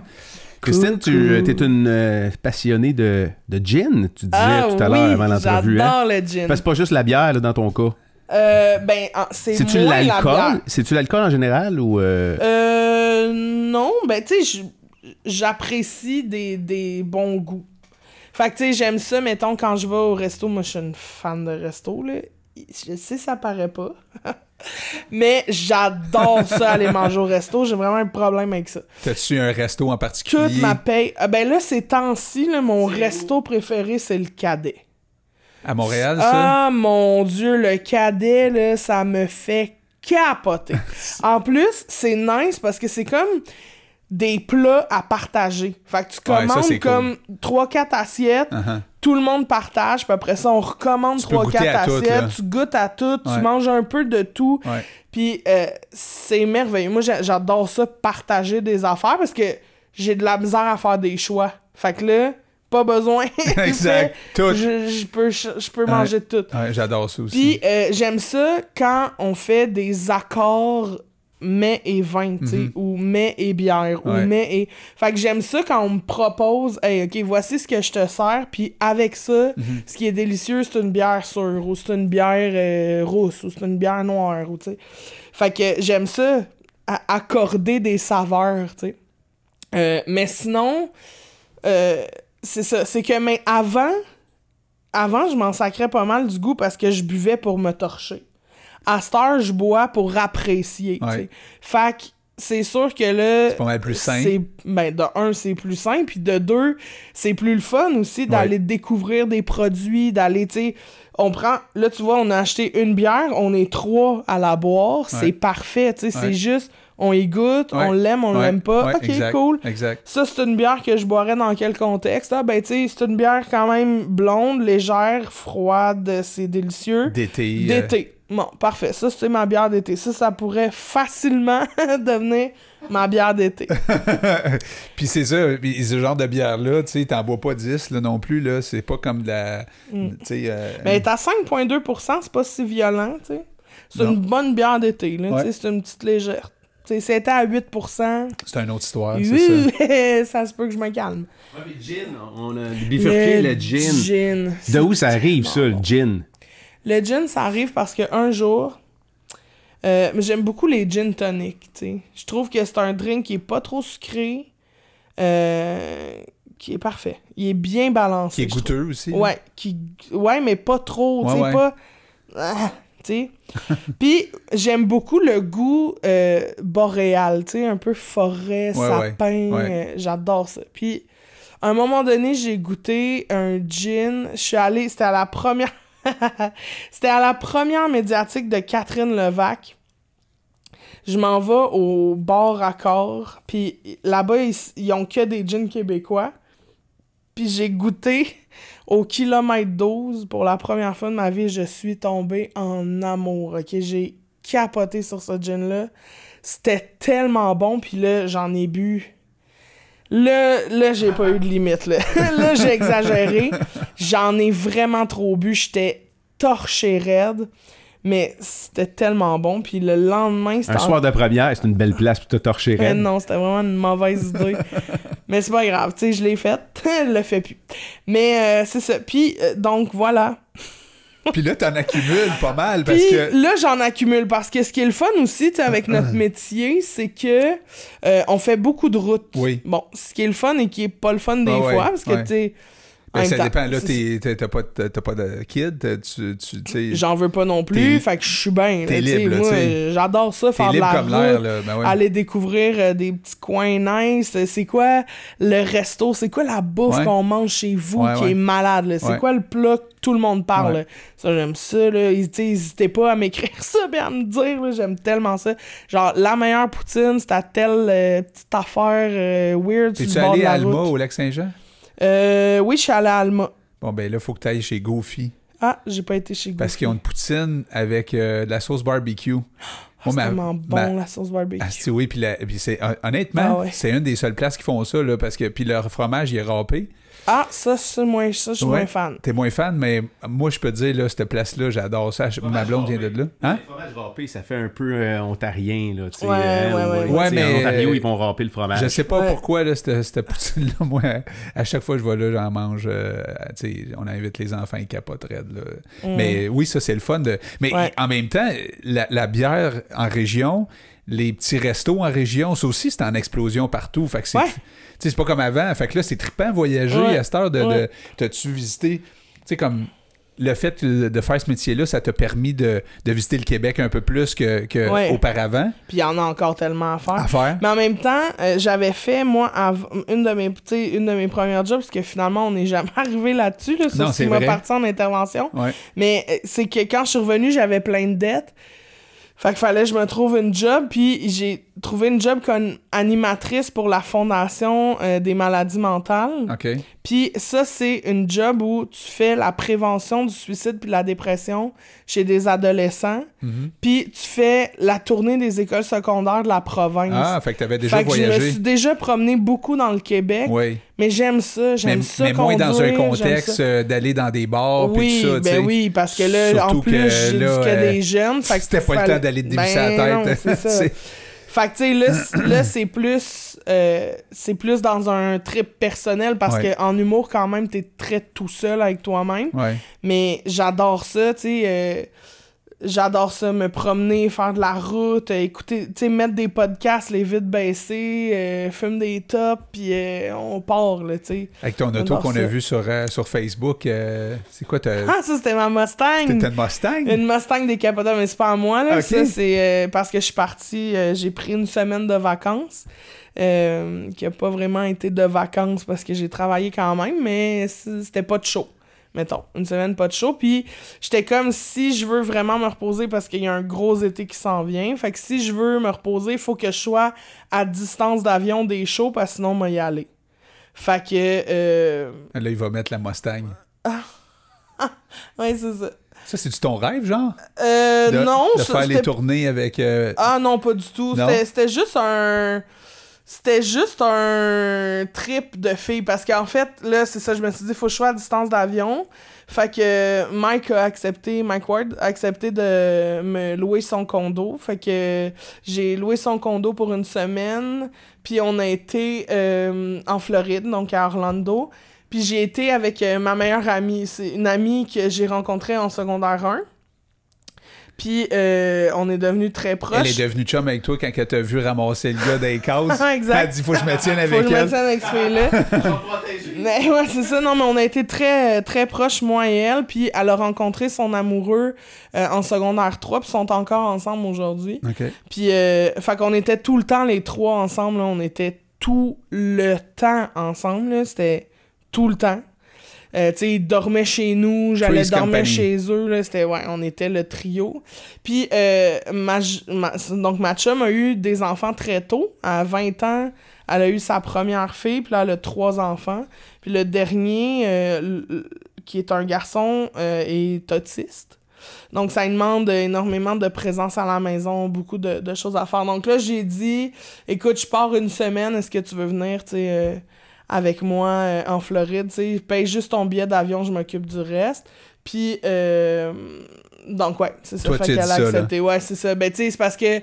B: Christine, tu es une euh, passionnée de, de gin, tu disais
A: Ah
B: tout à
A: oui,
B: l'heure avant l'entrevue. Hein?
A: j'adore le gin.
B: Parce que c'est pas juste la bière là, dans ton cas.
A: Euh, ben, en- c'est
B: C'est-tu l'alcool? C'est-tu l'alcool en général ou. euh,
A: Euh, non, ben, tu sais, j'apprécie des, des bons goûts. Fait que, tu sais, j'aime ça, mettons, quand je vais au resto, moi, je suis une fan de resto, là. Je sais, ça paraît pas. Mais j'adore ça, aller manger au resto. J'ai vraiment un problème avec ça.
C: T'as-tu un resto en particulier?
A: Toute ma paye. Ah, ben là, ces temps-ci, mon resto préféré, c'est le cadet.
C: À Montréal, ça?
A: Ah, mon Dieu, le cadet, là, ça me fait capoter. en plus, c'est nice parce que c'est comme des plats à partager. Fait que tu
C: Ouais, ça,
A: commandes
C: cool.
A: comme 3-4 assiettes,
C: Uh-huh.
A: Tout le monde partage, puis après ça, on recommande
C: Tu peux goûter
A: 3-4
C: à tout,
A: assiettes, tu goûtes à tout,
C: Ouais.
A: tu manges un peu de tout.
C: Ouais.
A: Puis euh, c'est merveilleux. Moi, j'a- j'adore ça, partager des affaires, parce que j'ai de la misère à faire des choix. Fait que là, pas besoin.
C: Exact. Tout.
A: Je, je peux, je, je peux
C: Ouais.
A: manger tout.
C: Ouais, j'adore ça aussi.
A: Puis euh, j'aime ça quand on fait des accords mets et vin, tu sais,
C: Mhm.
A: ou mets et bière,
C: Ouais.
A: ou mets et... Fait que j'aime ça quand on me propose, hey, OK, voici ce que je te sers, puis avec ça,
C: Mhm.
A: ce qui est délicieux, c'est une bière sûre, ou c'est une bière euh, rousse, ou c'est une bière noire, ou tu sais. Fait que j'aime ça, à- accorder des saveurs, tu sais. Euh, mais sinon, euh, c'est ça, c'est que, mais avant, avant, je m'en sacrais pas mal du goût parce que je buvais pour me torcher. À cette heure, je bois pour apprécier.
C: Ouais.
A: Fait que c'est sûr que là...
C: C'est pas mal plus
A: c'est- Ben, de un, c'est plus sain, puis de deux, c'est plus le fun aussi d'aller découvrir des produits, d'aller, tu sais... On prend... Là, tu vois, on a acheté une bière, on est trois à la boire, c'est parfait, tu sais. C'est juste, on y goûte,
C: Ouais.
A: on l'aime, on
C: Ouais.
A: l'aime pas.
C: Ouais,
A: OK,
C: exact,
A: cool.
C: Exact.
A: Ça, c'est une bière que je boirais dans quel contexte? Ah, ben, tu sais, c'est une bière quand même blonde, légère, froide, c'est délicieux.
C: D'été. euh,
A: D'été. Bon, parfait. Ça, c'est ma bière d'été. Ça, ça pourrait facilement devenir ma bière d'été.
C: Puis c'est ça, puis ce genre de bière-là, tu sais, t'en bois pas 10 là, non plus, là. C'est pas comme de la.
A: Mm.
C: Tu sais. euh,
A: Mais à 5,2% c'est pas si violent, tu sais. C'est une bonne bière d'été, là.
C: Ouais.
A: Tu sais, c'est une petite légère. Tu sais, c'était à 8%
C: c'est une autre histoire, c'est ça.
A: Ça se peut que je me calme.
B: Ouais, mais gin, on a bifurqué le, gin.
A: gin.
B: De où ça arrive, ça, le gin?
A: Le gin, ça arrive parce que un jour, euh, mais j'aime beaucoup les gin tonic, tu sais. Je trouve que c'est un drink qui est pas trop sucré, euh, qui est parfait. Il est bien balancé.
C: Qui est
A: trouve.
C: goûteux aussi. là.
A: Ouais, qui, ouais, mais pas trop, tu
C: Ouais,
A: sais,
C: ouais.
A: pas... Ah, tu sais. Puis j'aime beaucoup le goût euh, boréal, tu sais, un peu forêt,
C: Ouais,
A: sapin, euh, j'adore ça. Puis à un moment donné, j'ai goûté un gin, je suis allée, c'était à la première... c'était à la première médiatique de Catherine Levac. Je m'en vais au bar corps, puis là-bas, ils, ils ont que des gins québécois. Puis j'ai goûté au kilomètre 12 pour la première fois de ma vie. Je suis tombée en amour? J'ai capoté sur ce gin-là. C'était tellement bon, puis là, j'en ai bu. Là, là j'ai pas eu de limite, là. là, j'ai exagéré. J'en ai vraiment trop bu. J'étais torché raide. Mais c'était tellement bon. Puis le lendemain, c'était
B: Un soir de première, c'est une belle place pour te torcher
A: euh,
B: raide.
A: non, c'était vraiment une mauvaise idée. Mais c'est pas grave, tu sais, je l'ai faite, je le fais plus. Mais euh, c'est ça. Puis, euh, donc, voilà.
C: Puis là, t'en accumules pas mal parce
A: Puis
C: que.
A: là, j'en accumule parce que ce qui est le fun aussi, tu avec notre métier, c'est que euh, on fait beaucoup de routes.
C: Oui.
A: Bon, ce qui est le fun et qui est pas le fun des
C: Ah ouais,
A: fois, parce que,
C: ouais.
A: tu
C: Ben, ça
A: temps,
C: dépend. Là, t'as pas, pas de kid. Tu, tu,
A: J'en veux pas non plus, fait que je suis bien.
C: t'es libre,
A: j'adore ça, faire de la
C: comme l'air.
A: route.
C: là. Ben ouais.
A: aller découvrir euh, des petits coins nice. C'est quoi le resto? C'est quoi la bouffe
C: Ouais.
A: qu'on mange chez vous
C: Ouais,
A: qui est malade? C'est quoi le plat que tout le monde parle? Ça, j'aime ça. N'hésitez pas à m'écrire ça et à me dire. J'aime tellement ça. Genre, la meilleure poutine, c'est à telle euh, petite affaire euh, weird
C: T'es-tu allé à Alma au Lac-Saint-Jean?
A: Euh, oui, je suis allé à Alma.
C: Bon, ben là, faut que t'ailles chez Goofy.
A: Ah, j'ai pas été chez
C: Parce
A: Goofy.
C: qu'ils ont une poutine avec euh, de la sauce barbecue. Moi,
A: C'est tellement bon,
C: ma-
A: la sauce barbecue.
C: Ah, c'est- oui, puis, c'est hon- honnêtement,
A: Ah ouais.
C: c'est une des seules places qui font ça là, parce que puis leur fromage il est râpé.
A: Ah, ça, c'est moins, ça, je suis
C: Ouais.
A: moins fan.
C: T'es moins fan, mais moi je peux te dire là, cette place-là, j'adore ça. Ma blonde vient de là. Hein?
B: Le fromage râpé, ça fait un peu euh, ontarien, là, tu sais.
A: Ouais, ouais, ouais.
C: mais-
B: En Ontario, ils vont râper le fromage.
C: Je sais pas
A: Ouais.
C: pourquoi là, cette, cette poutine-là, moi, à chaque fois que je vais là, j'en mange. euh, tu sais, on invite les enfants, ils capotent raide, là.
A: Mm.
C: Mais oui, ça c'est le fun de. Mais
A: Ouais.
C: en même temps, la, la bière en région, les petits restos en région, ça aussi, c'est en explosion partout. Fait que c'est, c'est pas comme avant. Fait que là, c'est trippant voyager
A: Ouais.
C: à cette heure de. T'as-tu visité, tu sais, comme le fait de faire ce métier-là, ça t'a permis de, de visiter le Québec un peu plus que, que
A: Ouais.
C: auparavant?
A: Puis il y en a encore tellement à faire.
C: à faire?
A: Mais en même temps, euh, j'avais fait, moi, une, de mes, une de mes premières jobs, parce que finalement, on n'est jamais arrivé là-dessus, là, sur ce qui m'a parti en intervention.
C: Ouais.
A: Mais euh, c'est que quand je suis revenue, j'avais plein de dettes. Fait qu'il fallait que je me trouve une job, puis j'ai trouvé une job comme animatrice pour la Fondation euh, des maladies mentales.
C: OK.
A: Puis ça, c'est une job où tu fais la prévention du suicide puis de la dépression chez des adolescents.
C: Mhm.
A: Puis tu fais la tournée des écoles secondaires de la province.
C: Ah, fait que t'avais déjà
A: fait que je me
C: voyagé.
A: suis déjà promené beaucoup dans le Québec,
C: Oui.
A: mais j'aime ça, j'aime ça
C: mais moins dans un contexte euh, d'aller dans des bars puis
A: Oui,
C: tout ça,
A: ben oui, parce que là, en plus,
C: que là, euh,
A: des jeunes. fait que
C: C'était pas le
A: fallait-
C: temps d'aller te dévisser
A: Ben
C: la
A: non,
C: tête.
A: Fait que, tu sais, là, c'est plus, euh, c'est plus dans un trip personnel parce
C: Ouais.
A: que en humour, quand même, t'es très tout seul avec toi-même.
C: Ouais.
A: Mais j'adore ça, tu sais. euh, J'adore ça, me promener, faire de la route, euh, écouter, tu sais, mettre des podcasts, les vides baissées, euh, fume des tops, puis euh, on part, là, tu sais.
C: Avec ton auto qu'on a vu sur, euh, sur Facebook, euh, c'est quoi, t'as
A: Ah, ça, c'était ma Mustang!
C: t'as une Mustang?
A: Une Mustang décapotable, mais c'est pas à moi, là. Ça, c'est parce que je suis partie, euh, j'ai pris une semaine de vacances, qui a pas vraiment été de vacances parce que j'ai travaillé quand même, mais c'était pas de show. Mettons, une semaine pas de show. Puis j'étais comme si je veux vraiment me reposer parce qu'il y a un gros été qui s'en vient. Fait que si je veux me reposer, il faut que je sois à distance d'avion des shows parce que sinon, moi y aller. Fait que. Euh...
C: Là, il va mettre la Mustang.
A: Ouais, c'est ça.
C: Ça, c'est-tu ton rêve, genre?
A: Euh,
C: De,
A: non,
C: de faire les tournées avec... euh,
A: Ah non, pas du tout. C'était juste un. C'était juste un trip de filles. Parce qu'en fait, là, c'est ça, je me suis dit, faut sois à distance d'avion. Fait que Mike a accepté, Mike Ward a accepté de me louer son condo. Fait que j'ai loué son condo pour une semaine. Puis on a été euh, en Floride, donc à Orlando. Puis j'ai été avec euh, ma meilleure amie. C'est une amie que j'ai rencontrée en secondaire 1. Puis euh, on est devenus très proches.
C: Elle est devenue chum avec toi quand elle t'a vu ramasser le gars des cases.
A: Exact.
C: Elle a dit, faut que je me tienne
A: Faut
C: avec
A: que je me
C: elle.
A: tienne avec ce fille-là. Mais ouais, c'est ça. Non, mais on a été très, très proches, moi et elle. Puis elle a rencontré son amoureux euh, en secondaire 3, puis ils sont encore ensemble aujourd'hui.
C: OK.
A: Puis, euh, fait qu'on était tout le temps les trois ensemble. là. On était tout le temps ensemble. C'était tout le temps. Euh, tu sais, ils dormaient chez nous, j'allais dormir
C: Company.
A: chez eux. Là, c'était, ouais, on était le trio. Puis, euh, ma, ma- donc, ma chum a eu des enfants très tôt. À 20 ans, elle a eu sa première fille, puis là, elle a trois enfants. Puis le dernier, euh, qui est un garçon, euh, est autiste. Donc, ça demande énormément de présence à la maison, beaucoup de, de choses à faire. Donc là, j'ai dit, écoute, je pars une semaine, est-ce que tu veux venir, tu sais, euh, avec moi euh, en Floride, tu sais, paye juste ton billet d'avion, je m'occupe du reste. Puis, euh, donc, ouais, c'est ça.
C: Toi,
A: fait qu'elle a
C: là.
A: accepté. Ouais, c'est ça. Ben, tu sais, c'est parce que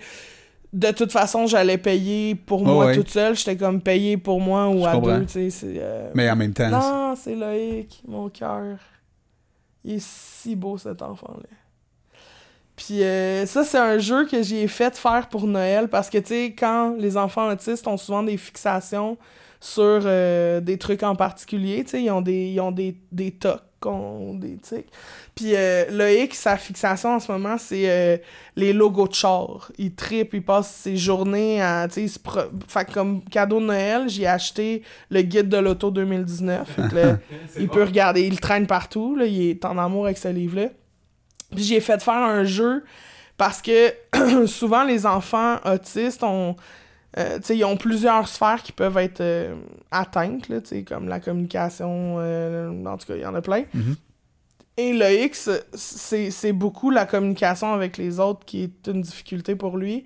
A: de toute façon, j'allais payer pour
C: Oh,
A: moi
C: ouais.
A: toute seule. J'étais comme payé pour moi ou
C: Je
A: à
C: comprends.
A: deux, tu sais. c'est, euh,
C: Mais en même temps,
A: non, c'est Loïc, mon cœur. Il est si beau cet enfant-là. Puis euh, ça, c'est un jeu que j'ai fait faire pour Noël parce que, tu sais, quand les enfants autistes ont souvent des fixations sur euh, des trucs en particulier, tu sais, ils ont des, ils ont des, des tocs, des tics. Puis euh, Loïc, sa fixation en ce moment, c'est euh, les logos de char. Il tripe, il passe ses journées à, tu sais, il se pro- fait que comme cadeau de Noël, j'ai acheté le guide de l'auto 2019. Fait que là, il peut regarder, il le traîne partout, là, il est en amour avec ce livre-là. Puis j'ai fait faire un jeu parce que souvent les enfants autistes ont, euh, ils ont plusieurs sphères qui peuvent être euh, atteintes, là, comme la communication, euh, en tout cas, il y en a plein.
C: Mhm.
A: Et le X, c'est c'est beaucoup la communication avec les autres qui est une difficulté pour lui.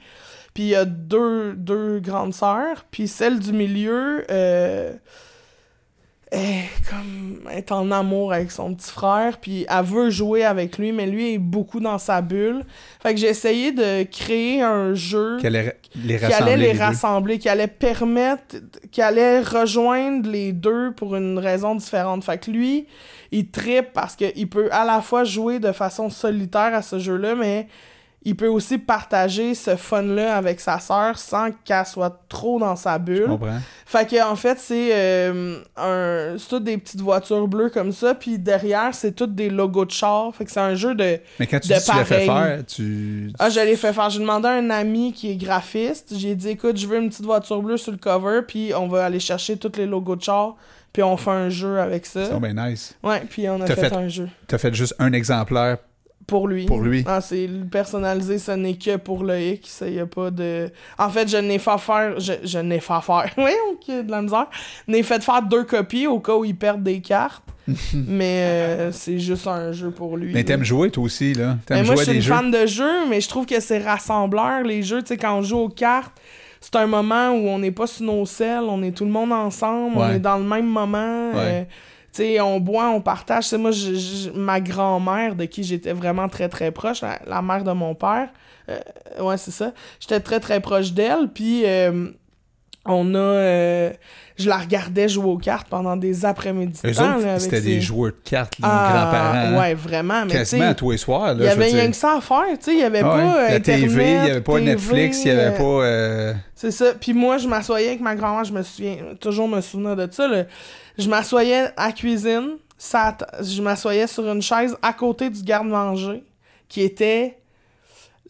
A: Puis il y a deux, deux grandes sœurs, puis celle du milieu est comme est en amour avec son petit frère, puis elle veut jouer avec lui, mais lui est beaucoup dans sa bulle. Fait que j'ai essayé de créer un jeu
C: qu'elle allait les
A: qui
C: rassembler.
A: allait les, rassembler, qui allait permettre, qui allait rejoindre les deux pour une raison différente. Fait que lui, il trippe parce qu'il peut à la fois jouer de façon solitaire à ce jeu-là, mais il peut aussi partager ce fun-là avec sa sœur sans qu'elle soit trop dans sa
C: Je
A: bulle.
C: comprends.
A: Fait que en fait, c'est euh, un c'est toutes des petites voitures bleues comme ça, puis derrière, c'est toutes des logos de char. Fait que c'est un jeu de
C: Mais quand tu
A: De
C: dis que tu l'as fait faire, tu.
A: Ah, je l'ai fait faire. J'ai demandé à un ami qui est graphiste. J'ai dit, écoute, je veux une petite voiture bleue sur le cover, puis on va aller chercher tous les logos de char, puis on fait un jeu avec ça.
C: C'est bien nice.
A: Ouais, puis on a fait,
C: fait-
A: un jeu
C: T'as fait juste un exemplaire
A: pour lui.
C: pour lui.
A: Ah, c'est le personnalisé, ce n'est que pour le X. Ça y a pas de. En fait, je n'ai fait faire. Je, je n'ai fait faire. Oui, ok, de la misère. N'ai fait faire deux copies au cas où il perd des cartes. mais euh, c'est juste un jeu pour lui.
C: Mais t'aimes jouer, toi aussi, là.
A: Mais
C: T'aimes
A: moi,
C: jouer
A: je
C: à
A: suis une
C: jeux.
A: fan de jeux, mais je trouve que c'est rassembleur, les jeux. Tu sais, quand on joue aux cartes, c'est un moment où on n'est pas sur nos selles, on est tout le monde ensemble, on est dans le même moment.
C: Ouais.
A: euh, tu sais, on boit, on partage. Tu sais, moi, je- je- ma grand-mère, de qui j'étais vraiment très, très proche, la, la mère de mon père, euh, ouais, c'est ça, j'étais très, très proche d'elle, puis... euh, on a. euh, je la regardais jouer aux cartes pendant des après-midi.
C: Eux autres, c'était
A: ses-
C: des joueurs de cartes, là,
A: Ah,
C: grands-parents. hein.
A: Ouais, vraiment. Mais
C: Quasiment tous les soirs,
A: il y avait rien que ça à faire, tu sais, il y avait
C: Ah ouais,
A: pas euh,
C: La TV, il n'y avait pas
A: TV,
C: Netflix, il n'y avait
A: euh,
C: pas. euh,
A: C'est ça. Puis moi, je m'assoyais avec ma grand-mère, je me souviens, toujours me souvenir de ça, là. Je m'assoyais à la cuisine, ça, je m'assoyais sur une chaise à côté du garde-manger, qui était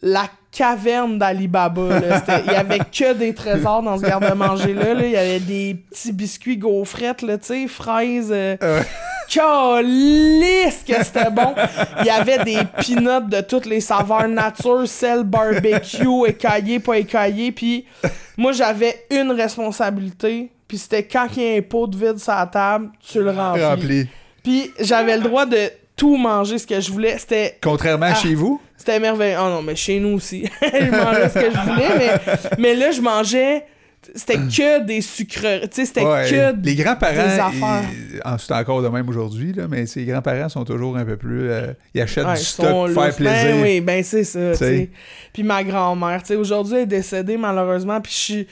A: la caverne d'Alibaba. Il y avait que des trésors dans ce garde-manger-là. là. Il y avait des petits biscuits gaufrettes, là, tu sais, fraises. euh. Calisse que c'était bon. Il y avait des peanuts de toutes les saveurs nature, sel, barbecue, écaillé, pas écaillé. Puis moi, j'avais une responsabilité. Puis c'était quand il y a un pot de vide sur la table, tu le remplis.
C: rempli.
A: Puis j'avais le droit de tout manger ce que je voulais. C'était
C: Contrairement à
A: Ah.
C: chez vous,
A: c'était merveilleux. Oh non, mais chez nous aussi. je mangeais ce que je voulais, mais, mais là, je mangeais. C'était que des sucreries. Tu sais, c'était
C: ouais,
A: que
C: les
A: des
C: grands-parents, c'est encore de même aujourd'hui, mais ces grands-parents sont toujours un peu plus. euh, ils achètent
A: Ouais,
C: du stock pour faire
A: louches.
C: plaisir.
A: Ben oui, ben c'est ça,
C: T'sais.
A: sais. Puis ma grand-mère, tu sais, aujourd'hui, elle est décédée, malheureusement, puis je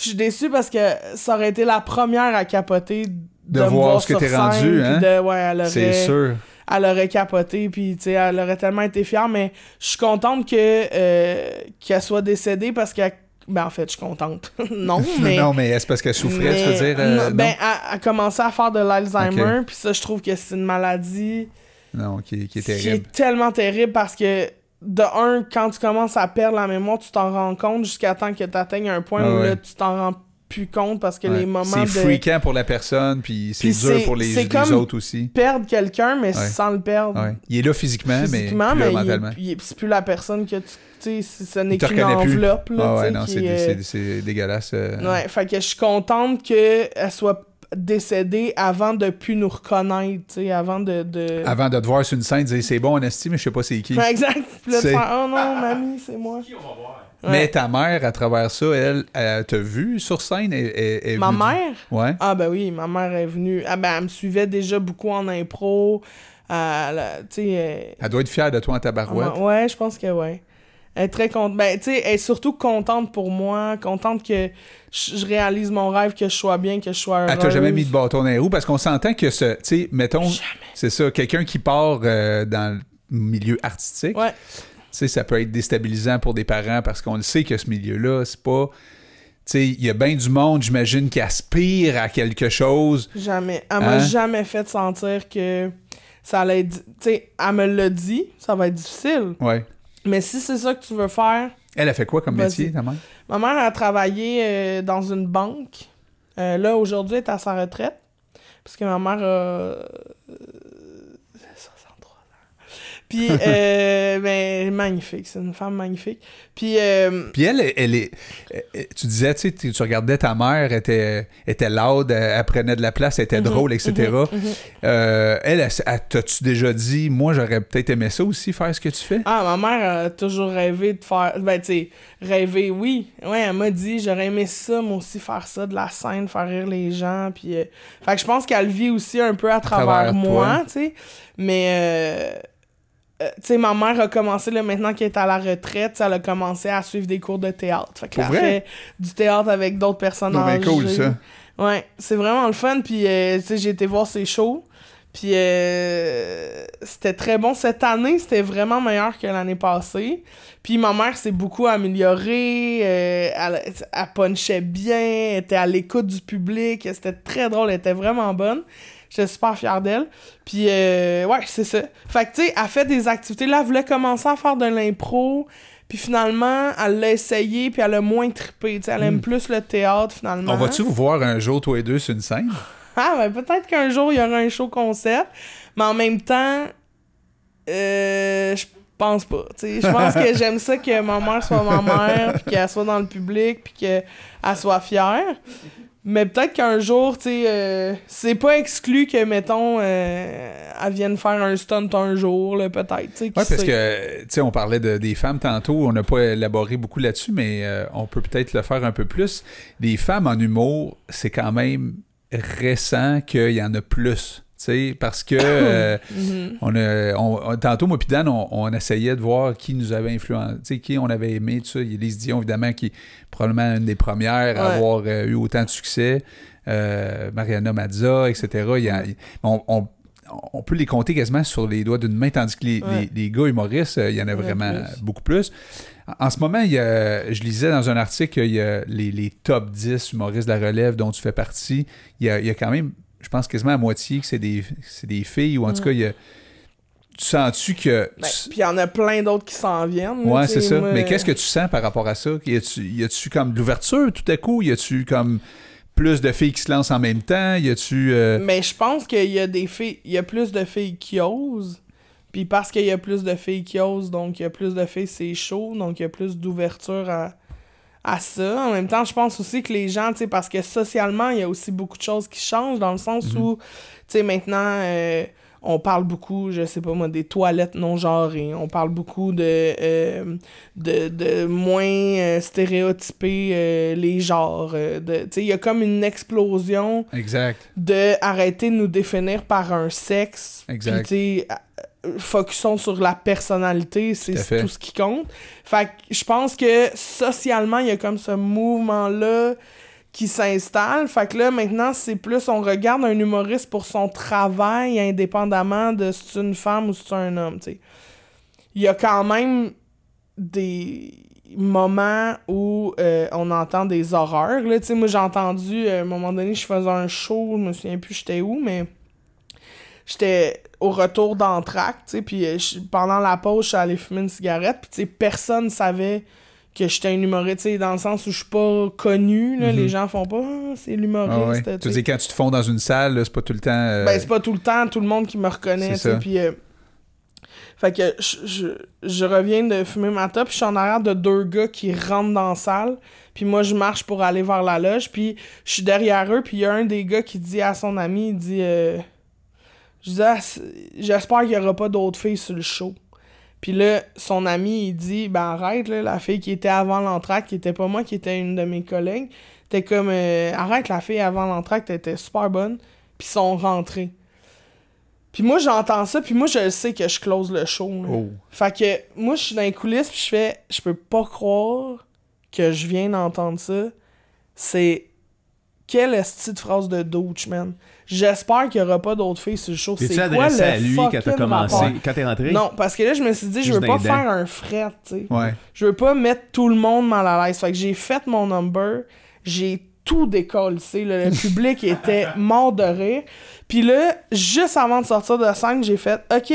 A: suis- déçue parce que ça aurait été la première à capoter de,
C: De
A: me
C: voir ce que t'es rendu, hein?
A: ouais,
C: C'est sûr.
A: elle aurait capoté, puis tu sais, elle aurait tellement été fière, mais je suis contente que euh, qu'elle soit décédée parce que ben en fait, je suis contente. non, mais
C: non, mais est-ce parce qu'elle souffrait,
A: mais-
C: tu veux dire? euh,
A: non,
C: non?
A: ben, elle a commencé à faire de l'Alzheimer, puis ça, je trouve que c'est une maladie
C: Non, qui, qui est
A: qui
C: terrible.
A: est tellement terrible parce que, de un, quand tu commences à perdre la mémoire, tu t'en rends compte jusqu'à temps que tu atteignes un point
C: Ah
A: où
C: ouais.
A: là, tu t'en rends plus compte parce que
C: Ouais.
A: les moments
C: C'est
A: de
C: fréquent pour la personne, puis c'est dur
A: c'est-
C: pour les,
A: c'est
C: les
A: comme-
C: autres aussi.
A: perdre quelqu'un, mais
C: Ouais.
A: sans le perdre.
C: Il est là physiquement,
A: Physiquement,
C: mais,
A: mais, est- c'est plus la personne que tu. Tu sais, c'est- ce n'est qu'une
C: plus.
A: enveloppe. Là,
C: Ah
A: tu
C: ouais, non,
A: qui
C: c'est
A: est-
C: c'est- c'est dégueulasse. euh.
A: Ouais, fait que je suis contente qu'elle soit décédée avant de plus nous reconnaître, tu sais, avant de. de...
C: Avant de te voir sur une scène, dire c'est bon, Honesty, mais je sais pas c'est qui.
A: Ouais, exact. Puis là, faire Oh non, mamie, c'est moi. Ouais.
C: Mais ta mère, à travers ça, elle, elle t'a vu sur scène? Elle, elle- elle est
A: Ma mère?
C: Ouais.
A: Ah ben oui, ma mère est venue. Ah ben elle me suivait déjà beaucoup en impro. Elle, tu sais. elle-
C: Elle doit être fière de toi en tabarouette.
A: Ouais, je pense que ouais. Elle est très contente. Ben, tu sais, elle est surtout contente pour moi, contente que je réalise mon rêve, que je sois bien, que je sois heureuse.
C: Elle t'a jamais mis de bâton dans les roues parce qu'on s'entend que ce, tu sais, mettons,
A: Jamais.
C: c'est ça, quelqu'un qui part euh, dans le milieu artistique,
A: Ouais.
C: tu sais, ça peut être déstabilisant pour des parents parce qu'on le sait que ce milieu-là, c'est pas. Tu sais, il y a bien du monde, j'imagine, qui aspire à quelque chose.
A: Jamais. Elle m'a
C: Hein?
A: jamais fait sentir que ça allait être. Tu sais, elle me l'a dit, ça va être difficile.
C: Ouais.
A: Mais si c'est ça que tu veux faire,
C: Elle a fait quoi comme métier, ta mère?
A: Ma mère a travaillé euh, dans une banque. Euh, là, aujourd'hui, elle est à sa retraite. Parce que ma mère a 63 ans. Puis, euh, ben, magnifique. C'est une femme magnifique. Puis, euh,
C: Puis elle, elle, est. elle- tu disais, tu sais, tu regardais ta mère, elle était, était loud, elle, prenait de la place, elle était
A: Mhm,
C: drôle, etc.
A: mhm, mhm.
C: Euh, elle, elle, elle- t'as-tu déjà dit, moi, j'aurais peut-être aimé ça aussi, faire ce que tu fais?
A: Ah, ma mère a toujours rêvé de faire. Ben, tu sais, rêvé, oui. Ouais, elle m'a dit, j'aurais aimé ça, moi aussi, faire ça, de la scène, faire rire les gens. Puis, euh, fait que je pense qu'elle vit aussi un peu à travers,
C: travers
A: moi, tu sais. Mais, euh, tu sais, ma mère a commencé, là, maintenant qu'elle est à la retraite, elle a commencé à suivre des cours de théâtre. Fait qu'elle fait du théâtre avec d'autres personnes
C: Non,
A: âgées.
C: cool, ça.
A: Ouais, c'est vraiment le fun. Puis, euh, tu sais, j'ai été voir ses shows. Puis euh, c'était très bon. Cette année, c'était vraiment meilleur que l'année passée. Puis ma mère s'est beaucoup améliorée. elle, elle punchait bien, elle était à l'écoute du public. C'était très drôle, elle était vraiment bonne. J'étais super fière d'elle. Puis euh, ouais, c'est ça. Fait que tu sais, elle fait des activités. Là, elle voulait commencer à faire de l'impro. Puis finalement, elle l'a essayé, puis elle a moins trippé. Tu sais, elle aime plus le théâtre finalement.
C: On va-tu vous voir un jour, toi et deux, sur une scène?
A: Ah, ben peut-être qu'un jour, il y aura un show concept, mais en même temps, euh, je pense pas. tu sais. Je pense que j'aime ça que ma mère soit ma mère, puis qu'elle soit dans le public, puis qu'elle soit fière. Mais peut-être qu'un jour, tu sais, euh, c'est pas exclu que, mettons, euh, elle vienne faire un stunt un jour, là, peut-être. tu sais, qui
C: Oui, parce
A: sait.
C: que, tu sais, on parlait de- des femmes tantôt, on n'a pas élaboré beaucoup là-dessus, mais euh, on peut peut-être le faire un peu plus. Des femmes en humour, c'est quand même récent qu'il y en a plus. Sais, Parce que euh,
A: Mhm.
C: on a, on- on- tantôt, moi puis Dan, on, on essayait de voir qui nous avait influencé, qui on avait aimé, tout ça. Il y a Lise Dion, évidemment, qui est probablement une des premières à avoir euh, eu autant de succès. Euh, Mariana Mazza, etc. Il y a- on, on- on peut les compter quasiment sur les doigts d'une main, tandis que les,
A: Ouais.
C: les- les gars humoristes, il y en a
A: Il y en a
C: vraiment
A: plus.
C: beaucoup plus. En en ce moment, il y a- je lisais dans un article qu'il y a les, les top 10 humoristes de la relève dont tu fais partie. Il y a, il y a quand même, je pense quasiment à moitié que c'est des, c'est des filles, ou en tout cas, il y a, tu sens-tu que...
A: Ben,
C: tu-
A: puis il y en a plein d'autres qui s'en viennent.
C: Ouais, c'est ça.
A: moi,
C: Mais qu'est-ce que tu sens par rapport à ça? Y a-tu, y a-tu comme de l'ouverture tout à coup? Y a-tu comme plus de filles qui se lancent en même temps? Y a-tu. euh,
A: Mais je pense qu'il y a des filles, il y a plus de filles qui osent. Puis parce qu'il y a plus de filles qui osent, donc il y a plus de filles, c'est chaud, donc il y a plus d'ouverture à, à ça. En même temps, je pense aussi que les gens, tu sais, parce que socialement, il y a aussi beaucoup de choses qui changent dans le sens où, tu sais, maintenant, euh, on parle beaucoup, je sais pas moi, des toilettes non genrées. On parle beaucoup de, euh, de, de moins euh, stéréotyper euh, les genres. tu sais, il y a comme une explosion
C: Exact.
A: de arrêter de nous définir par un sexe.
C: Exact.
A: Puis, tu sais, euh, focusons sur la personnalité, c'est
C: Tout
A: ce qui compte. Fait que je pense que socialement, il y a comme ce mouvement-là qui s'installe. Fait que là, maintenant, c'est plus, on regarde un humoriste pour son travail, indépendamment de si c'est une femme ou si c'est un homme, tu. Il y a quand même des moments où euh, on entend des horreurs. Là, tu sais, moi, j'ai entendu, à un moment donné, je faisais un show, je me souviens plus j'étais où, mais j'étais au retour d'entracte, tu sais, puis euh, pendant la pause, je suis allé fumer une cigarette, puis tu sais, personne savait que j'étais un humoriste, tu sais, dans le sens où je suis pas connu, là,
C: Mhm.
A: les gens font pas « Ah, c'est
C: Ah ouais.
A: l'humoriste
C: Tu
A: tu
C: dire, quand tu te fonds dans une salle, c'est pas tout le temps. euh,
A: Ben, c'est pas tout le temps tout le monde qui me reconnaît, puis... euh, Fait que je, je, je reviens de fumer ma top, puis je suis en arrière de deux gars qui rentrent dans la salle, puis moi, je marche pour aller vers la loge, puis je suis derrière eux, puis il y a un des gars qui dit à son ami, il dit... euh, je dis, Ah, j'espère qu'il y aura pas d'autres filles sur le show. Puis là, son ami, il dit, ben arrête, là, la fille qui était avant l'entracte, qui était pas moi, qui était une de mes collègues, t'es comme, euh, arrête, la fille avant l'entracte, elle était super bonne, puis ils sont rentrés. Puis moi, j'entends ça, puis moi, je sais que je close le show.
C: Oh.
A: Fait que moi, je suis dans les coulisses, puis je fais, je peux pas croire que je viens d'entendre ça. C'est quelle esti de phrase de douche, man? J'espère qu'il y aura pas d'autres filles sur le show. C'est quoi
B: adressé
A: le
B: à lui quand t'as
A: fucking
B: commencé,
A: rapport?
B: quand t'es rentré?
A: Non, parce que là, je me suis dit, je veux pas faire un fret, tu sais.
C: Ouais.
A: Je veux pas mettre tout le monde mal à l'aise. Fait que j'ai fait mon number, j'ai tout décollé, Le public était mort de rire. Puis là, juste avant de sortir de scène, j'ai fait OK,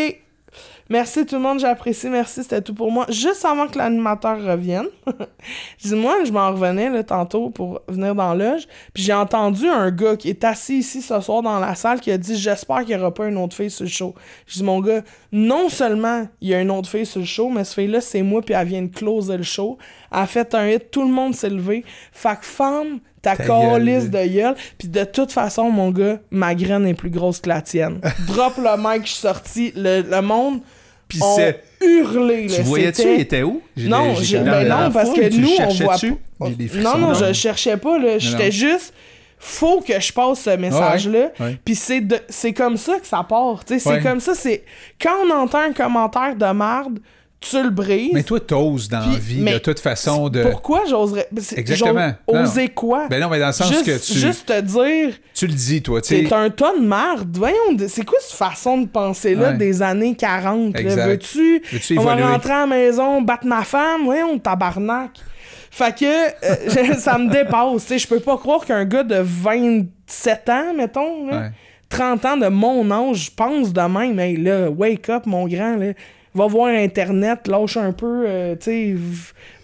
A: merci tout le monde, j'apprécie, merci, c'était tout pour moi. Juste avant que l'animateur revienne, je dis moi, je m'en revenais là, tantôt pour venir dans la loge. Puis j'ai entendu un gars qui est assis ici ce soir dans la salle qui a dit J'espère qu'il n'y aura pas une autre fille sur le show. Je dis Mon gars, non seulement il y a une autre fille sur le show, mais cette fille-là, c'est moi, puis elle vient de closer le show. Elle a fait un hit, tout le monde s'est levé. Fait que femme, ta
C: Ta
A: calice de gueule. Puis de toute façon, mon gars, ma graine est plus grosse que la tienne. Drop le mic, je suis sorti. Le, le monde
C: C'est.
A: hurlé.
B: Tu voyais-tu, il était où?
A: Non,
B: j'ai-
A: ben non, parce que nous, on voit pas. Non, non,
C: non?
A: je cherchais pas, là. J'étais juste. Faut que je passe ce message-là.
C: ouais.
A: Puis c'est de- c'est comme ça que ça part. C'est
C: Ouais.
A: comme ça. c'est Quand on entend un commentaire de marde, tu le brises.
C: Mais toi, t'oses dans la vie, de toute façon, de...
A: Pourquoi j'oserais?
C: Exactement. Non,
A: Oser quoi?
C: Ben non, mais dans le sens
A: juste,
C: que tu,
A: juste te dire,
C: tu le dis, toi, tu sais.
A: t'es un ton de marde. Voyons, c'est quoi cette façon de penser-là
C: Ouais.
A: des années 40? là?
C: Exact.
A: Veux-tu.
C: Veux-tu
A: On va rentrer à la maison, battre ma femme? Voyons, tabarnak. Fait que euh, ça me dépasse. tu sais, Je peux pas croire qu'un gars de 27 ans, mettons, là,
C: Ouais.
A: 30 ans de mon âge, pense de même. Hey, là, wake up, mon grand. Là. Va voir Internet, lâche un peu, euh, tu sais,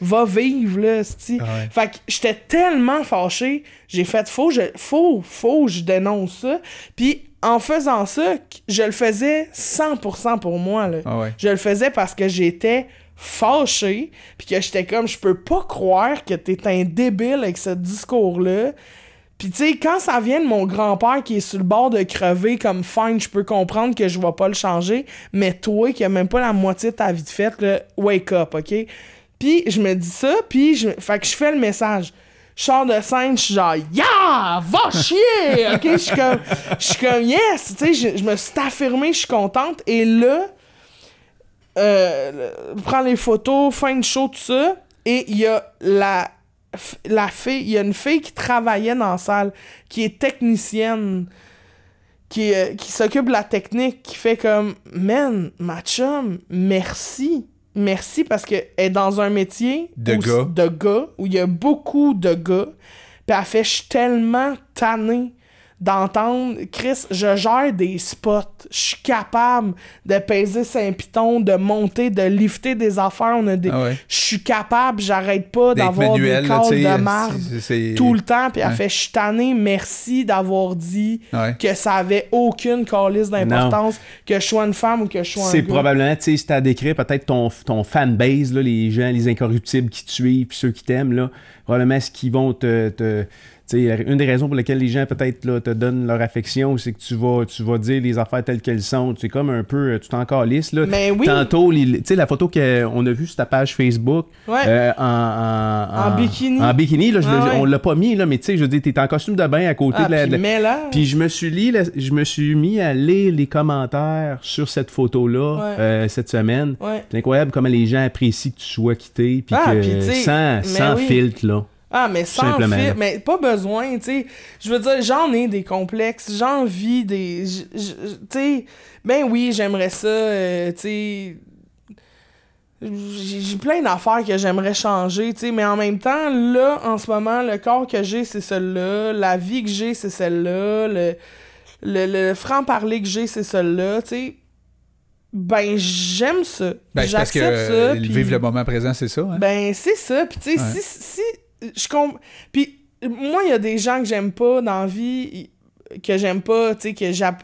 A: va vivre, là.
C: Ah ouais.
A: Fait que j'étais tellement fâché, j'ai fait, faut, je, faut, faut, je dénonce ça. Puis en faisant ça, je le faisais 100% pour moi, là.
C: Ah ouais.
A: Je le faisais parce que j'étais fâché, puis que j'étais comme, je peux pas croire que t'es un débile avec ce discours-là. Puis tu sais, quand ça vient de mon grand-père qui est sur le bord de crever, comme fine, je peux comprendre que je vais pas le changer, mais toi qui a même pas la moitié de ta vie de fête, là, wake up, ok? Puis je me dis ça, puis je, fait que je fais le message. Je sors de scène, je suis genre, yeah, va chier, ok? Je suis comme, je suis comme, yes, tu je, me suis affirmé, je suis contente, et là, euh, prends les photos, fin de show, tout ça, et il y a la, la fille, il y a une fille qui travaillait dans la salle, qui est technicienne, qui, euh, qui s'occupe de la technique, qui fait comme, man, ma chum, merci. Merci parce qu'elle est dans un métier
C: De
A: où-
C: gars.
A: de gars, où il y a beaucoup de gars. Puis elle fait, je suis tellement tannée d'entendre, Chris, je gère des spots. Je suis capable de peser Saint-Piton, de monter, de lifter des affaires. On a des...
C: Ah ouais.
A: Je suis capable, j'arrête pas d'avoir des calls de marde tout le temps. Puis elle
C: Ouais.
A: fait, je suis tannée, merci d'avoir dit
C: Ouais.
A: que ça avait aucune calice d'importance que je sois une femme ou que je sois un
B: C'est probablement, tu sais, si t'as à décrire peut-être ton, ton fanbase, là, les gens, les incorruptibles qui te suivent, puis ceux qui t'aiment, là, probablement ce qui vont te. Une des raisons pour lesquelles les gens peut-être te donnent leur affection, c'est que tu vas, tu vas dire les affaires telles qu'elles sont. C'est comme un peu, euh, tu t'en calisses, là.
A: Mais oui.
B: Tantôt, les- tu sais, la photo qu'on a vue sur ta page Facebook,
A: Ouais.
B: euh, en, en,
A: En bikini.
B: En bikini, là, je
A: Ah ouais.
B: on l'a pas mis, là, mais tu sais, je dire, t'es en costume de bain à côté
A: Ah,
B: de la.
A: puis
B: de la-
A: mets-la.
B: puis je me suis la- je me suis mis à lire les commentaires sur cette photo-là
A: Ouais.
B: euh, cette semaine. C'est incroyable comment les gens apprécient que tu sois quitté, puis
A: Ah,
B: que sans, sans
A: oui.
B: filtre là.
A: Ah, mais sans fil, mais pas besoin, tu sais. Je veux dire, j'en ai des complexes, j'en vis des. Tu sais, ben oui, j'aimerais ça, euh, tu sais. J'ai j'ai plein d'affaires que j'aimerais changer, tu sais, mais en même temps, là, en ce moment, le corps que j'ai, c'est celui-là, la vie que j'ai, c'est celle-là, le, le, le franc-parler que j'ai, c'est celui-là, tu sais. Ben, j'aime ça.
C: Ben, parce que
A: J'accepte ça.
C: euh,
A: puis-
C: vivre le moment présent, c'est ça. Hein?
A: ben, c'est ça. Puis, tu sais,
C: Ouais.
A: si, si. Je comp... Puis, moi, il y a des gens que j'aime pas dans la vie, que j'aime pas, tu sais, que j'app...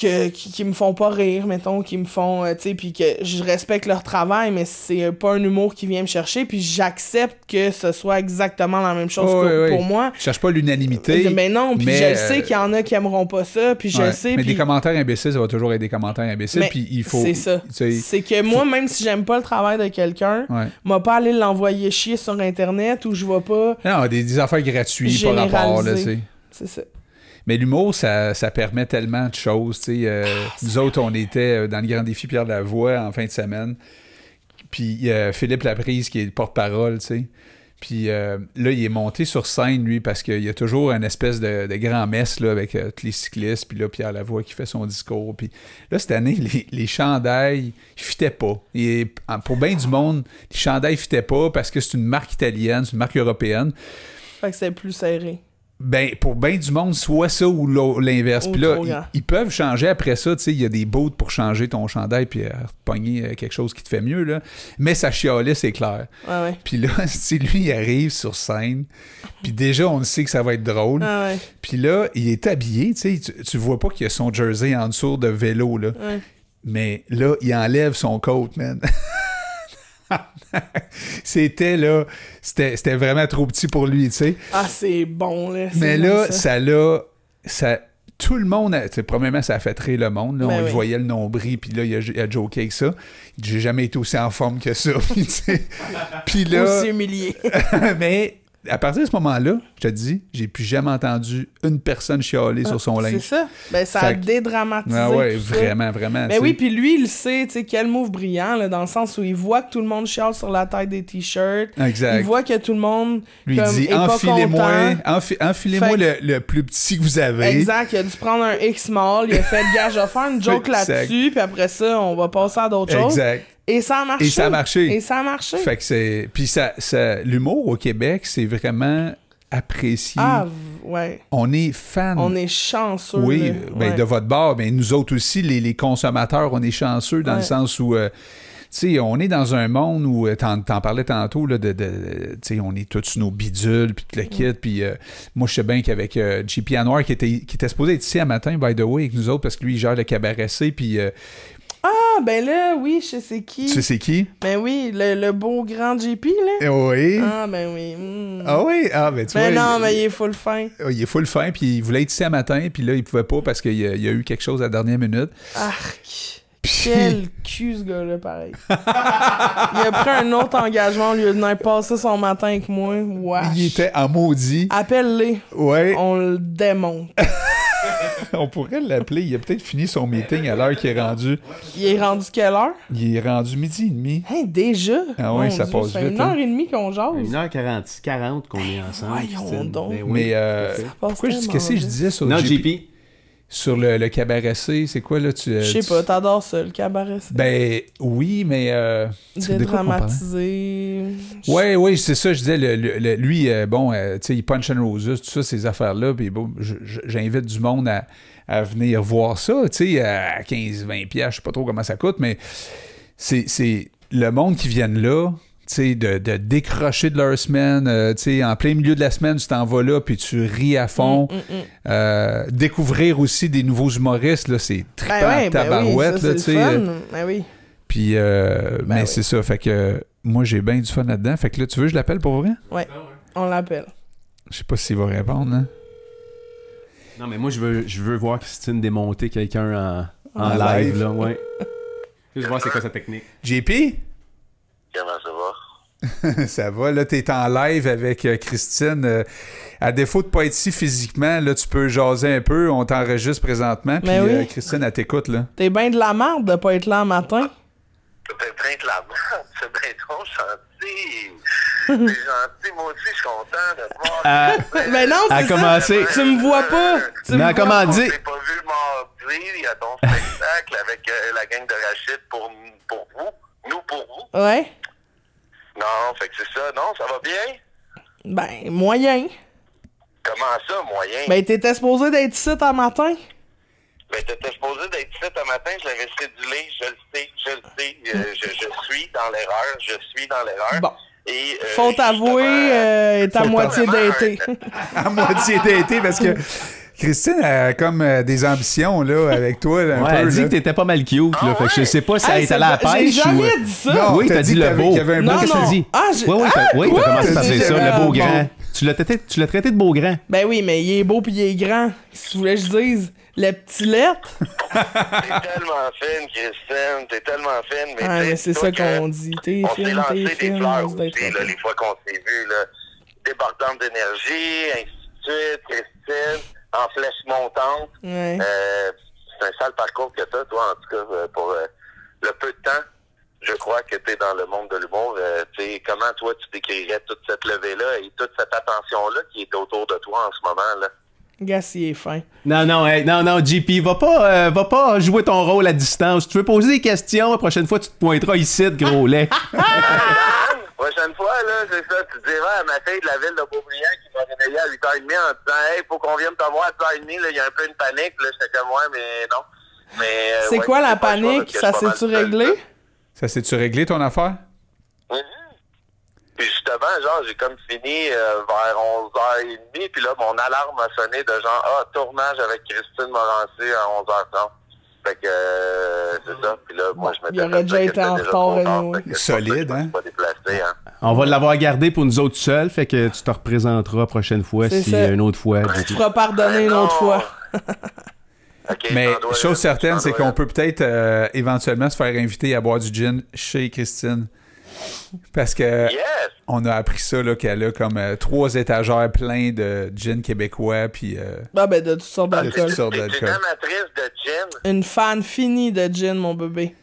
A: Que, qui, qui me font pas rire, mettons, qui me font, euh, tu sais, puis que je respecte leur travail, mais c'est pas un humour qui vient me chercher, puis j'accepte que ce soit exactement la même chose
C: Oh,
A: que pour moi.
C: Je cherche pas l'unanimité.
A: mais non, puis je le
C: euh,
A: sais qu'il y en a qui aimeront pas ça, puis je
C: Ouais.
A: sais,
C: mais des commentaires imbéciles, ça va toujours être des commentaires imbéciles. Puis il faut.
A: c'est ça.
C: sais,
A: c'est que moi, même si j'aime pas le travail de quelqu'un,
C: Ouais.
A: m'a pas aller l'envoyer chier sur Internet ou je vais pas...
C: Non, des, des affaires gratuites par rapport, là, tu sais.
A: C'est ça.
C: Mais l'humour, ça, ça permet tellement de choses. tu sais. Euh,
A: Ah,
C: nous autres, on était euh, dans le Grand Défi Pierre Lavoie en fin de semaine. Puis il y a Philippe Laprise qui est le porte-parole, tu sais. Puis euh, là, il est monté sur scène, lui, parce qu'il y a toujours une espèce de, de grand messe là, avec euh, tous les cyclistes. Puis là, Pierre Lavoie qui fait son discours. Puis là, cette année, les, les chandails, ils fitaient pas. Et pour bien du monde, les chandails fitaient pas parce que c'est une marque italienne, c'est une marque européenne.
A: Fait que c'est plus serré.
C: Ben, pour bien du monde, soit ça ou l'inverse. Puis là, ils, peuvent changer après ça. Tu sais, il y a des boots pour changer ton chandail puis euh, pogner euh, quelque chose qui te fait mieux, là. Mais ça chialait, c'est clair.
A: Ouais.
C: Puis là, si lui, il arrive sur scène, puis déjà, on sait que ça va être drôle.
A: Ah ouais.
C: Puis là, il est habillé, tu sais, tu, tu vois pas qu'il a son jersey en dessous de vélo, là.
A: Ouais.
C: Mais là, il enlève son coat, man. c'était là, c'était c'était vraiment trop petit pour lui, tu sais.
A: Ah, c'est bon, là.
C: Mais là,
A: ça.
C: l'a. Ça, tout le monde, a- premièrement, ça a fait rire le monde. Là,
A: Ben
C: on
A: oui.
C: voyait le nombril, puis là, il a, il a joké avec ça. J'ai jamais été aussi en forme que ça. Puis là,
A: Aussi humilié.
C: mais à partir de ce moment-là, je te dis, j'ai plus jamais entendu une personne chialer sur son
A: Ah, C'est
C: linge.
A: ça. Ben, ça a dédramatisé.
C: Ah ouais,
A: ça.
C: vraiment, vraiment.
A: Ben
C: tu
A: oui, puis lui, il sait, tu sais, quel move brillant, là, dans le sens où il voit que tout le monde chiale sur la taille des t-shirts.
C: Exact.
A: Il voit que tout le monde
C: Lui,
A: comme,
C: dit enfilez-moi enfi- le, le plus petit que vous avez.
A: Exact, il a dû prendre un X-Mall, il a fait le gars, je vais faire une joke là-dessus, puis après ça, on va passer à d'autres choses.
C: Exact.
A: Et ça a marché.
C: Et ça a marché.
A: Et ça a marché.
C: Fait que c'est. Puis ça, ça- l'humour au Québec, c'est vraiment apprécié.
A: Ah, ouais.
C: On est fan.
A: On est chanceux.
C: Oui,
A: là.
C: ben,
A: Ouais.
C: de votre bord, ben, nous autres aussi, les, les consommateurs, on est chanceux dans le sens où, euh, tu sais, on est dans un monde où, euh, t'en, t'en parlais tantôt, là, de, de- de- tu sais, on est tous nos bidules, puis tout le kit, puis euh, moi, je sais bien qu'avec euh, JP Anwar, qui était, qui était supposé être ici à matin, by the way, avec nous autres, parce que lui, il gère le cabaret C, puis
A: ben là, oui, je sais qui.
C: tu sais c'est qui?
A: Ben oui, le, le beau grand JP, là.
C: Eh Oui.
A: Ah, ben oui. hmm.
C: Ah oui? Ah, ben tu
A: Ben
C: vois,
A: non,
C: il-
A: mais il est full fin.
C: il est full fin, puis il voulait être ici à matin, puis là, il pouvait pas parce qu'il y a, il y a eu quelque chose à la dernière minute.
A: Arc. Quel cul, ce gars-là, pareil. il a pris un autre engagement au lieu de venir passer son matin avec moi. Wesh.
C: Il était en maudit.
A: Appelle-les.
C: Ouais.
A: On le démonte.
C: On pourrait l'appeler. Il a peut-être fini son meeting à l'heure qu'il est rendu.
A: Il est rendu quelle heure?
C: Il est rendu midi et demi.
A: Hein, déjà?
C: Ah ouais,
A: Mon
C: ça
A: Dieu,
C: passe
A: fait
C: vite,
A: une
C: hein.
A: heure et demie qu'on jase.
B: 1h40, 40 qu'on est ensemble.
A: Voyons
B: Christine.
A: donc.
B: Ben oui.
C: Mais euh,
B: fait.
C: pourquoi je dis qu'est-ce que je disais sur
B: Non,
C: JP? Sur le, le cabaret C, c'est quoi là tu euh,
A: Je sais
C: tu-
A: pas, t'adores ça, le cabaret. c'est
C: Ben oui, mais euh?
A: Dédramatisé.
C: Ouais, ouais, c'est ça, je disais, le- le- lui, euh, bon, euh, tu sais, il punch and roses, tout ça, ces affaires-là, puis bon, j'invite du monde à, à venir voir ça, tu sais, à 15-20 piastres, je sais pas trop comment ça coûte, mais c'est c'est le monde qui viennent là, de, de décrocher de leur semaine, euh, tu sais, en plein milieu de la semaine, tu t'en vas là, puis tu ris à fond.
A: Mm, mm, mm.
C: Euh, découvrir aussi des nouveaux humoristes, là, c'est trippant
A: Ben ouais, ben oui, ça,
C: là, tu
A: c'est
C: sais.
A: le
C: euh,
A: fun. Ben oui.
C: Puis, euh,
A: Ben
C: mais
A: oui.
C: c'est ça, fait que moi, j'ai bien du fun là-dedans. Fait que là, tu veux que je l'appelle pour vrai?
A: On l'appelle.
C: Je sais pas s'il va répondre, hein.
B: Non, mais moi, je veux, je veux voir Christine démonter quelqu'un en, en
A: En
B: live,
C: live.
B: là, ouais. Juste voir c'est quoi sa technique.
C: JP?
D: Comment ça va?
C: ça va, là, t'es en live avec euh, Christine. Euh, à défaut de pas être ici physiquement, là, tu peux jaser un peu. On t'enregistre présentement. Puis
A: Ben oui.
C: euh, Christine, elle t'écoute, là.
A: T'es bien de la merde de pas être là le matin?
D: T'es plein de la merde, c'est bien trop gentil. C'est gentil, moi aussi, je suis content de te voir.
B: Euh,
A: Mais non,
B: à
A: c'est ça.
B: commencer.
A: Tu me vois pas. Tu me
B: Mais
A: vois
B: comment dit?
D: s'est pas vu mardi, il y a ton spectacle avec euh, la gang de Rachid pour, pour vous. Nous pour vous.
A: Ouais.
D: Non, fait que c'est ça. Non, ça va bien?
A: Ben, moyen.
D: Comment ça, moyen?
A: Ben, t'étais supposé d'être ici un matin?
D: Mais t'étais supposé d'être ici ce matin, je l'avais cédulé, je le sais, je le sais, euh, je, je suis dans l'erreur, je suis dans l'erreur.
A: Bon.
D: Et, euh,
A: Faute avouée,
D: justement,
A: euh, est à
C: Faut
A: moitié d'été.
D: un-
C: À moitié d'été, parce que Christine a comme euh, des ambitions, là, avec toi, là, un
B: Ouais,
C: peu.
B: elle dit
C: là.
B: que t'étais pas mal cute, là.
D: Ah
B: fait que je sais pas si
A: Hey,
B: elle est allée à la
A: J'ai
B: pêche ou.
A: jamais
B: euh,
A: dit ça.
C: Non,
B: oui,
C: t'as
B: t'as
C: dit
B: dit le beau.
C: qu'il y avait un
A: Non,
C: beau-
B: Qu'est-ce que t'as dit?
A: Ah, j'ai-
B: Oui, oui,
A: Ah,
B: t'as oui, t'as commencé par
A: J'ai
B: dire ça, le beau
A: bon.
B: grand. Tu l'as traité, tu l'as traité de beau grand.
A: Ben oui, mais il est beau pis il est grand. Si tu voulais que je dise, le petit lettre?
D: T'es tellement fine, Christine, t'es tellement fine. Mais,
A: Ah, mais c'est ça qu'on dit. T'es
D: On s'est
A: fine,
D: lancé
A: t'es
D: des
A: fine.
D: fleurs aussi, là, les fois qu'on s'est vus, là. Débordante d'énergie, ainsi de suite, Christine, en flèche montante.
A: Ouais.
D: Euh, c'est un sale parcours que t'as, toi, en tout cas, euh, pour euh, le peu de temps. Je crois que tu es dans le monde de l'humour. Euh, tu sais, comment toi tu décrirais toute cette levée-là et toute cette attention-là qui est autour de toi en ce moment là?
A: Gars, s'il est fin.
B: Non, non, hey, non, non, JP, va pas, euh, va pas jouer ton rôle à distance. Tu veux poser des questions, la prochaine fois, tu te pointeras ici, de gros lait.
D: Prochaine fois, là, c'est ça, tu diras à ma fille de la ville de Beaubriand qui m'a réveillé à 8h30 en disant Hey, faut qu'on vienne te voir à 8h30, là, il y a un peu une panique, là, j'étais comme moi, mais non. Mais, euh,
A: C'est
D: ouais,
A: quoi la panique? Ça s'est-tu réglé?
C: Ça s'est-tu réglé ton affaire?
D: Puis justement, genre, j'ai comme fini euh, vers 11h30, puis là, mon alarme a sonné de genre, ah, tournage avec Christine Morancy à 11h30. Fait que, euh, c'est ça. Puis là, moi, je m'étais
A: il aurait déjà été en retard,
C: Solide, hein?
D: hein.
B: On va l'avoir gardé pour nous autres seuls, fait que tu te représenteras la prochaine fois si
A: ça.
B: une autre fois.
A: Tu te feras pardonner une
D: Ah,
A: autre fois.
C: Mais chose certaine, c'est qu'on peut peut-être euh, éventuellement se faire inviter à boire du gin chez Christine. Parce que
D: Yes!
C: on a appris ça, là, qu'elle a comme euh, trois étagères pleins de gin québécois, puis euh,
A: Ah ben, de toutes sortes
C: de
A: d'alcool.
D: une amatrice de gin.
A: Une fan finie de gin, mon bébé.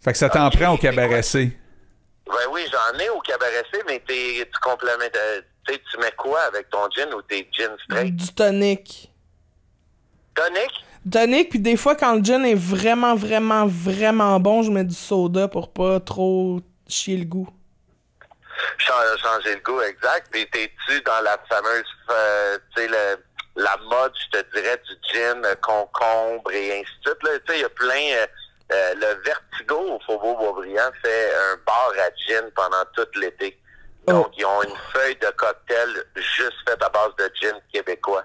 C: Fait que ça t'en prend au cabaret? C.
D: Ben oui, j'en ai au cabaret C, mais t'es, tu complémentes. euh, tu mets quoi avec ton gin ou tes gin straight?
A: Du tonic.
D: Tonic?
A: Tonic, puis des fois, quand le gin est vraiment, vraiment, vraiment bon, je mets du soda pour pas trop chier le goût.
D: Chan- Changer le goût, exact. Puis t'es-tu dans la fameuse, euh, tu sais, la mode, je te dirais, du gin, euh, concombre et ainsi de suite. là? Tu sais, il y a plein... euh, euh, le Vertigo au Faubourg Boisbriand fait un bar à gin pendant tout l'été. Donc,
A: Oh.
D: ils ont une feuille de cocktail juste faite à base de gin québécois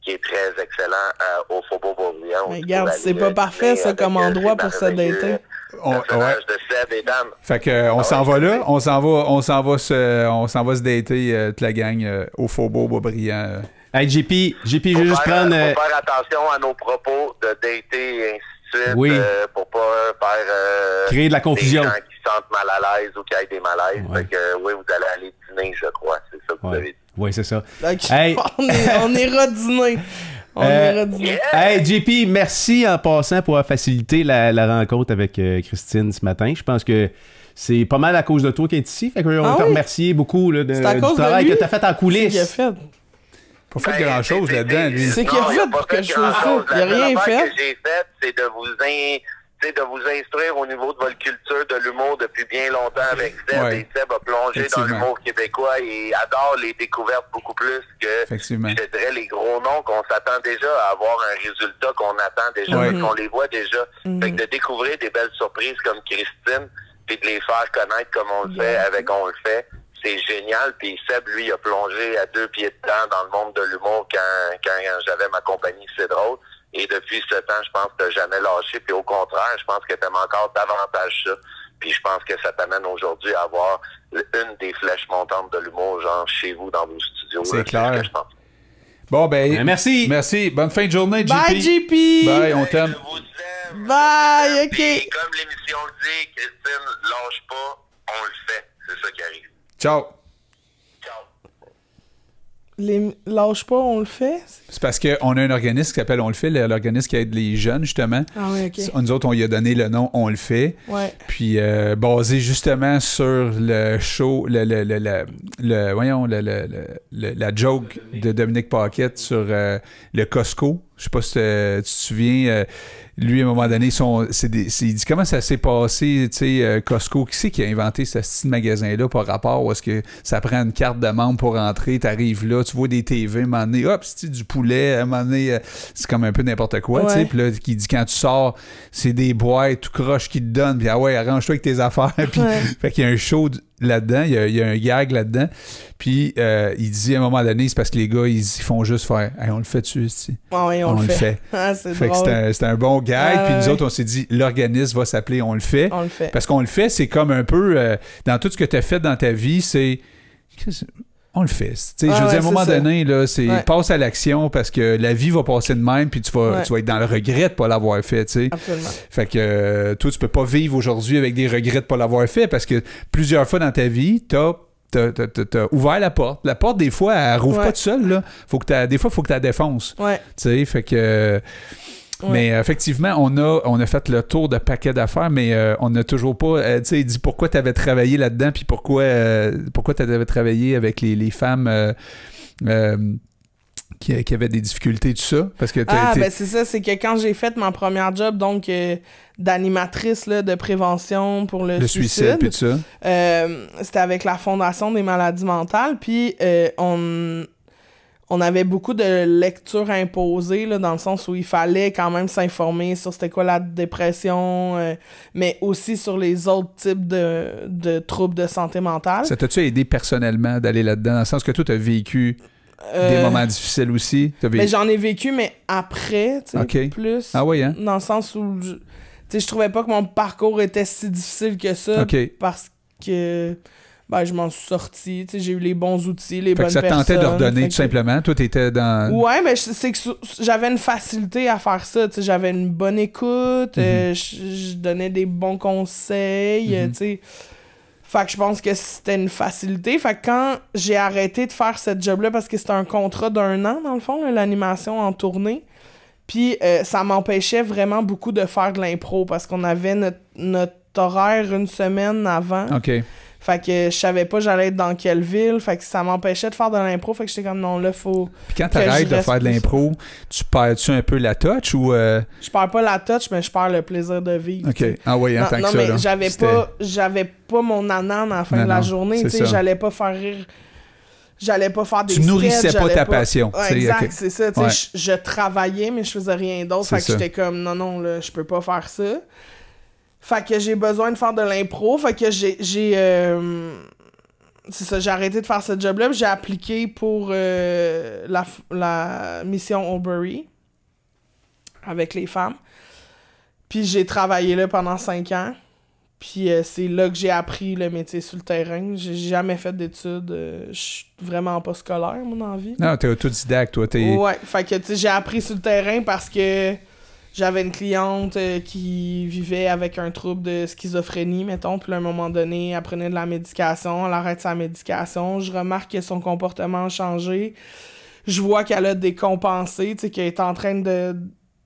D: qui est très excellent euh, au Faubourg Boisbriand.
A: Mais regarde, c'est pas parfait, ça, comme endroit pour se dater.
C: On-
D: personnages
C: ouais.
D: de Seb et Dan.
C: Fait que euh, on
D: Ah
C: s'en
D: ouais,
C: va là, on s'en va, on s'en va se, on s'en va se dater euh, toute la gang euh, au Faubourg Boisbriand. euh.
B: Hey, JP, JP, je vais juste prendre.
D: faut
B: euh,
D: faire attention à nos propos de dater et ainsi de suite
B: Oui.
D: euh, pour pas faire euh,
B: Créer de la confusion.
D: des gens qui se sentent mal à l'aise ou qui aient des malaises.
B: Ouais.
D: Fait que euh, oui, vous allez aller dîner, je crois. C'est ça que vous avez dit.
B: ouais c'est ça.
A: Ok,
B: Hey.
A: on, est- on ira dîner. On
B: Euh.
D: Yeah!
B: Hey, JP, merci en passant pour avoir facilité la, la rencontre avec euh, Christine ce matin. Je pense que c'est pas mal à cause de toi qu'elle est ici. Fait qu'on
A: Ah
B: va te
A: oui?
B: remercier beaucoup là, de,
A: à
B: du
A: cause
B: travail que tu as fait en
A: C'est qu'il a
B: coulisses.
A: fait.
C: Pas fait
D: Ben,
C: grand chose
D: c'est-
C: là-dedans,
D: c'est-
C: lui.
A: C'est qu'il a fait pour
D: pas
A: que je
D: grand-chose.
A: fasse ça. Il a rien fait.
D: que j'ai faite, c'est de vous de vous instruire au niveau de votre culture de l'humour depuis bien longtemps avec Seb.
C: Ouais.
D: Et Seb a plongé dans l'humour québécois et adore les découvertes beaucoup plus que
C: Effectivement.
D: je dirais les gros noms qu'on s'attend déjà à avoir un résultat qu'on attend déjà,
C: Ouais.
D: qu'on les voit déjà.
A: Mhm.
D: Fait que de découvrir des belles surprises comme Christine, puis de les faire connaître comme on le fait
A: Yeah.
D: avec On le fait, c'est génial. Puis Seb, lui, a plongé à deux pieds dedans dans le monde de l'humour quand, quand j'avais ma compagnie C'est drôle. Et depuis ce temps, je pense que t'as jamais lâché. Puis au contraire, je pense que t'aimes encore davantage ça. Puis je pense que ça t'amène aujourd'hui à avoir une des flèches montantes de l'humour, genre chez vous, dans vos studios.
C: C'est clair.
D: ce que je pense.
C: Bon, ben,
B: Ben, merci.
C: Merci. Bonne fin de journée, JP.
A: Bye, JP!
C: Bye, on t'aime.
D: Je vous aime.
A: Bye,
D: Puis,
A: ok.
D: comme l'émission le dit, Christine, lâche pas, on le fait. C'est ça qui arrive.
C: Ciao.
A: Les... Lâche pas, on le fait?
C: C'est parce qu'on a un organisme qui s'appelle On le fait, l'organisme qui aide les jeunes, justement.
A: Ah oui, ok.
C: Nous autres, on lui a donné le nom On le fait.
A: Ouais.
C: Puis euh, basé justement sur le show, le, le, le, le- le- voyons, le, le- le- le- la joke de Dominique Paquette sur euh, le Costco. Je sais pas si te- tu te souviens, euh, lui, à un moment donné, son, c'est des- il dit comment ça s'est passé, tu sais, euh, Costco, qui c'est qui a inventé ce style magasin-là par rapport où est-ce que ça prend une carte de membre pour rentrer, t'arrives là, tu vois des TV, à un moment donné, hop, c'est du poulet, à un moment donné, euh, c'est comme un peu n'importe quoi, tu sais, puis là, qui dit quand tu sors, c'est des boîtes tout croche qui te donnent, puis ah ouais, arrange-toi avec tes affaires, puis
A: Ouais.
C: fait qu'il y a un show là-dedans, il y a, il y a un gag là-dedans, puis euh, il dit à un moment donné, c'est parce que les gars, ils, font juste faire, Hey, on le fait tu ici.
A: Ah oui, on,
C: On
A: le fait.
C: fait.
A: Ah, c'est
C: un, bon gag,
A: Ouais,
C: puis nous autres, on s'est dit, l'organisme va s'appeler On le fait.
A: On le fait.
C: Parce qu'on le fait, c'est comme un peu euh, dans tout ce que tu as fait dans ta vie, c'est qu'est-ce- on le fait. Tu sais,
A: Ah
C: je veux
A: ouais,
C: dire, à un moment
A: ça.
C: donné, là, c'est
A: Ouais.
C: passe à l'action parce que la vie va passer de même, puis tu vas,
A: Ouais.
C: tu vas être dans le regret de pas l'avoir fait. tu sais.
A: Absolument.
C: Fait que euh, toi, tu peux pas vivre aujourd'hui avec des regrets de pas l'avoir fait parce que plusieurs fois dans ta vie, t'as T'as, ouvert la porte. La porte, des fois, elle rouvre
A: Ouais.
C: pas toute seule. Là. Faut que des fois, il faut que tu la défonces.
A: Ouais.
C: Tu sais, fait que.
A: Ouais.
C: Mais euh, effectivement, on a, on a fait le tour de paquets d'affaires, mais euh, on n'a toujours pas. euh, tu sais, dit pourquoi tu avais travaillé là-dedans, puis pourquoi, euh, pourquoi tu avais travaillé avec les, les femmes euh, euh, qui, qui avaient des difficultés, tout ça? Parce que
A: Ah, ben c'est ça, c'est que quand j'ai fait ma première job, donc euh, d'animatrice là, de prévention pour le,
C: le suicide, puis tout ça.
A: euh, c'était avec la Fondation des maladies mentales, puis euh, on, on avait beaucoup de lectures imposées, là, dans le sens où il fallait quand même s'informer sur c'était quoi la dépression, euh, mais aussi sur les autres types de, de troubles de santé mentale.
C: Ça t'a-tu aidé personnellement d'aller là-dedans, dans le sens que toi, tu as vécu des
A: Euh,
C: moments difficiles aussi?
A: Mais
C: vécu...
A: j'en ai vécu, mais après, tu sais,
C: Ok.
A: plus.
C: Ah oui, hein?
A: Dans le sens où je, tu sais, je trouvais pas que mon parcours était si difficile que ça. Parce que ben, je m'en suis sorti. J'ai eu les bons outils, les
C: Fait
A: bonnes
C: que ça tentait
A: personnes,
C: redonner
A: fait
C: tout
A: que-
C: simplement. Toi, t'étais dans.
A: Ouais, mais c'est que j'avais une facilité à faire ça. J'avais une bonne écoute,
C: Mhm.
A: euh, je, donnais des bons conseils. tu sais. Fait que je pense que c'était une facilité. Fait que quand j'ai arrêté de faire cette job-là, parce que c'était un contrat d'un an, dans le fond, l'animation en tournée, puis euh, ça m'empêchait vraiment beaucoup de faire de l'impro, parce qu'on avait notre, notre horaire une semaine avant.
C: OK.
A: Fait que je savais pas j'allais être dans quelle ville. Fait que ça m'empêchait de faire de l'impro. Fait que j'étais comme non, là, faut.
C: Puis quand t'arrêtes de faire de l'impro, tu perds-tu un peu la touch ou. euh,
A: Je perds pas la touch, mais je perds le plaisir de vivre.
C: OK. Ah oui, en
A: Non,
C: tant que
A: non,
C: ça.
A: mais
C: là.
A: j'avais pas, j'avais pas mon anan à la fin
C: Non,
A: de la
C: non,
A: journée. Tu sais, j'allais pas faire rire. J'allais pas faire des
C: Tu nourrissais
A: sketchs,
C: pas ta passion,
A: Ouais, exact, c'est ça. tu sais,
C: Ouais.
A: Je, je travaillais, mais je faisais rien d'autre. Fait que j'étais comme, non, non, là, je peux pas faire ça. Fait que j'ai besoin de faire de l'impro. Fait que j'ai. j'ai euh, c'est ça, j'ai arrêté de faire ce job-là. J'ai appliqué pour euh, la, la mission Albury avec les femmes. Puis j'ai travaillé là pendant cinq ans. Puis euh, c'est là que j'ai appris le métier sur le terrain. J'ai jamais fait d'études. euh, Je suis vraiment pas scolaire, mon envie.
C: Non, t'es autodidacte, toi. T'es...
A: Ouais, fait que j'ai appris sur le terrain parce que j'avais une cliente euh, qui vivait avec un trouble de schizophrénie, mettons, puis à un moment donné, elle prenait de la médication, elle arrête sa médication, je remarque que son comportement a changé, je vois qu'elle a décompensé, tu sais, qu'elle est en train de,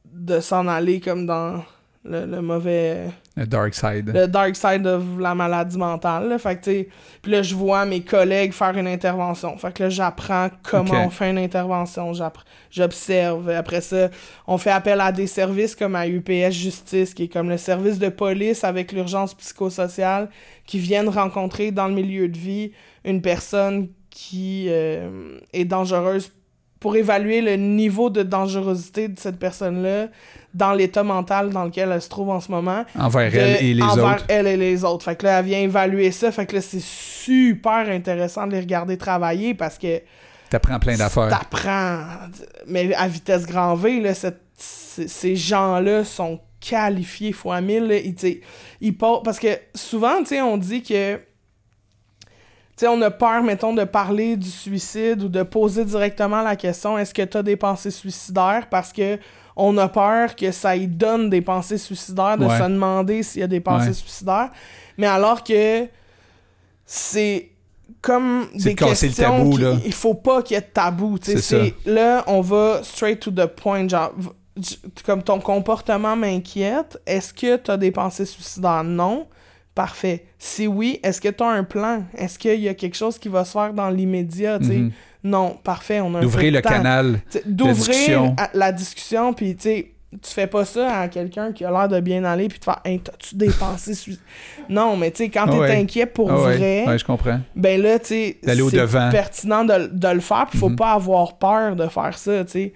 A: de s'en aller comme dans le mauvais
C: Le dark side.
A: le dark side de la maladie mentale. Là. Fait que, puis là, je vois mes collègues faire une intervention. Fait que là, j'apprends comment
C: Ok.
A: on fait une intervention. J'observe. Après ça, on fait appel à des services comme à UPS Justice, qui est comme le service de police avec l'urgence psychosociale, qui viennent rencontrer dans le milieu de vie une personne qui euh, est dangereuse pour évaluer le niveau de dangerosité de cette personne-là dans l'état mental dans lequel elle se trouve en ce moment
C: Envers
A: de-
C: elle et les
A: envers
C: autres.
A: elle et les autres. Fait que là, elle vient évaluer ça. Fait que là, c'est super intéressant de les regarder travailler parce que
C: T'apprends plein d'affaires.
A: t'apprends. Mais à vitesse grand V, là, cette- ces gens-là sont qualifiés fois mille. là. Ils, ils pa- Parce que souvent, tu sais, on dit que. Tu sais, on a peur, mettons, de parler du suicide ou de poser directement la question est-ce que tu as des pensées suicidaires? Parce que on a peur que ça y donne des pensées suicidaires, de
C: Ouais.
A: se demander s'il y a des pensées
C: Ouais.
A: suicidaires. Mais alors que c'est comme des
C: de le
A: questions
C: tabou, là.
A: il faut pas qu'il y ait de tabou.
C: C'est
A: c'est- Là, on va straight to the point. Genre, comme ton comportement m'inquiète, est-ce que tu as des pensées suicidaires? Non. Parfait. Si oui, est-ce que tu as un plan? Est-ce qu'il y a quelque chose qui va se faire dans l'immédiat?
C: Mhm.
A: Non, parfait. On a
C: D'ouvrir
A: de
C: le
A: temps.
C: canal.
A: D'ouvrir la discussion, puis tu sais, tu fais pas ça à quelqu'un qui a l'air de bien aller, puis tu fais Hey, t'as-tu sui- Non, mais tu sais, quand
C: Ah
A: t'es
C: ouais.
A: inquiet pour
C: Ah
A: vrai,
C: Ouais, je comprends.
A: ben là, tu sais, c'est pertinent de, de le faire, puis faut
C: Mhm.
A: pas avoir peur de faire ça, tu sais.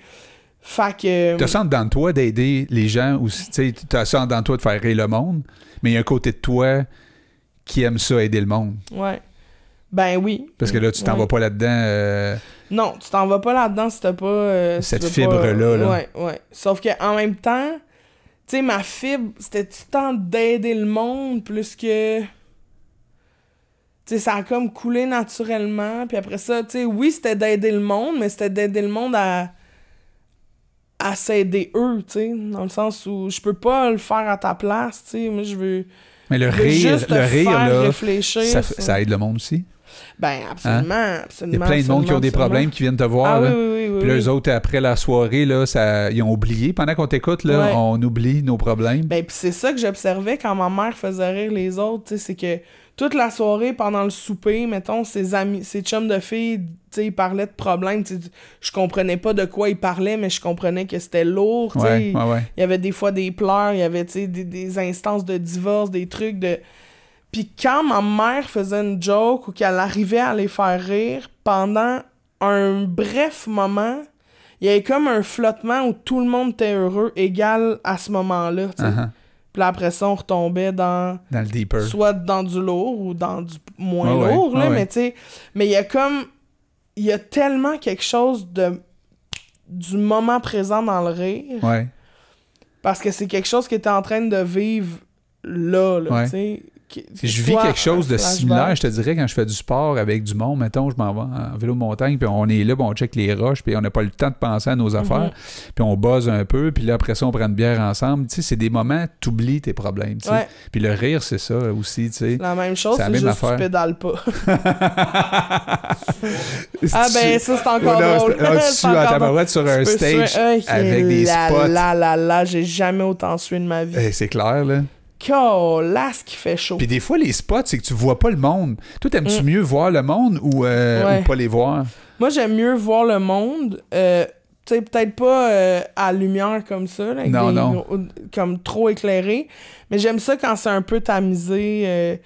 A: Fait que.
C: En dedans de toi d'aider les gens aussi. Tu dedans de toi de faire rire le monde, mais il y a un côté de toi qui aime ça aider le monde.
A: Ouais. Ben oui.
C: Parce que là, tu t'en
A: Ouais.
C: vas pas là-dedans. euh,
A: Non, tu t'en vas pas là-dedans si t'as pas. euh,
C: Cette fibre-là, là.
A: Ouais, ouais. Sauf que en même temps, tu sais, ma fibre, c'était tout le temps d'aider le monde plus que. Tu sais, ça a comme coulé naturellement. Puis après ça, tu sais, oui, c'était d'aider le monde, mais c'était d'aider le monde à. à s'aider eux, tu sais. Dans le sens où je peux pas le faire à ta place, tu sais. Moi, je veux.
C: Mais le rire, le rire, là, ça aide le monde aussi?
A: Ben, absolument,
C: Il y
A: absolument.
C: a plein de monde qui ont des
A: absolument,
C: problèmes qui viennent te voir.
A: Ah
C: là.
A: oui, oui, oui.
C: Puis eux autres, après la soirée, là, ça, ils ont oublié. Pendant qu'on t'écoute, là,
A: Ouais.
C: on oublie nos problèmes.
A: Ben, pis c'est ça que j'observais quand ma mère faisait rire les autres, c'est que toute la soirée, pendant le souper, mettons, ses amis, ses chums de filles, tu sais, ils parlaient de problèmes, je comprenais pas de quoi ils parlaient, mais je comprenais que c'était lourd,
C: ouais, ouais.
A: Il y avait des fois des pleurs, il y avait, tu sais, des, des instances de divorce, des trucs de... Puis quand ma mère faisait une joke ou qu'elle arrivait à les faire rire, pendant un bref moment, il y avait comme un flottement où tout le monde était heureux, égal à ce moment-là.
C: Uh-huh.
A: Puis après ça, on retombait dans...
C: Dans le deeper.
A: Soit dans du lourd ou dans du moins
C: ouais,
A: lourd, là,
C: ouais.
A: mais tu sais... Mais il y a comme... Il y a tellement quelque chose de... du moment présent dans le rire.
C: Ouais.
A: Parce que c'est quelque chose que t'es en train de vivre là, là, tu sais.
C: Je vis quelque chose de
A: flashback.
C: similaire, je te dirais, quand je fais du sport avec du monde. Mettons, je m'en vais en vélo de montagne, puis on est là, puis on check les roches, puis on n'a pas le temps de penser à nos affaires, puis on buzz un peu, puis là, après ça, on prend une bière ensemble. Tu sais, c'est des moments, t'oublies tes problèmes. tu sais.
A: Ouais.
C: Puis le rire, c'est ça aussi, tu sais.
A: La même chose,
C: C'est la
A: juste
C: affaire.
A: tu pédales pas. Ah ben ça c'est encore
C: non,
A: drôle.
C: ah, tu
A: encore
C: tabarouette sur un
A: Tu
C: stage
A: suer-
C: avec des
A: là,
C: spots.
A: Là là là, j'ai jamais autant sué de ma vie.
C: Eh, c'est clair, là.
A: Ce qui fait chaud.
C: Puis des fois, les spots, c'est que tu vois pas le monde. Toi, t'aimes-tu
A: Mm.
C: mieux voir le monde ou, euh,
A: Ouais.
C: ou pas les voir?
A: Moi j'aime mieux voir le monde. euh, tu sais, peut-être pas euh, à lumière comme ça, là, avec
C: Non,
A: des
C: non.
A: comme trop éclairé. Mais j'aime ça quand c'est un peu tamisé.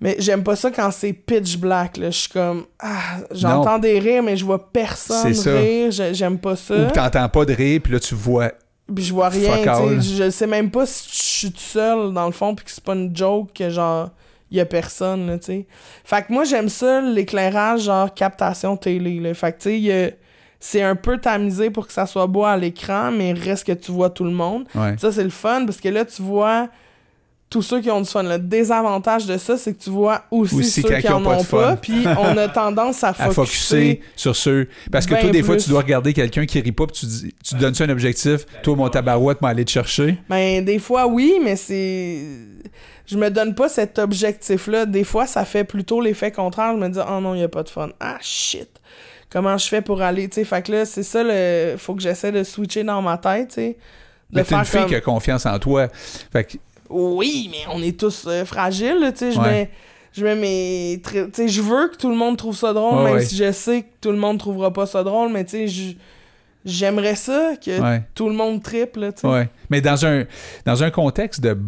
A: mais j'aime pas ça quand c'est pitch black. Je suis comme. Ah, j'entends des rires, mais je vois personne rire. J'ai- J'aime pas ça.
C: Ou t'entends pas de rire, puis là, tu vois.
A: Puis je vois rien, tu sais, je sais même pas si je suis tout seul dans le fond puis que c'est pas une joke que genre y a personne là, tu sais. Fait que moi j'aime ça l'éclairage genre captation télé là. Fait que tu sais c'est un peu tamisé pour que ça soit beau à l'écran mais reste que tu vois tout le monde.
C: Ouais.
A: Ça c'est le fun parce que là tu vois tous ceux qui ont du fun. Le désavantage de ça, c'est que tu vois aussi,
C: Aussi
A: ceux qui
C: ils
A: en
C: ont pas de
A: ont
C: fun.
A: pas, puis on a tendance à
C: À focuser sur ceux. Parce que
A: Ben
C: toi, des fois, tu dois regarder quelqu'un qui rit pas, puis tu, dis, tu te donnes ça un objectif. Toi, mon tabarouette m'a allé te chercher.
A: Ben, des fois, oui, mais c'est. Je me donne pas cet objectif-là. Des fois, ça fait plutôt l'effet contraire. Je me dis, oh non, il a pas de fun. Ah, shit. Comment je fais pour aller, tu sais? Fait que là, c'est ça, le. Faut que j'essaie de switcher dans ma tête, tu sais.
C: Mais t'es une fille
A: comme-
C: qui a confiance en toi. Fait que,
A: Oui, mais on est tous euh, fragiles, là, tu sais. Je mets. Je mets mes. tra- Tu sais, je veux que tout le monde trouve ça drôle,
C: Ouais,
A: même
C: ouais.
A: si je sais que tout le monde trouvera pas ça drôle, mais tu sais, j'aimerais ça que
C: ouais.
A: tout le monde triple, tu sais.
C: Mais dans un, dans un contexte de,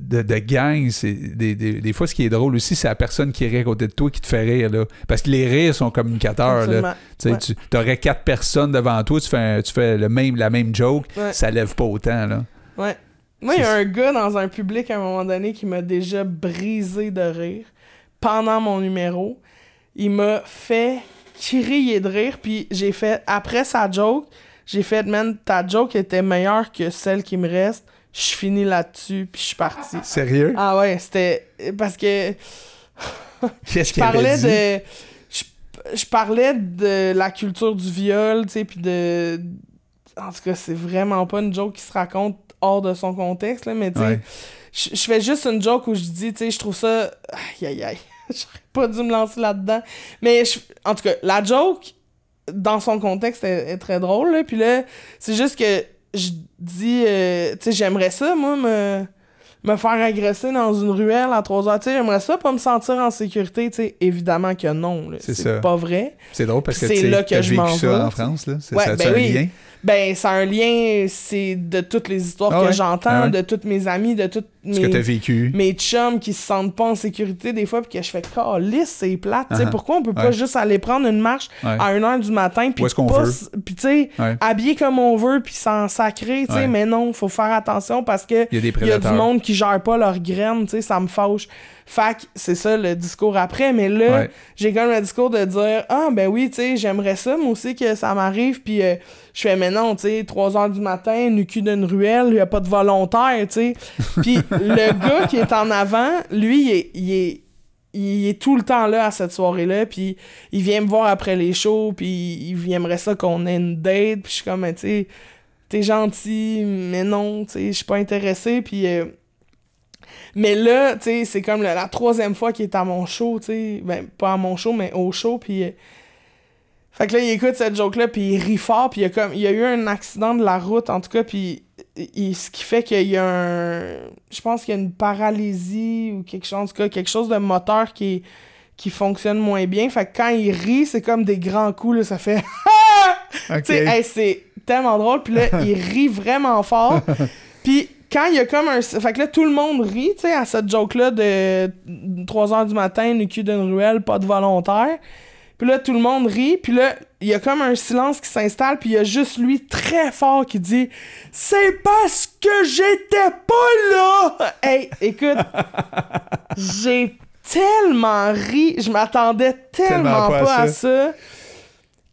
C: de, de gang, c'est des, des, des fois, ce qui est drôle aussi, c'est la personne qui rit à côté de toi qui te fait rire. Là. Parce que les rires sont communicateurs. Là. Tu sais,
A: Ouais.
C: Tu aurais quatre personnes devant toi, tu fais, un- tu fais le même, la même joke, ça lève pas autant. Là.
A: Ouais. Moi, il y a un gars dans un public à un moment donné qui m'a déjà brisé de rire pendant mon numéro. Il m'a fait crier de rire, puis j'ai fait, après sa joke, j'ai fait, man, ta joke était meilleure que celle qui me reste. Je finis là-dessus, puis je suis parti.
C: Sérieux?
A: Ah ouais, c'était. Parce que
C: Qu'est-ce
A: parlais de. Je, je parlais de la culture du viol, tu sais, puis de. En tout cas, c'est vraiment pas une joke qui se raconte hors de son contexte, là, mais tu sais.
C: Ouais.
A: Je fais juste une joke où je dis, tu sais, je trouve ça. Aïe, aïe, aïe. J'aurais pas dû me lancer là-dedans. Mais je- en tout cas, la joke, dans son contexte, est, est très drôle. Là. Puis là, c'est juste que je dis, euh, tu sais, j'aimerais ça, moi, me, me faire agresser dans une ruelle à 3 heures. Tu sais, j'aimerais ça pas me sentir en sécurité. Tu sais, évidemment que non.
C: C'est
A: pas vrai.
C: C'est drôle parce que
A: C'est là que je
C: vécu
A: m'en
C: ça en. France. Là. C'est,
A: Ouais,
C: ça
A: ben
C: un
A: oui.
C: lien?
A: Ben, c'est un lien, c'est de toutes les histoires
C: Ah
A: que
C: ouais?
A: j'entends,
C: Ah ouais.
A: de toutes mes amis, de toutes
C: Ce que
A: mes
C: vécu.
A: mes chums qui se sentent pas en sécurité des fois puis que je fais calisse c'est plate tu sais
C: Uh-huh.
A: pourquoi on peut pas
C: Ouais.
A: juste aller prendre une marche à 1h du matin puis tu sais habiller comme on veut puis sans sacrer tu sais mais non faut faire attention parce que
C: Il y a
A: y du monde qui gère pas leurs graines tu sais ça me fâche fait que c'est ça le discours après mais là j'ai comme le discours de dire ah ben oui tu sais j'aimerais ça moi aussi que ça m'arrive puis euh, je fais mais non tu sais 3 heures du matin nu cul d'une ruelle il y a pas de volontaire tu sais. Puis le gars qui est en avant lui il est, il est il est tout le temps là à cette soirée-là, puis il vient me voir après les shows, puis il aimerait ça qu'on ait une date, puis je suis comme, tu sais, t'es gentil, mais non, tu sais, je suis pas intéressé, puis... euh, Mais là, tu sais, c'est comme la, la troisième fois qu'il est à mon show, tu sais, ben, pas à mon show, mais au show, puis... euh, Fait que là, il écoute cette joke-là, puis il rit fort, puis il y a comme... Il y a eu un accident de la route, en tout cas, puis... il- ce qui fait qu'il y a un... Je pense qu'il y a une paralysie ou quelque chose, en tout cas, quelque chose de moteur qui, qui fonctionne moins bien. Fait que quand il rit, c'est comme des grands coups, là, ça fait...
C: Ok.
A: Tu sais, hey, c'est tellement drôle. Puis là, il rit vraiment fort. Puis quand il y a comme un. Fait que là, tout le monde rit, tu sais, à cette joke-là de 3 h du matin, le cul d'une ruelle, pas de volontaire. Puis là, tout le monde rit. Puis là, il y a comme un silence qui s'installe. Puis il y a juste lui très fort qui dit C'est parce que j'étais pas là. Hey, écoute, j'ai tellement ri. Je m'attendais tellement,
C: Tellement pas à
A: pas à ça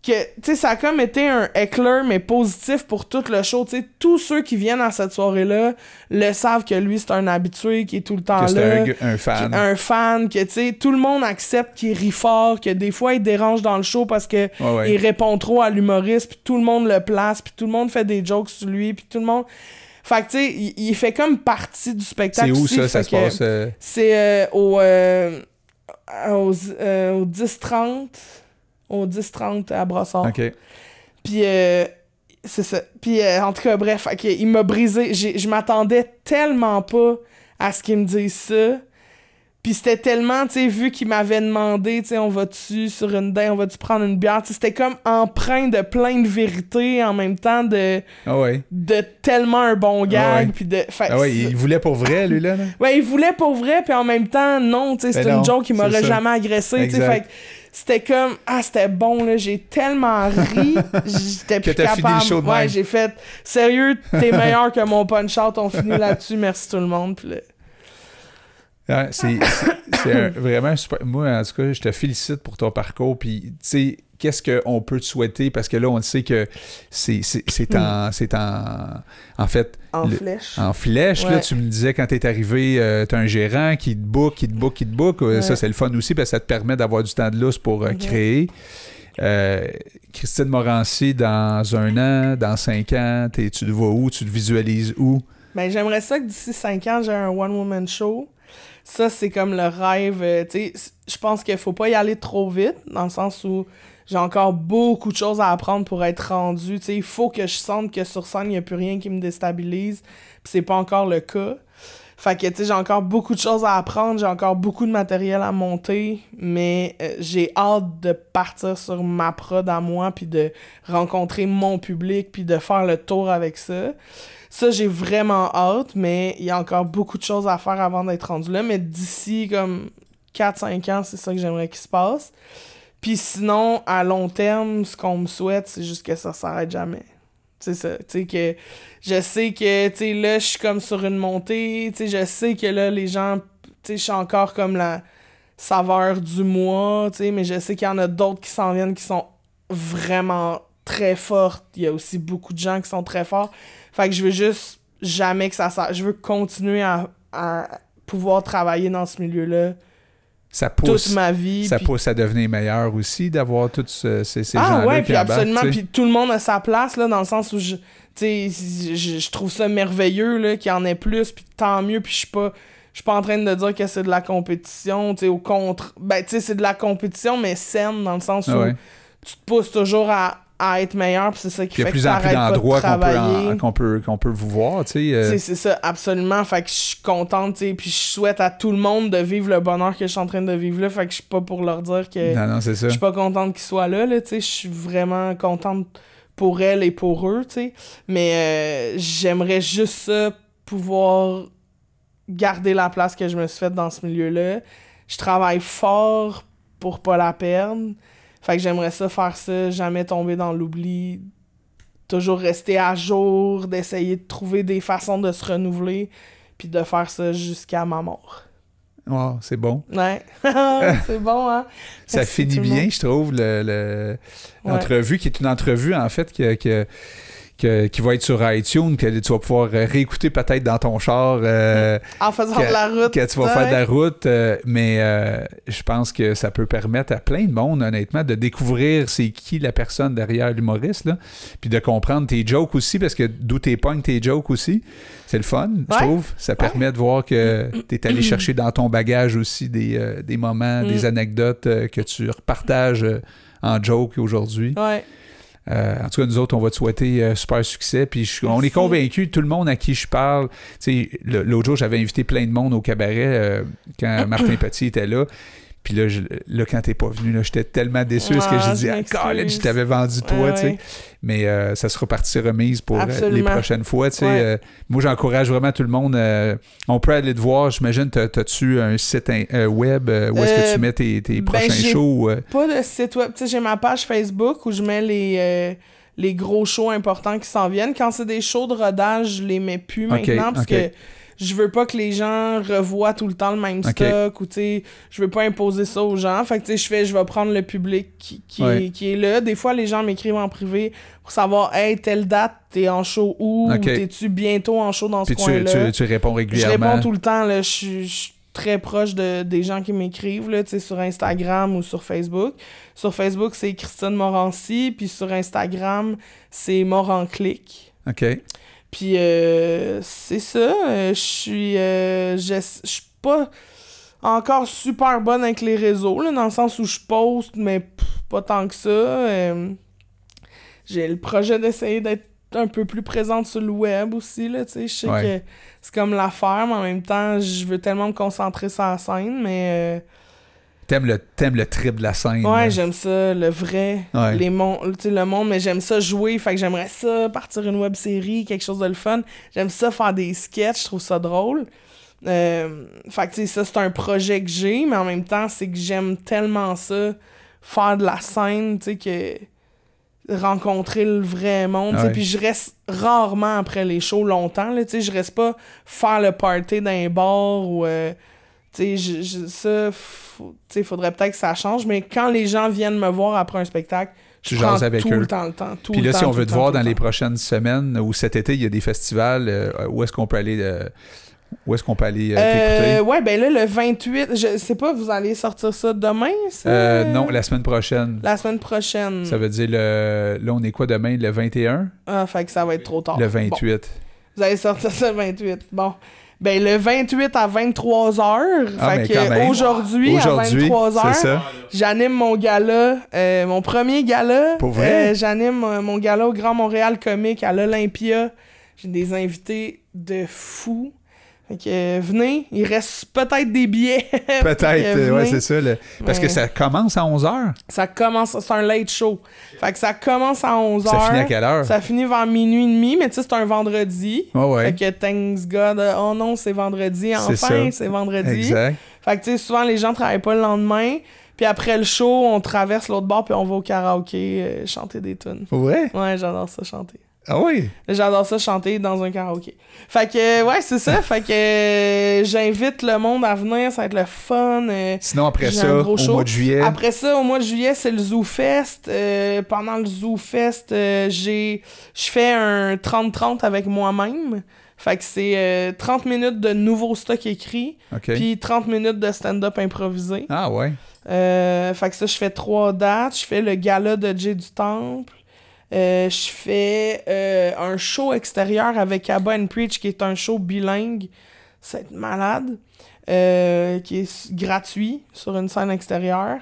A: que, tu sais, ça a comme été un éclair, mais positif pour tout le show. Tu sais, tous ceux qui viennent à cette soirée-là le savent que lui, c'est un habitué qui est tout le temps
C: Que
A: là.
C: c'est un, un fan.
A: un fan, que, tu sais, tout le monde accepte qu'il rit fort, que des fois, il dérange dans le show parce que
C: Ouais, ouais.
A: il répond trop à l'humoriste, puis tout le monde le place, puis tout le monde fait des jokes sur lui, puis tout le monde... Fait que, tu sais, il, il fait comme partie du spectacle
C: C'est où
A: aussi,
C: ça, ça se passe? euh,
A: c'est euh, au, euh, aux, euh, au 10-30. Au 10-30 à Brossard.
C: OK.
A: Puis, euh, c'est ça. Puis, euh, en tout cas, bref, il m'a brisé. J'ai- Je m'attendais tellement pas à ce qu'il me dise ça. Puis c'était tellement, tu sais, vu qu'il m'avait demandé, tu sais, on va-tu sur une date, on va-tu prendre une bière, c'était comme empreint de plein de vérités en même temps de,
C: Ah ouais.
A: de tellement un bon
C: Ah
A: gag, puis de... fait
C: Ah ouais, il voulait pour vrai, lui, là. là?
A: Ouais, il voulait pour vrai, puis en même temps, non, tu sais, c'est
C: Ben
A: une joke qui m'aurait jamais agressé, tu sais, fait c'était comme, ah, c'était bon, là, j'ai tellement ri, j'étais plus
C: fini
A: capable.
C: le show de
A: ouais, j'ai fait, sérieux, t'es meilleur que mon punch-out, on finit là-dessus, merci tout le monde, puis là,
C: c'est vraiment super. Moi, en tout cas, je te félicite pour ton parcours. Puis, tu sais, qu'est-ce qu'on peut te souhaiter? Parce que là, on sait que c'est en, c'est en. En fait,
A: en
C: le-
A: flèche.
C: en flèche, là, tu me disais quand t'es arrivé, euh, t'as un gérant qui te book, qui te book, qui te book. Euh, Ça, c'est le fun aussi parce que ça te permet d'avoir du temps de lousse pour euh,
A: Mhm.
C: créer. Euh, Christine Morancy, dans un an, dans cinq ans, tu te vois où? Tu te visualises où?
A: Ben, j'aimerais ça que d'ici 5 ans, j'ai un one-woman show. Ça, c'est comme le rêve. tu sais, c- je pense qu'il faut pas y aller trop vite, dans le sens où j'ai encore beaucoup de choses à apprendre pour être rendu. Tu sais, il faut que je sente que sur scène, il n'y a plus rien qui me déstabilise. Puis c'est pas encore le cas. Fait que, tu sais, j'ai encore beaucoup de choses à apprendre, j'ai encore beaucoup de matériel à monter, mais euh, j'ai hâte de partir sur ma prod à moi, puis de rencontrer mon public, puis de faire le tour avec ça. Ça, j'ai vraiment hâte, mais il y a encore beaucoup de choses à faire avant d'être rendu là. Mais d'ici comme 4-5 ans, c'est ça que j'aimerais qu'il se passe. Puis sinon, à long terme, ce qu'on me souhaite, c'est juste que ça s'arrête jamais. C'est ça. Tu sais, que je sais que, tu sais, là, je suis comme sur une montée. Tu sais, je sais que là, les gens, tu sais, je suis encore comme la saveur du mois, tu sais, mais je sais qu'il y en a d'autres qui s'en viennent qui sont vraiment très fortes. Il y a aussi beaucoup de gens qui sont très forts. Fait que je veux juste jamais que ça s'arrête. Je veux continuer à, à pouvoir travailler dans ce milieu-là
C: Ça pousse.
A: toute ma vie.
C: Ça
A: puis-
C: pousse à devenir meilleur aussi, d'avoir tous ce- ces, ces
A: ah
C: gens-là
A: ouais, puis absolument. Puis tout le monde a sa place, là, dans le sens où je, je, je trouve ça merveilleux, là, qu'il y en ait plus, puis tant mieux, puis je suis pas... Je suis pas en train de dire que c'est de la compétition, tu au contre... Ben, tu sais, c'est de la compétition, mais saine, dans le sens où
C: Ah ouais.
A: tu te pousses toujours à, à être meilleur, puis c'est ça qui
C: Puis il y a
A: fait
C: plus
A: que
C: en plus
A: de
C: qu'on peut, qu'on peut, qu'on peut vous voir, tu sais. euh,
A: Tu sais, c'est ça, absolument. Fait que je suis contente, tu sais, puis je souhaite à tout le monde de vivre le bonheur que je suis en train de vivre là. Fait que je suis pas pour leur dire que
C: non, non, c'est ça.
A: je suis pas contente qu'ils soient là, là, tu sais. Je suis vraiment contente pour elle et pour eux, tu sais. Mais euh, j'aimerais juste ça, pouvoir garder la place que je me suis faite dans ce milieu-là. Je travaille fort pour pas la perdre. Fait que j'aimerais ça faire ça, jamais tomber dans l'oubli, toujours rester à jour, d'essayer de trouver des façons de se renouveler, puis de faire ça jusqu'à ma mort.
C: Wow, c'est bon.
A: Ouais, c'est bon, hein?
C: Ça finit
A: le
C: bien, je trouve, le- le-
A: Ouais.
C: l'entrevue, qui est une entrevue, en fait, que, que- que- qui va être sur iTunes, que tu vas pouvoir euh, réécouter peut-être dans ton char. euh,
A: En faisant
C: que-
A: de la route.
C: que tu vas faire de la route, euh, mais euh, je pense que ça peut permettre à plein de monde, honnêtement, de découvrir c'est qui la personne derrière l'humoriste, là, puis de comprendre tes jokes aussi, parce que d'où t'es pognes tes jokes aussi, c'est le fun, je trouve. Ça permet de voir que t'es allé chercher dans ton bagage aussi des, des moments, des
A: Mm.
C: anecdotes que tu repartages en joke aujourd'hui.
A: Ouais.
C: Euh, en tout cas, nous autres, on va te souhaiter euh, super succès. Puis je- on est convaincus, tout le monde à qui je parle. Tu sais, le- l'autre jour, j'avais invité plein de monde au cabaret euh, quand Martin Petit était là. Puis là, je- là quand t'es pas venu, j'étais tellement déçu parce que
A: Ah,
C: j'ai
A: je
C: dit, ah. Colin, je t'avais vendu toi,
A: Ouais,
C: tu sais.
A: ouais.
C: Mais euh, ça sera partie remise pour euh, les prochaines fois. tu sais.
A: Ouais.
C: Euh, moi, j'encourage vraiment tout le monde. euh, on peut aller te voir. J'imagine, t'as-tu un site web où est-ce que tu mets tes, tes
A: ben,
C: prochains shows?
A: Pas de site web. Tu sais, j'ai ma page Facebook où je mets les, les gros shows importants qui s'en viennent. Quand c'est des shows de rodage, je les mets plus maintenant parce que je veux pas que les gens revoient tout le temps le même stock ou tu sais, je veux pas imposer ça aux gens. Fait que tu sais, je fais, je vais prendre le public qui, qui,
C: Ouais.
A: est, qui est là. Des fois, les gens m'écrivent en privé pour savoir, hey, telle date, t'es en show où, t'es-tu bientôt en show dans ce
C: Puis tu,
A: coin-là?
C: tu, tu réponds
A: Je
C: régulièrement.
A: réponds tout le temps, là. Je suis- je très proche de, des gens qui m'écrivent, là, tu sais, sur Instagram ou sur Facebook. Sur Facebook, c'est Christine Morancy, puis sur Instagram, c'est Moranclick.
C: OK.
A: Puis euh, c'est ça, euh, je suis euh, je suis pas encore super bonne avec les réseaux, là, dans le sens où je poste, mais pff, pas tant que ça. Euh, J'ai le projet d'essayer d'être un peu plus présente sur le web aussi, là, tu sais, je sais
C: Ouais.
A: que c'est comme l'affaire, mais en même temps, je veux tellement me concentrer sur la scène, mais...
C: T'aimes le, t'aimes le trip de la scène.
A: ouais, j'aime ça, le vrai,
C: Ouais.
A: les mon- le monde, mais j'aime ça jouer, fait que j'aimerais ça, partir une web série, quelque chose de le fun. J'aime ça faire des sketchs, je trouve ça drôle. Euh, fait que tu sais, ça, c'est un projet que j'ai, mais en même temps, c'est que j'aime tellement ça, faire de la scène, tu sais, que rencontrer le vrai monde,
C: Ouais.
A: puis je reste rarement après les shows longtemps, là, tu sais, je reste pas faire le party dans un bar ou... euh, tu sais, je- je- ça, sais, faudrait peut-être que ça change, mais quand les gens viennent me voir après un spectacle, je prends
C: avec
A: tout
C: eux.
A: le temps le temps. Tout
C: Puis
A: le
C: là,
A: temps,
C: si on veut te voir
A: le
C: dans les prochaines semaines ou cet été, il y a des festivals, euh, où est-ce qu'on peut aller euh, où est-ce qu'on peut aller euh, t'écouter?
A: ouais, ben là, le 28, je sais pas, vous allez sortir ça demain?
C: Euh, non, la semaine prochaine.
A: La semaine prochaine.
C: Ça veut dire le. Là, on est quoi demain? Le 21?
A: Ah, fait que ça va être trop tard.
C: Le
A: Bon,
C: 28.
A: vous allez sortir ça le 28. Bon. Ben, le 28 à 23h.
C: Ah, mais
A: fait que aujourd'hui, à
C: Aujourd'hui,
A: 23h,
C: c'est ça.
A: j'anime mon gala, euh, mon premier gala.
C: Pour vrai?
A: Euh, j'anime euh, mon gala au Grand Montréal Comique à l'Olympia. J'ai des invités de fou. Fait que euh, venez, il reste peut-être des billets.
C: Peut-être, euh, ouais, c'est ça. le- Parce que ça commence à 11h.
A: Ça commence, c'est un late show. Fait que ça commence à 11h.
C: Ça finit à quelle heure?
A: Ça finit vers minuit et demi, mais tu sais, c'est un vendredi.
C: Ouais, ouais.
A: Fait que thanks God, euh, oh non, c'est vendredi, enfin, c'est vendredi.
C: Exact.
A: Fait que tu sais, souvent les gens travaillent pas le lendemain. Puis après le show, on traverse l'autre bord puis on va au karaoké euh, chanter des tunes.
C: Ouais.
A: Ouais, j'adore ça chanter.
C: Ah oui?
A: J'adore ça chanter dans un karaoké. Fait que, ouais, c'est ça. fait que euh, j'invite le monde à venir, ça va être le fun. euh,
C: Sinon, après ça, au
A: show.
C: mois de juillet.
A: après ça, au mois de juillet, c'est le Zoo Fest. Euh, pendant le Zoo Fest, euh, j'ai, je fais un 30-30 avec moi-même. Fait que c'est euh, 30 minutes de nouveau stock écrit, puis 30 minutes de stand-up improvisé.
C: Ah ouais.
A: Euh, fait que ça, je fais trois dates. Je fais le gala de Jay du Temple. Euh, je fais euh, un show extérieur avec Abba and Preach, qui est un show bilingue. C'est malade. Euh, qui est gratuit sur une scène extérieure.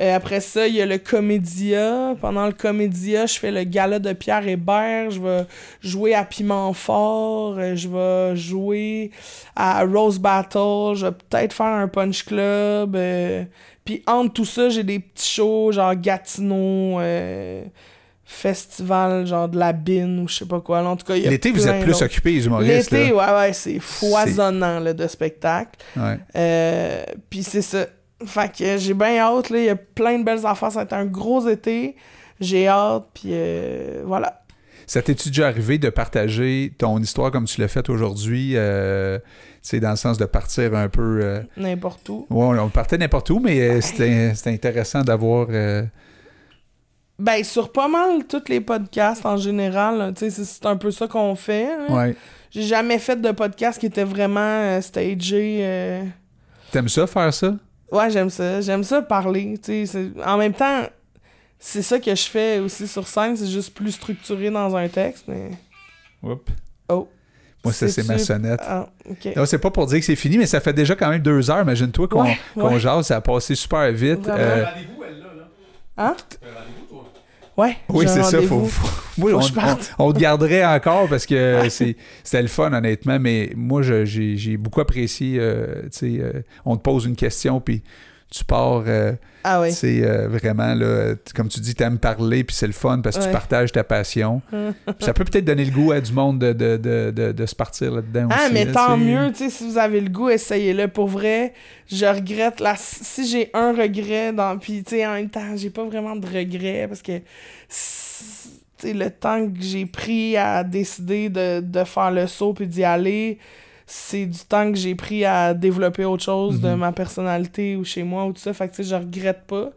A: Euh, après ça, il y a le Comédia. Pendant le Comédia, je fais le gala de Pierre Hébert. Je vais jouer à Piment Fort. Euh, Je vais jouer à Rose Battle. Je vais peut-être faire un Punch Club. euh, Puis entre tout ça, j'ai des petits shows genre Gatineau, festival genre de la Bine ou je sais pas quoi. En tout cas, il y a
C: L'été, vous êtes plus occupés, les humoristes.
A: L'été, ouais, ouais, c'est foisonnant là, de spectacles.
C: Ouais.
A: Euh, Puis c'est ça. Fait que j'ai bien hâte, là. Il y a plein de belles affaires. Ça va être un gros été. J'ai hâte, puis euh, voilà.
C: Ça t'est-tu déjà arrivé de partager ton histoire comme tu l'as fait aujourd'hui? Euh, c'est dans le sens de partir un peu. euh,
A: N'importe où.
C: Ouais, on partait n'importe où, mais euh, c'était c'était intéressant d'avoir. Euh,
A: Ben, sur pas mal tous les podcasts en général, tu sais, c'est- un peu ça qu'on fait. hein.
C: Ouais.
A: J'ai jamais fait de podcast qui était vraiment euh, stagé. euh.
C: T'aimes ça, faire ça?
A: Ouais, j'aime ça. J'aime ça parler. tu sais, En même temps, c'est ça que je fais aussi sur scène. C'est juste plus structuré dans un texte. Mais...
C: Oups.
A: Oh.
C: Moi, ça, c'est ma sonnette.
A: Ah, ok.
C: Non, c'est pas pour dire que c'est fini, mais ça fait déjà quand même deux heures. Imagine-toi qu'on
A: Ouais,
C: jase, ça a passé super vite. Euh,
B: Rendez-vous, elle, là, là.
A: Hein? Ouais.
C: oui, c'est ça. Faut, faut- oui, on, te garderait encore parce que c'est- c'était le fun, honnêtement. Mais moi, j'ai j'ai beaucoup apprécié. euh, tu sais, euh, on te pose une question, puis tu pars. euh,
A: Ah oui.
C: C'est euh, vraiment, là, comme tu dis, t'aimes parler, puis c'est le fun parce que tu partages ta passion. Ça peut peut-être donner le goût à du monde de, de, de, de, de se partir là-dedans
A: Ah,
C: aussi.
A: mais
C: là,
A: tant mieux, tu sais, si vous avez le goût, essayez-le. Pour vrai, je regrette. La... Si j'ai un regret, dans... puis tu sais, en même temps, j'ai pas vraiment de regret parce que le temps que j'ai pris à décider de, de faire le saut puis d'y aller, c'est du temps que j'ai pris à développer autre chose de
C: Mhm.
A: ma personnalité ou chez moi ou tout ça. Fait que, tu sais, je regrette pas.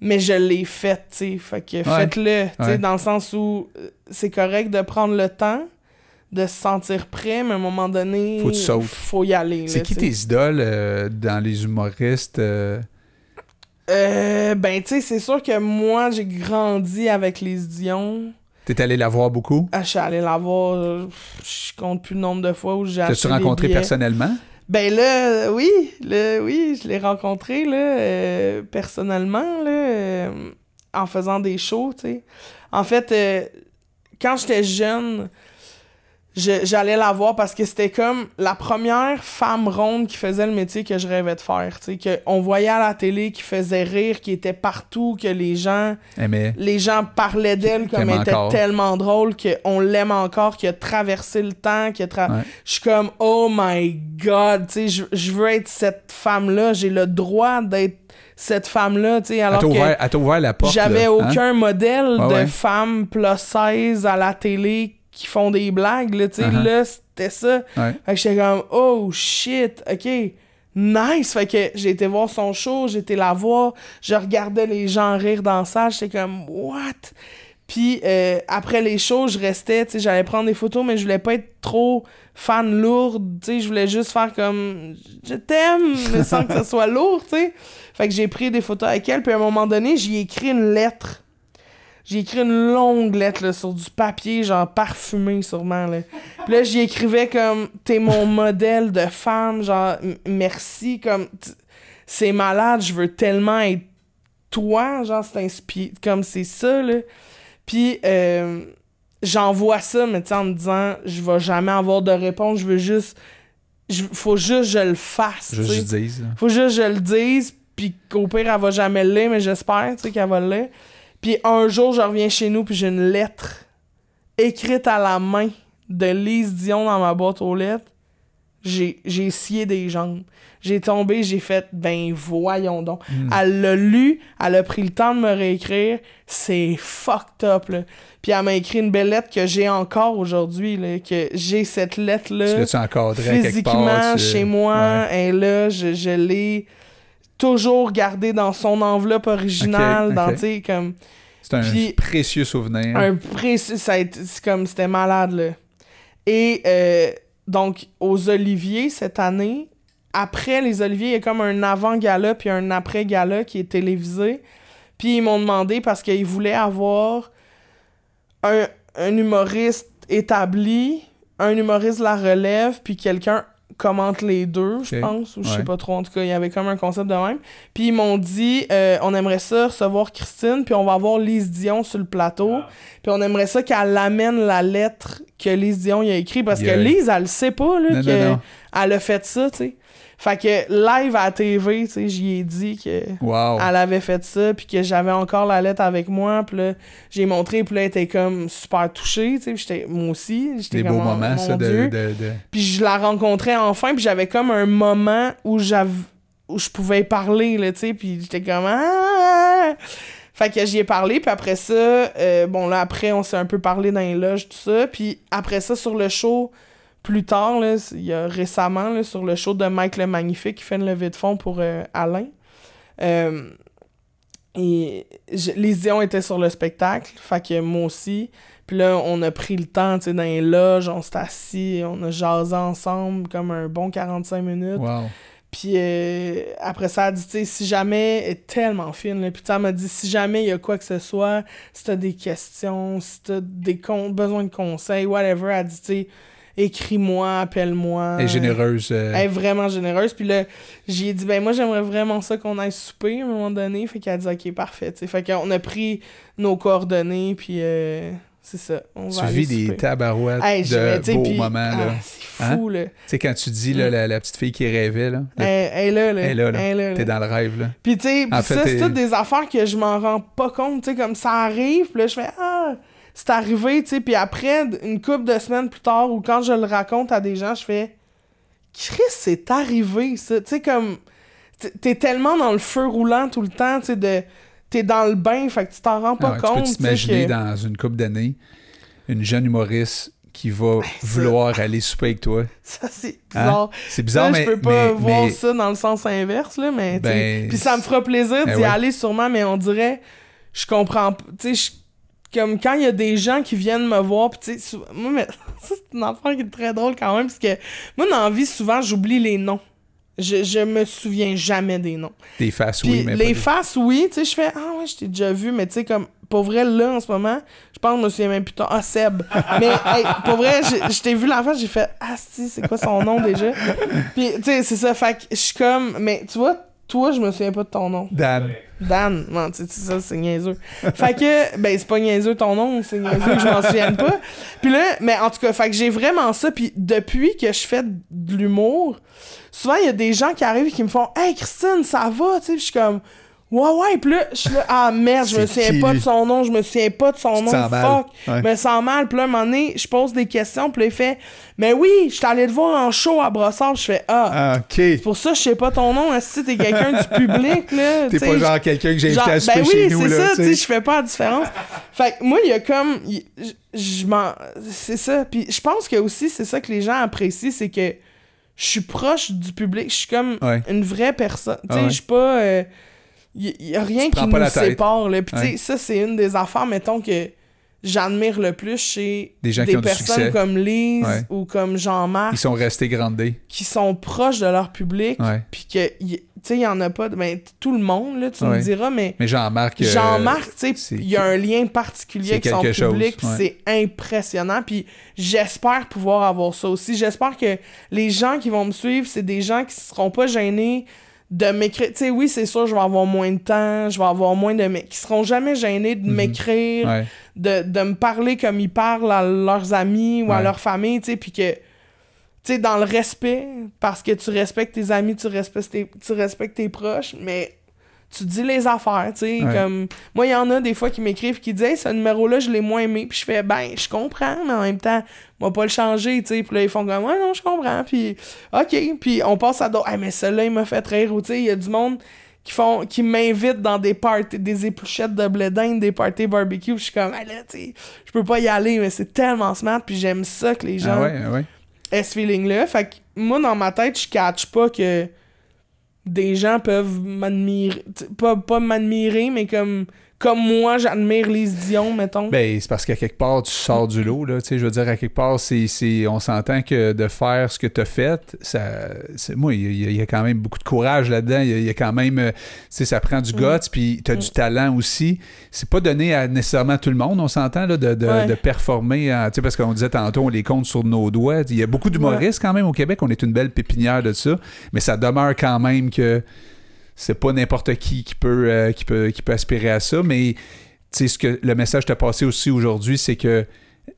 A: Mais je l'ai fait, tu sais. Fait que faites-le, tu sais,
C: Ouais.
A: dans le sens où euh, c'est correct de prendre le temps, de se sentir prêt, mais à un moment donné,
C: Faut tu
A: faut y aller.
C: C'est qui tes idoles euh, dans les humoristes euh,
A: Euh, ben, tu sais, c'est sûr que moi, j'ai grandi avec les Dion.
C: T'es allé la voir beaucoup?
A: Ah, je suis allé la voir, euh, je compte plus le nombre de fois où j'ai acheté
C: T'as-tu rencontré
A: billets.
C: personnellement?
A: Ben là, euh, oui, là, oui, je l'ai rencontré, là, euh, personnellement, là, euh, en faisant des shows, tu sais. En fait, euh, quand j'étais jeune, je- j'allais la voir parce que c'était comme la première femme ronde qui faisait le métier que je rêvais de faire, tu sais, qu'on voyait à la télé, qui faisait rire, qui était partout, que les gens les gens parlaient d'elle comme elle était
C: encore.
A: tellement drôle qu'on l'aime encore, qu'il a traversé le temps, qu'il a tra-
C: Ouais.
A: Je suis comme, oh my god, tu sais, je, je veux être cette femme-là, j'ai le droit d'être cette femme-là, tu sais, alors que
C: ouvert, ouvert la porte.
A: j'avais
C: là, hein?
A: aucun modèle
C: Ouais,
A: de
C: ouais.
A: femme plus 16 à la télé qui font des blagues, là, tu sais,
C: Uh-huh.
A: là, c'était ça.
C: Ouais.
A: Fait que j'étais comme, oh shit, ok, nice. Fait que j'ai été voir son show, été la voir, je regardais les gens rire dans la salle, j'étais comme, what? Puis euh, après les shows, je restais, tu sais, j'allais prendre des photos, mais je voulais pas être trop fan lourde, tu sais, je voulais juste faire comme, je t'aime, mais sans que ça soit lourd, tu sais. Fait que j'ai pris des photos avec elle, puis à un moment donné, j'y ai écrit une lettre. J'ai écrit une longue lettre là, sur du papier, genre parfumé sûrement. Là. Puis là, j'y écrivais comme T'es mon modèle de femme, genre merci, comme c'est malade, je veux tellement être toi, genre c'est inspiré, comme c'est ça, là. Puis euh, j'envoie ça, mais tu sais, en me disant Je vais jamais avoir de réponse, je veux juste. je- faut juste que je le fasse.
C: Juste je dise.
A: Faut juste que je le dise, puis qu'au pire, elle va jamais le lire, mais j'espère, tu sais, qu'elle va le lire. Puis un jour, je reviens chez nous, puis j'ai une lettre écrite à la main de Lise Dion dans ma boîte aux lettres. J'ai, j'ai scié des jambes. J'ai tombé, j'ai fait, ben voyons donc.
C: Hmm.
A: Elle l'a lu, elle a pris le temps de me réécrire. C'est fucked up, là. Puis elle m'a écrit une belle lettre que j'ai encore aujourd'hui, là, que j'ai cette lettre-là
C: Tu l'as-tu
A: physiquement
C: part? tu-
A: chez moi,
C: Ouais.
A: est là, je, je l'ai toujours gardée dans son enveloppe originale, dans,
C: ok.
A: tu sais, comme
C: C'est un
A: Puis-
C: précieux souvenir.
A: un précis, ça c'est comme, c'était malade, là. Et, euh, donc, aux Oliviers, cette année, après les Oliviers, il y a comme un avant-gala puis un après-gala qui est télévisé. Puis ils m'ont demandé, parce qu'ils voulaient avoir un, un humoriste établi, un humoriste de la relève, puis quelqu'un commente les deux, je pense, ou je sais
C: Ouais.
A: pas trop, en tout cas, il y avait comme un concept de même. Puis ils m'ont dit, euh, on aimerait ça recevoir Christine, puis on va avoir Lise Dion sur le plateau, puis on aimerait ça qu'elle amène la lettre que Lise Dion y a écrit, parce
C: Yeah.
A: que Lise, elle le sait pas, là,
C: Non,
A: que
C: non, non.
A: elle a fait ça, tu sais. Fait que live à la TV, tu sais, j'y ai dit que
C: Wow.
A: elle avait fait ça, puis que j'avais encore la lettre avec moi, puis là, j'ai montré, puis là, elle était comme super touchée, tu sais, puis j'étais, moi aussi, j'étais
C: Des
A: comme,
C: beaux moments,
A: mon
C: ça, de, de-
A: Puis je la rencontrais enfin, puis j'avais comme un moment où j'avais où je pouvais parler, là, tu sais, puis j'étais comme ah! Fait que j'y ai parlé, puis après ça, euh, bon là, après, on s'est un peu parlé dans les loges, tout ça, puis après ça, sur le show, plus tard, là, il y a récemment, là, sur le show de Mike le Magnifique, qui fait une levée de fonds pour euh, Alain, euh, et je- les Dion étaient sur le spectacle, fait que moi aussi. Puis là, on a pris le temps, tu sais, dans les loges, on s'est assis, on a jasé ensemble comme un bon 45 minutes.
C: Wow.
A: Puis euh, après ça, elle a dit, tu sais, si jamais, elle est tellement fine, là. Puis elle m'a dit, si jamais il y a quoi que ce soit, si t'as des questions, si t'as des besoin de conseils, whatever, elle a dit, tu sais, écris-moi, appelle-moi.
C: Elle est généreuse. euh,
A: Elle est vraiment généreuse. Puis là, j'ai dit, ben moi, j'aimerais vraiment ça qu'on aille souper à un moment donné. Fait qu'elle a dit, ok, parfait. tu sais. Fait qu'on a pris nos coordonnées, puis euh, c'est ça. On va
C: tu
A: aller
C: vis des tabarouettes
A: Hey,
C: de beaux
A: puis-
C: moments.
A: ah, c'est
C: Hein?
A: fou, là.
C: Tu sais, quand tu dis là, la, la petite fille qui rêvait, là,
A: Elle, elle est là, là.
C: Elle est là, là.
A: Elle est là,
C: t'es dans le rêve. Là.
A: Puis tu sais, ça, c'est
C: t'es-
A: toutes des affaires que je m'en rends pas compte, tu sais, comme ça arrive, puis là, je fais « Ah! » C'est arrivé, tu sais, puis après, une couple de semaines plus tard, ou quand je le raconte à des gens, je fais « Chris, c'est arrivé, ça! » Tu sais, comme... t'es- tellement dans le feu roulant tout le temps, tu sais, de... T'es dans le bain, fait que tu t'en rends pas
C: Ah
A: compte,
C: tu peux t'imaginer
A: que-
C: dans une couple d'années une jeune humoriste qui va vouloir aller souper avec toi?
A: Ça, c'est
C: Hein?
A: bizarre.
C: C'est bizarre,
A: Là,
C: mais.
A: je peux pas
C: mais-
A: voir
C: mais-
A: ça dans le sens inverse, là, mais
C: Ben,
A: Puis ça me fera plaisir
C: Ben
A: d'y
C: ouais.
A: aller sûrement, mais on dirait, je comprends pas. Tu sais, comme quand il y a des gens qui viennent me voir, puis tu sais, moi, mais ça, c'est une affaire qui est très drôle quand même, parce que moi, dans la vie, souvent, j'oublie les noms. Je, je me souviens jamais des noms.
C: Des faces, oui, mais.
A: les faces, oui, tu sais, je fais Ah ouais, je t'ai déjà vu, mais tu sais, comme, pour vrai, là, en ce moment, je pense que je me souviens même plus tard. Ah, Seb. mais, hey, pour vrai, je, je t'ai vu la face, j'ai fait Ah, si, c'est quoi son nom déjà? Puis, tu sais, c'est ça, fait que je suis comme, mais tu vois, toi, je me souviens pas de ton nom.
C: Dan.
A: Dan, non, tu sais, ça, c'est niaiseux. Fait que, ben, c'est pas niaiseux ton nom, c'est niaiseux que je m'en souvienne pas. Puis là, mais en tout cas, fait que j'ai vraiment ça. Puis depuis que je fais de l'humour, souvent, il y a des gens qui arrivent et qui me font Hey, Christine, ça va, tu sais, je suis comme. Ouais, ouais, puis là, je suis là, ah merde, je me
C: C'est
A: souviens pas de son nom, je me souviens pas de son nom, fuck. Je me sens mal, puis là, à un moment donné, je pose des questions, puis là, il fait Mais oui, je suis allé te voir en show à Brossard, je fais Ah,
C: Ah, ok.
A: c'est pour ça, je sais pas ton nom, est-ce que t'es quelqu'un du public, là?
C: T'es pas genre quelqu'un que j'ai invité à souper
A: ben oui,
C: chez nous,
A: c'est
C: là.
A: ça,
C: tu
A: je fais pas la différence. fait que moi, il y a comme. Je m'en. C'est ça. Puis je pense que aussi, c'est ça que les gens apprécient, c'est que je suis proche du public. Je suis comme
C: Ouais.
A: une vraie personne. Tu
C: Ah
A: sais,
C: ouais.
A: je suis pas. euh, Il y, a rien qui nous sépare, là. Puis tu sais,
C: Ouais.
A: ça, c'est une des affaires, mettons, que j'admire le plus chez
C: Des gens qui ont du
A: personnes comme Lise
C: Ouais.
A: ou comme Jean-Marc
C: Ils sont restés grandés.
A: qui sont proches de leur public. Puis que, tu sais, il y en a pas. de- Ben, tout le monde, là, tu
C: Ouais.
A: me diras, mais.
C: Mais Jean-Marc. euh,
A: Jean-Marc, tu
C: c'est-
A: sais, il y a un lien particulier avec son
C: chose,
A: public, puis c'est impressionnant. Puis j'espère pouvoir avoir ça aussi. J'espère que les gens qui vont me suivre, c'est des gens qui seront pas gênés de m'écrire. Tu sais, oui, c'est sûr, je vais avoir moins de temps, je vais avoir moins de... Mais qui seront jamais gênés de m'écrire,
C: Mhm. Ouais.
A: de, de me parler comme ils parlent à leurs amis ou à leur famille, tu sais, puis que... Tu sais, dans le respect, parce que tu respectes tes amis, tu respectes tes, tu respectes tes proches, mais tu dis les affaires, tu sais,
C: Ouais.
A: comme... Moi, il y en a des fois qui m'écrivent qui disent « Hey, ce numéro-là, je l'ai moins aimé. » Puis je fais « Ben, je comprends, mais en même temps, on va pas le changer, tu sais. » Puis là, ils font comme « Ouais, non, je comprends. » Puis « OK. » Puis on passe à d'autres « Hey, mais celui-là, il m'a fait rire. » Ou tu sais, il y a du monde qui font qui m'invitent dans des parties, des épluchettes de blé d'Inde, des parties barbecue. Puis je suis comme « Ah là, tu je peux pas y aller, mais c'est tellement smart. » Puis j'aime ça que les gens
C: Ah ouais, ah ouais.
A: aient ce feeling-là. Fait que moi, dans ma tête, je catch pas que des gens peuvent m'admirer. Pas, pas m'admirer, mais comme, comme moi, j'admire les Dion, mettons.
C: Ben, c'est parce qu'à quelque part, tu sors du lot, là. Tu sais, je veux dire, à quelque part, c'est, c'est- on s'entend que de faire ce que tu as fait, ça, c'est, moi, il y, a- il y a quand même beaucoup de courage là-dedans. Il y a, il y a quand même, euh, tu sais, ça prend du
A: Mm.
C: guts, puis tu as du talent aussi. C'est pas donné à nécessairement tout le monde, on s'entend, là, de, de,
A: Ouais.
C: de performer. en- Tu sais, parce qu'on disait tantôt, on les compte sur nos doigts. Il y a beaucoup d'humoristes quand même au Québec. On est une belle pépinière de ça. Mais ça demeure quand même que c'est pas n'importe qui qui peut, euh, qui peut, qui peut aspirer à ça, mais ce que le message t'a passé aussi aujourd'hui, c'est que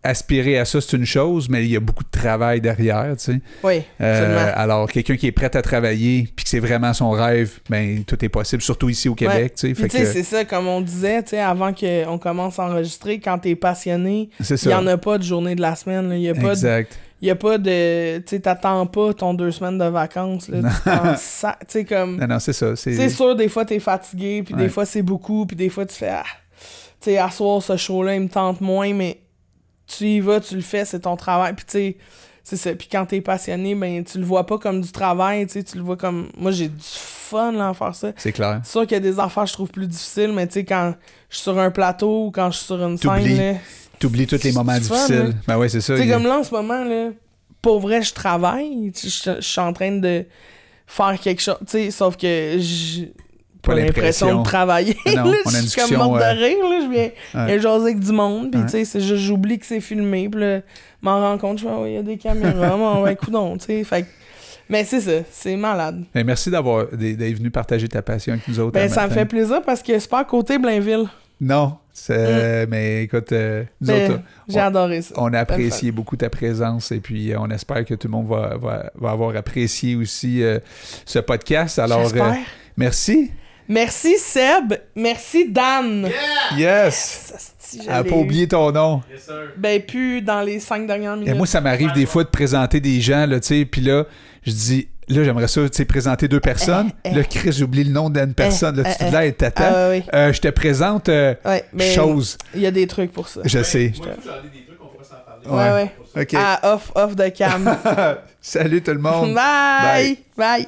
C: aspirer à ça, c'est une chose, mais il y a beaucoup de travail derrière, tu sais.
A: Oui,
C: Euh, alors, quelqu'un qui est prêt à travailler, puis que c'est vraiment son rêve, ben tout est possible, surtout ici au Québec, tu sais, que
A: c'est ça, comme on disait, tu sais, avant qu'on commence à enregistrer, quand t'es passionné, il
C: ça.
A: y en a pas de journée de la semaine. Il a pas de
C: exact.
A: Y a pas de. Tu t'attends pas ton deux semaines de vacances. Là, tu sais, comme.
C: Non, non, c'est ça. C'est
A: sûr, des fois, t'es fatigué, puis
C: Ouais.
A: des fois, c'est beaucoup, puis des fois, tu fais. Ah, tu sais, à soir, ce show-là, il me tente moins, mais tu y vas, tu le fais, c'est ton travail. Puis, tu sais, c'est ça. Puis, quand t'es passionné, ben, tu le vois pas comme du travail, tu tu le vois comme. Moi, j'ai du fun, là, à faire ça.
C: c'est clair.
A: C'est sûr qu'il y a des affaires que je trouve plus difficiles, mais tu sais, quand je suis sur un plateau ou quand je suis sur une scène, là.
C: T'oublies tous les moments
A: fun,
C: difficiles.
A: hein?
C: Ben ouais, c'est ça.
A: Tu sais,
C: il-
A: comme là, en ce moment, là, pour vrai, je travaille. Je suis en train de faire quelque chose. Tu sais, sauf que j'ai
C: Pas
A: l'impression de travailler.
C: Non,
A: là,
C: on a une
A: je suis comme morte
C: euh,
A: de rire. Là, je viens
C: Ouais.
A: jaser avec du monde. Puis,
C: Ouais.
A: tu sais, j'oublie que c'est filmé. Puis là, m'en rends compte, je fais, oh, il y a des caméras. Bon, ouais, coudonc, tu sais. Fait que- Mais c'est ça, c'est malade.
C: Ben, merci d'avoir d'être venu partager ta passion avec nous autres.
A: Ben, ça me fait plaisir parce que c'est pas à côté Blainville.
C: Non, c'est- mais écoute, euh, nous
A: Ben,
C: autres,
A: J'ai
C: on-
A: adoré ça.
C: on a apprécié beaucoup ta présence et puis euh, on espère que tout le monde va, va, va avoir apprécié aussi euh, ce podcast. Alors,
A: J'espère.
C: euh, merci.
A: Merci Seb. Merci Dan.
C: Yes!
A: Je
C: Elle n'a
A: l'ai
C: pas
A: eu.
C: oublié ton nom.
A: Ben, plus dans les cinq dernières minutes.
C: Et moi, ça m'arrive des fois de présenter des gens, là, tu sais, puis là, je dis, là, j'aimerais ça, tu sais, présenter deux personnes.
A: Eh, eh.
C: Là, Chris, j'oublie le nom d'une personne. Là, tu
A: eh,
C: te là, t'attends.
A: Ah,
C: Euh, je te présente euh,
A: ouais. Mais
C: chose.
A: il y a des trucs pour ça.
C: Je sais.
B: Moi, j'en ai des trucs, on pourrait s'en parler.
A: Ouais, ouais. Ah, off, off de cam.
C: Salut tout le monde.
A: Bye! Bye!